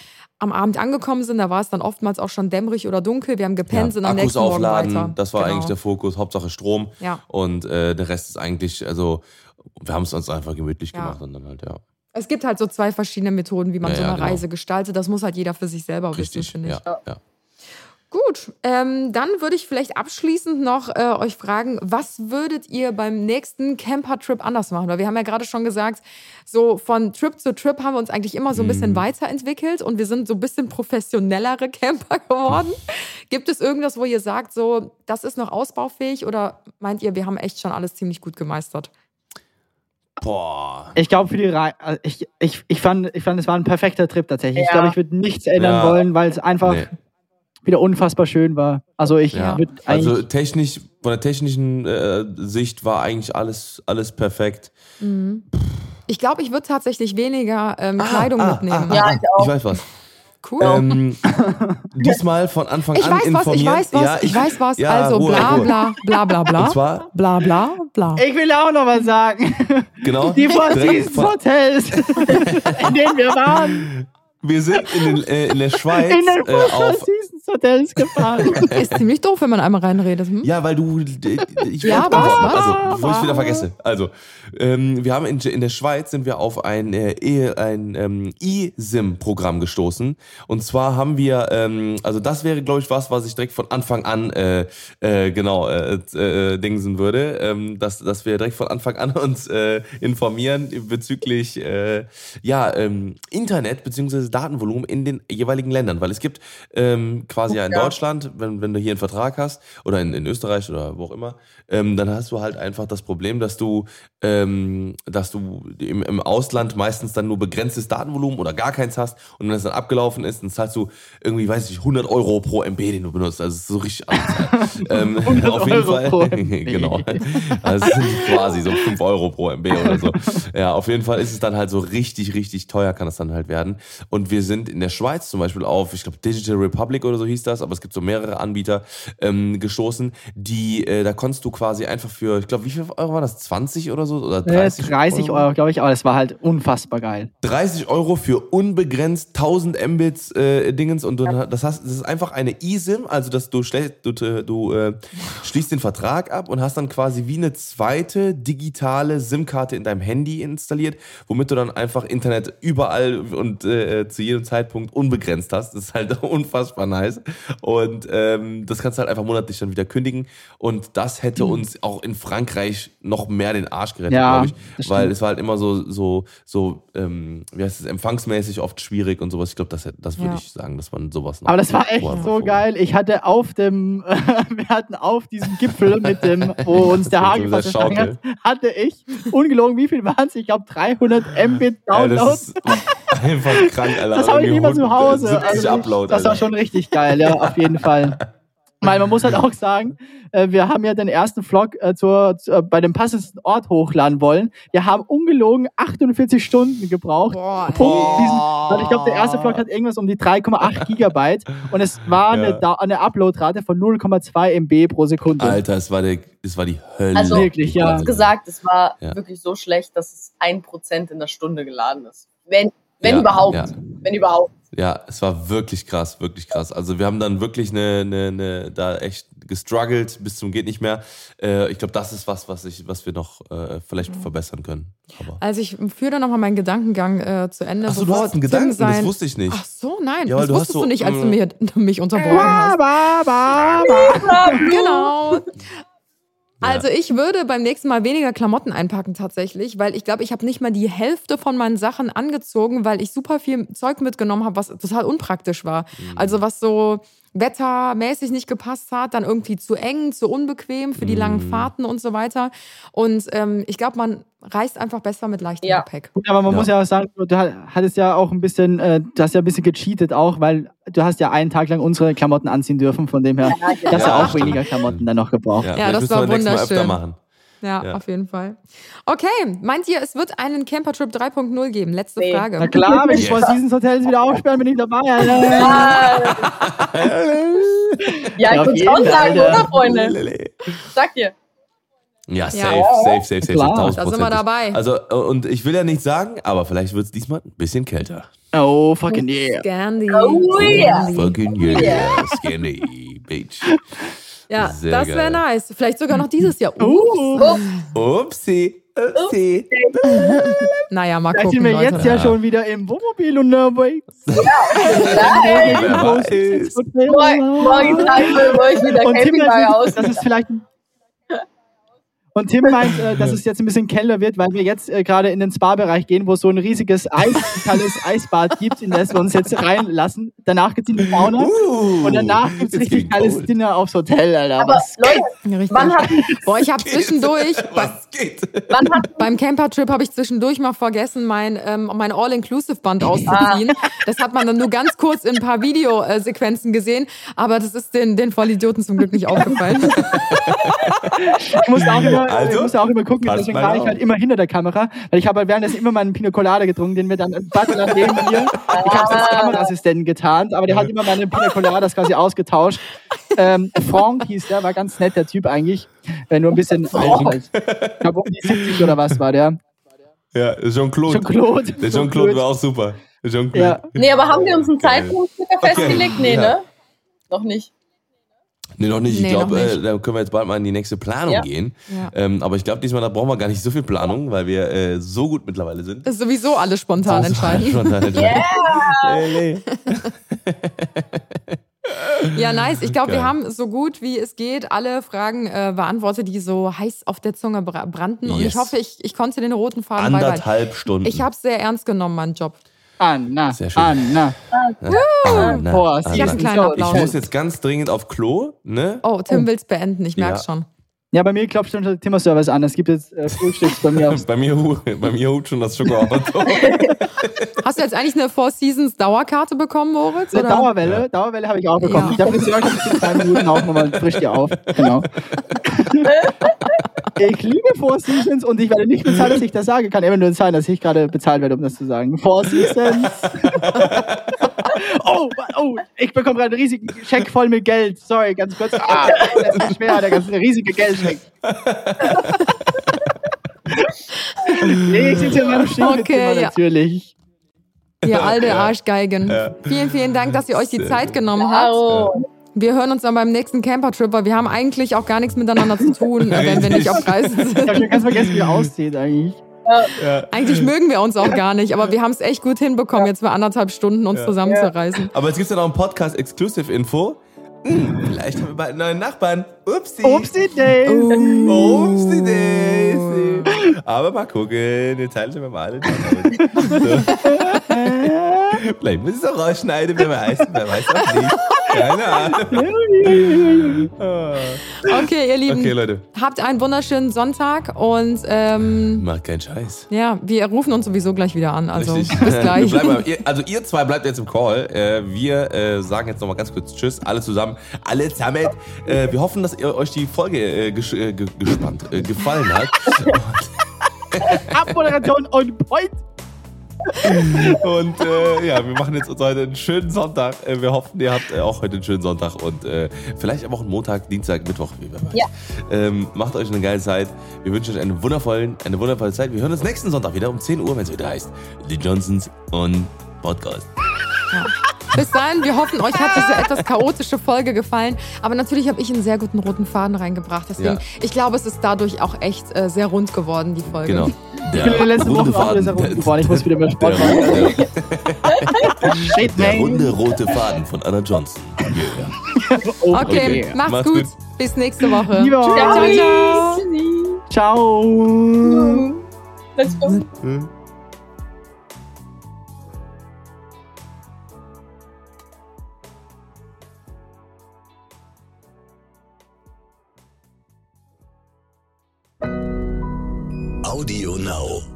am Abend angekommen sind. Da war es dann oftmals auch schon dämmerig oder dunkel. Wir haben gepennt, sind am
Akkus
nächsten Morgen
aufladen,
weiter.
das war
Genau.
eigentlich der Fokus, Hauptsache Strom.
Ja.
Und äh, der Rest ist eigentlich, also wir haben es uns einfach gemütlich
Ja.
gemacht und dann halt, ja.
Es gibt halt so zwei verschiedene Methoden, wie man
Ja,
so
ja,
eine
genau.
Reise gestaltet. Das muss halt jeder für sich selber wissen,
Richtig,
finde ich.
ja, ja.
Gut, ähm, dann würde ich vielleicht abschließend noch äh, euch fragen, was würdet ihr beim nächsten Camper-Trip anders machen? Weil wir haben ja gerade schon gesagt, so von Trip zu Trip haben wir uns eigentlich immer so ein
Mhm.
bisschen weiterentwickelt und wir sind so ein bisschen professionellere Camper geworden. Gibt es irgendwas, wo ihr sagt, so, das ist noch ausbaufähig oder meint ihr, wir haben echt schon alles ziemlich gut gemeistert?
Boah.
Ich glaube, für die Reise, ich, ich, ich, fand, ich fand, es war ein perfekter Trip tatsächlich. Ich
Ja.
glaube, ich würde nichts ändern
Ja.
wollen, weil es einfach
Nee.
Wieder unfassbar schön war. Also ich
Ja.
würde eigentlich.
Also technisch, von der technischen äh, Sicht war eigentlich alles, alles perfekt.
Ich glaube, ich würde tatsächlich weniger ähm, Kleidung
ah,
mitnehmen.
ah,
Ja,
ah,
ich auch.
Ich weiß was.
Cool.
Ähm, diesmal von Anfang
Ich
an
weiß was,
informiert.
ich weiß was,
ja,
ich weiß was.
ja,
also
Ruhe,
bla
Ruhe.
bla bla bla bla.
Und zwar,
Bla bla bla.
ich will auch noch was sagen.
genau,
Die Four Seasons Hotels, in denen wir waren,
wir sind in, den, äh, in der Schweiz
in den
äh, auf.
Hotels gefahren.
Ist ziemlich doof, wenn man einmal reinredet. Hm?
Ja, weil du. äh, Ich
Ja,
wollte-
was?
Also, bevor ich wieder vergesse. Also, ähm, wir haben in, in der Schweiz sind wir auf ein, äh, ein ähm, eSIM-Programm gestoßen. Und zwar haben wir, ähm, also das wäre, glaube ich, was, was ich direkt von Anfang an äh, äh, genau äh, äh, dingsen würde, ähm, dass, dass wir direkt von Anfang an uns äh, informieren bezüglich äh, ja ähm, Internet beziehungsweise Datenvolumen in den jeweiligen Ländern, weil es gibt ähm, quasi ja in. Deutschland, wenn, wenn du hier einen Vertrag hast oder in, in Österreich oder wo auch immer, ähm, dann hast du halt einfach das Problem, dass du, ähm, dass du im, im Ausland meistens dann nur begrenztes Datenvolumen oder gar keins hast und wenn das dann abgelaufen ist, dann zahlst du irgendwie, weiß ich, 100 Euro pro MB, den du benutzt. Also so richtig ähm, auf jeden
Euro
Fall. genau. Also quasi so 5 Euro pro MB oder so. Ja, auf jeden Fall ist es dann halt so richtig, richtig teuer kann es dann halt werden. Und wir sind in der Schweiz zum Beispiel auf, ich glaube Digital Republic oder so hieß das, aber es gibt so mehrere Anbieter ähm, gestoßen, die, äh, da konntest du quasi einfach für, ich glaube, wie viel Euro war das? 20 oder so? Oder
Äh,
30,
30 Euro, glaube ich, aber das war halt unfassbar geil.
30 Euro für unbegrenzt 1000 Mbits äh, Dingens und du, das, hast, das ist einfach eine eSIM, also dass du, du, du äh, schließt den Vertrag ab und hast dann quasi wie eine zweite digitale SIM-Karte in deinem Handy installiert, womit du dann einfach Internet überall und äh, zu jedem Zeitpunkt unbegrenzt hast. Das ist halt unfassbar nice und ähm, das kannst du halt einfach monatlich dann wieder kündigen und das hätte uns auch in Frankreich noch mehr den Arsch gerettet,
Ja,
glaube ich, weil
stimmt.
es war halt immer so, so, so, ähm, wie heißt es, empfangsmäßig oft schwierig und sowas. Ich glaube, das, das würde
Ja.
ich sagen, dass man sowas noch.
Aber das war echt so geil. Ich hatte auf dem, wir hatten auf diesem Gipfel mit dem, wo uns der
einer
fast hat, hatte ich, ungelogen, wie viel waren es? Ich glaube 300 Mbit
Ja, das
Downloads.
ist einfach krank, Alter.
Das habe ich mal zu
100,
Hause.
70
Also,
Upload,
das war schon richtig geil, ja, auf jeden Fall. Weil man muss halt auch sagen, äh, wir haben ja den ersten Vlog äh, zur, zu, äh, bei dem passendsten Ort hochladen wollen. Wir haben ungelogen 48 Stunden gebraucht.
Boah,
um diesen, weil ich glaube, der erste Vlog hat irgendwas um die 3,8 Gigabyte und es war
Ja.
eine, Da- eine Uploadrate von 0,2 MB pro Sekunde.
Alter, es war, der, es war die Hölle.
Also,
Wirklich, ja.
kurz gesagt, es war
Ja.
wirklich so schlecht, dass es ein Prozent in der Stunde geladen ist. Wenn, wenn
Ja,
überhaupt.
ja.
Wenn überhaupt.
Ja, es war wirklich krass, wirklich krass. Also wir haben dann wirklich eine, eine, eine da echt gestruggelt bis zum geht nicht mehr. Äh, ich glaube, das ist was, was ich, was wir noch äh, vielleicht verbessern können. Aber
Also ich führe da nochmal meinen Gedankengang äh, zu Ende.
Achso, du hast einen Gedanken, das
sein-
wusste ich nicht.
Ach so, nein,
Ja,
das
du
wusstest
so,
du nicht, als du
mm.
mir, mich unterbrochen hast. Genau. Also ich würde beim nächsten Mal weniger Klamotten einpacken tatsächlich, weil ich glaube, ich habe nicht mal die Hälfte von meinen Sachen angezogen, weil ich super viel Zeug mitgenommen habe, was total unpraktisch war.
Mhm.
Also was so wettermäßig nicht gepasst hat, dann irgendwie zu eng, zu unbequem für die langen
Mhm.
Fahrten und so weiter. Und ähm, ich glaube, man reist einfach besser mit leichtem
Ja.
Gepäck.
Gut, aber man
Ja.
muss ja auch sagen, du hattest ja auch ein bisschen, äh, du hast ja ein bisschen gecheatet auch, weil du hast ja einen Tag lang unsere Klamotten anziehen dürfen, von dem her,
Ja,
du hast ja,
Ja,
auch
stimmt.
weniger Klamotten dann noch gebraucht.
Ja,
Ja, das war wunderschön. Ja,
Ja.
auf jeden Fall. Okay, meint ihr, es wird einen Campertrip 3.0 geben? Letzte
Nee.
Frage.
Na klar, wenn die
Yes.
Seasons Hotels wieder aufsperren, bin ich dabei.
Ja,
Ja,
ich
auf
würde
Fall,
sagen, oder, Freunde? Sag dir.
Ja, safe,
Ja.
safe, safe, safe,
Klar.
safe,
Da sind wir dabei.
Also, äh, und ich will ja nicht sagen, aber vielleicht wird es diesmal ein bisschen kälter.
Oh, fucking yeah.
Scandi.
Oh yeah.
Scandi.
Fucking yeah, Skinny Beach.
Ja,
Sehr
das wäre nice. Vielleicht sogar noch dieses Jahr. Uh,
Oh,
Upsi, upsi.
naja, mal
da
gucken.
sind wir
Leute.
jetzt ja schon wieder im Wohnmobil unterwegs.
Nein.
Wer weiß.
Morgen, morgen tragen wir euch wieder
Und das
aus.
ist, das ist vielleicht ein und Tim meint, äh, dass es jetzt ein bisschen kälter wird, weil wir jetzt äh, gerade in den Spa-Bereich gehen, wo es so ein riesiges eiskaltes Eisbad gibt, in das wir uns jetzt reinlassen. Danach geht's in die Sauna
Uh,
und danach gibt's
it's
richtig geiles
cold.
Dinner aufs Hotel, Alter.
Aber
Was?
Leute,
Richtig.
wann hat,
Boah, ich habe zwischendurch,
Was geht?
wann hat
beim Campertrip habe ich zwischendurch mal vergessen, mein, ähm, mein All-Inclusive-Band auszuziehen. Das hat man dann nur ganz kurz in ein paar Videosequenzen gesehen, aber das ist den, den Vollidioten zum Glück nicht aufgefallen.
Ich musste auch immer,
Also,
ich musste auch immer gucken, deswegen war ich halt immer hinter der Kamera, weil ich habe halt währenddessen immer meinen Pina Colada getrunken, den wir dann warte nach neben mir. Ich habe es als Kameraassistenten getarnt, aber der hat immer meine Pina Coladas quasi ausgetauscht. Ähm, Frank hieß der, war ganz nett, der Typ eigentlich. Äh, nur ein bisschen alt halt. Ich glaube um die 70 oder was war der.
Ja, Jean-Claude.
Jean-Claude.
Der Jean-Claude war auch super. Jean-Claude.
Ja.
Nee, aber haben wir uns einen. Zeitpunkt circa festgelegt? Nee,
ja.
ne? Noch nicht.
Nee, noch nicht. Ich
Nee,
glaube, äh, da können wir jetzt bald mal in die nächste Planung
Ja.
gehen.
Ja.
Ähm, aber ich glaube, diesmal da brauchen wir gar nicht so viel Planung, weil wir äh, so gut mittlerweile sind.
Das ist sowieso alles spontan entscheiden.
Spontan entscheiden. Hey, hey.
Ja, nice. Ich glaube, wir haben so gut wie es geht alle Fragen äh, beantwortet, die so heiß auf der Zunge bra- brannten. Und
Yes.
ich hoffe, ich, ich konnte den roten Faden beibehalten.
Anderthalb Stunden.
Ich habe es sehr ernst genommen, meinen Job.
Anna,
Sehr schön.
Anna.
Ah, na,
Boah,
ah,
sie
Ich
muss jetzt ganz dringend auf Klo, ne?
Oh, Tim will's beenden, ich merk's
Ja.
schon.
Ja, bei mir klopft schon der Timmer-Service an. Es gibt jetzt äh, Frühstücks bei mir
Bei mir, bei mir hupt schon das Schokoauto.
Hast du jetzt eigentlich eine Four Seasons Dauerkarte bekommen, Moritz?
Eine
Oder?
Dauerwelle, Dauerwelle habe ich auch bekommen.
Ja.
Der Friseur kommt in zwei Minuten auch nochmal frisch dir auf. Genau. ich liebe Four Seasons und ich werde nicht bezahlt, dass ich das sage. Kann immer nur sein, dass ich gerade bezahlt werde, um das zu sagen. Four Seasons. Oh, oh, ich bekomme gerade einen riesigen Scheck voll mit Geld. Sorry, ganz kurz. Ah, das ist schwer, der ganze riesige Geldscheck. nee, ich sitze hier in meinem Stiefel
Okay, ja.
natürlich.
Ihr alte Arschgeigen. Vielen, vielen Dank, dass ihr euch die
Sehr
Zeit
gut.
genommen habt.
Wow.
Wir hören uns dann beim nächsten Camper-Trip, weil wir haben eigentlich auch gar nichts miteinander zu tun, äh, wenn wir nicht auf Reisen
Ich habe
sind.
ganz vergessen, wie er aussieht eigentlich.
Eigentlich mögen wir uns auch gar nicht, aber wir haben es echt gut hinbekommen, jetzt für anderthalb Stunden uns zusammenzureißen.
Aber jetzt gibt es ja noch einen Podcast-Exclusive-Info. Hm, vielleicht haben wir bald einen neuen Nachbarn. Upsi.
Upsi Days.
Upsi Daisy. Aber mal gucken, jetzt teilen wir mal alle. Vielleicht muss ich es auch rausschneiden, wer weiß. Wer weiß auch nicht. Keine Ahnung. Ah.
Okay, ihr Lieben,
Okay, Leute.
habt einen wunderschönen Sonntag und ähm,
Macht keinen Scheiß.
ja, wir rufen uns sowieso gleich wieder an. Also
Richtig.
bis gleich.
Wir bleiben, ihr, also ihr zwei bleibt jetzt im Call. Äh, wir äh, sagen jetzt nochmal ganz kurz Tschüss, alle zusammen. Alle zusammen. Äh, wir hoffen, dass ihr euch die Folge äh, gesch äh, ge gespannt, gefallen hat.
Abmoderation on point.
Und äh, ja, wir machen jetzt uns heute einen schönen Sonntag. Äh, wir hoffen, ihr habt äh, auch heute einen schönen Sonntag und äh, vielleicht einen Montag, Dienstag, Mittwoch, wie wir weiß.
Ja.
Ähm, macht euch eine geile Zeit. Wir wünschen euch eine, wundervollen, eine wundervolle Zeit. Wir hören uns nächsten Sonntag wieder um 10 Uhr, wenn es wieder heißt The Johnsons on Podcast.
Bis dahin, wir hoffen, euch hat diese etwas chaotische Folge gefallen. Aber natürlich habe ich einen sehr guten roten Faden reingebracht. Deswegen,
Ja.
ich glaube, es ist dadurch auch echt äh, sehr rund geworden, die Folge.
Genau.
Ich bin in den letzten
runde
Wochen auch sehr rund geworden. Ich muss wieder mehr Sport
der,
machen.
der, der runde rote Faden von Anna Johnson. Yeah.
Oh,
Okay, macht's,
Macht's
gut.
gut.
Bis nächste Woche. Ciao, ciao.
Tschüssi.
Ciao.
Let's go.
Audio Now.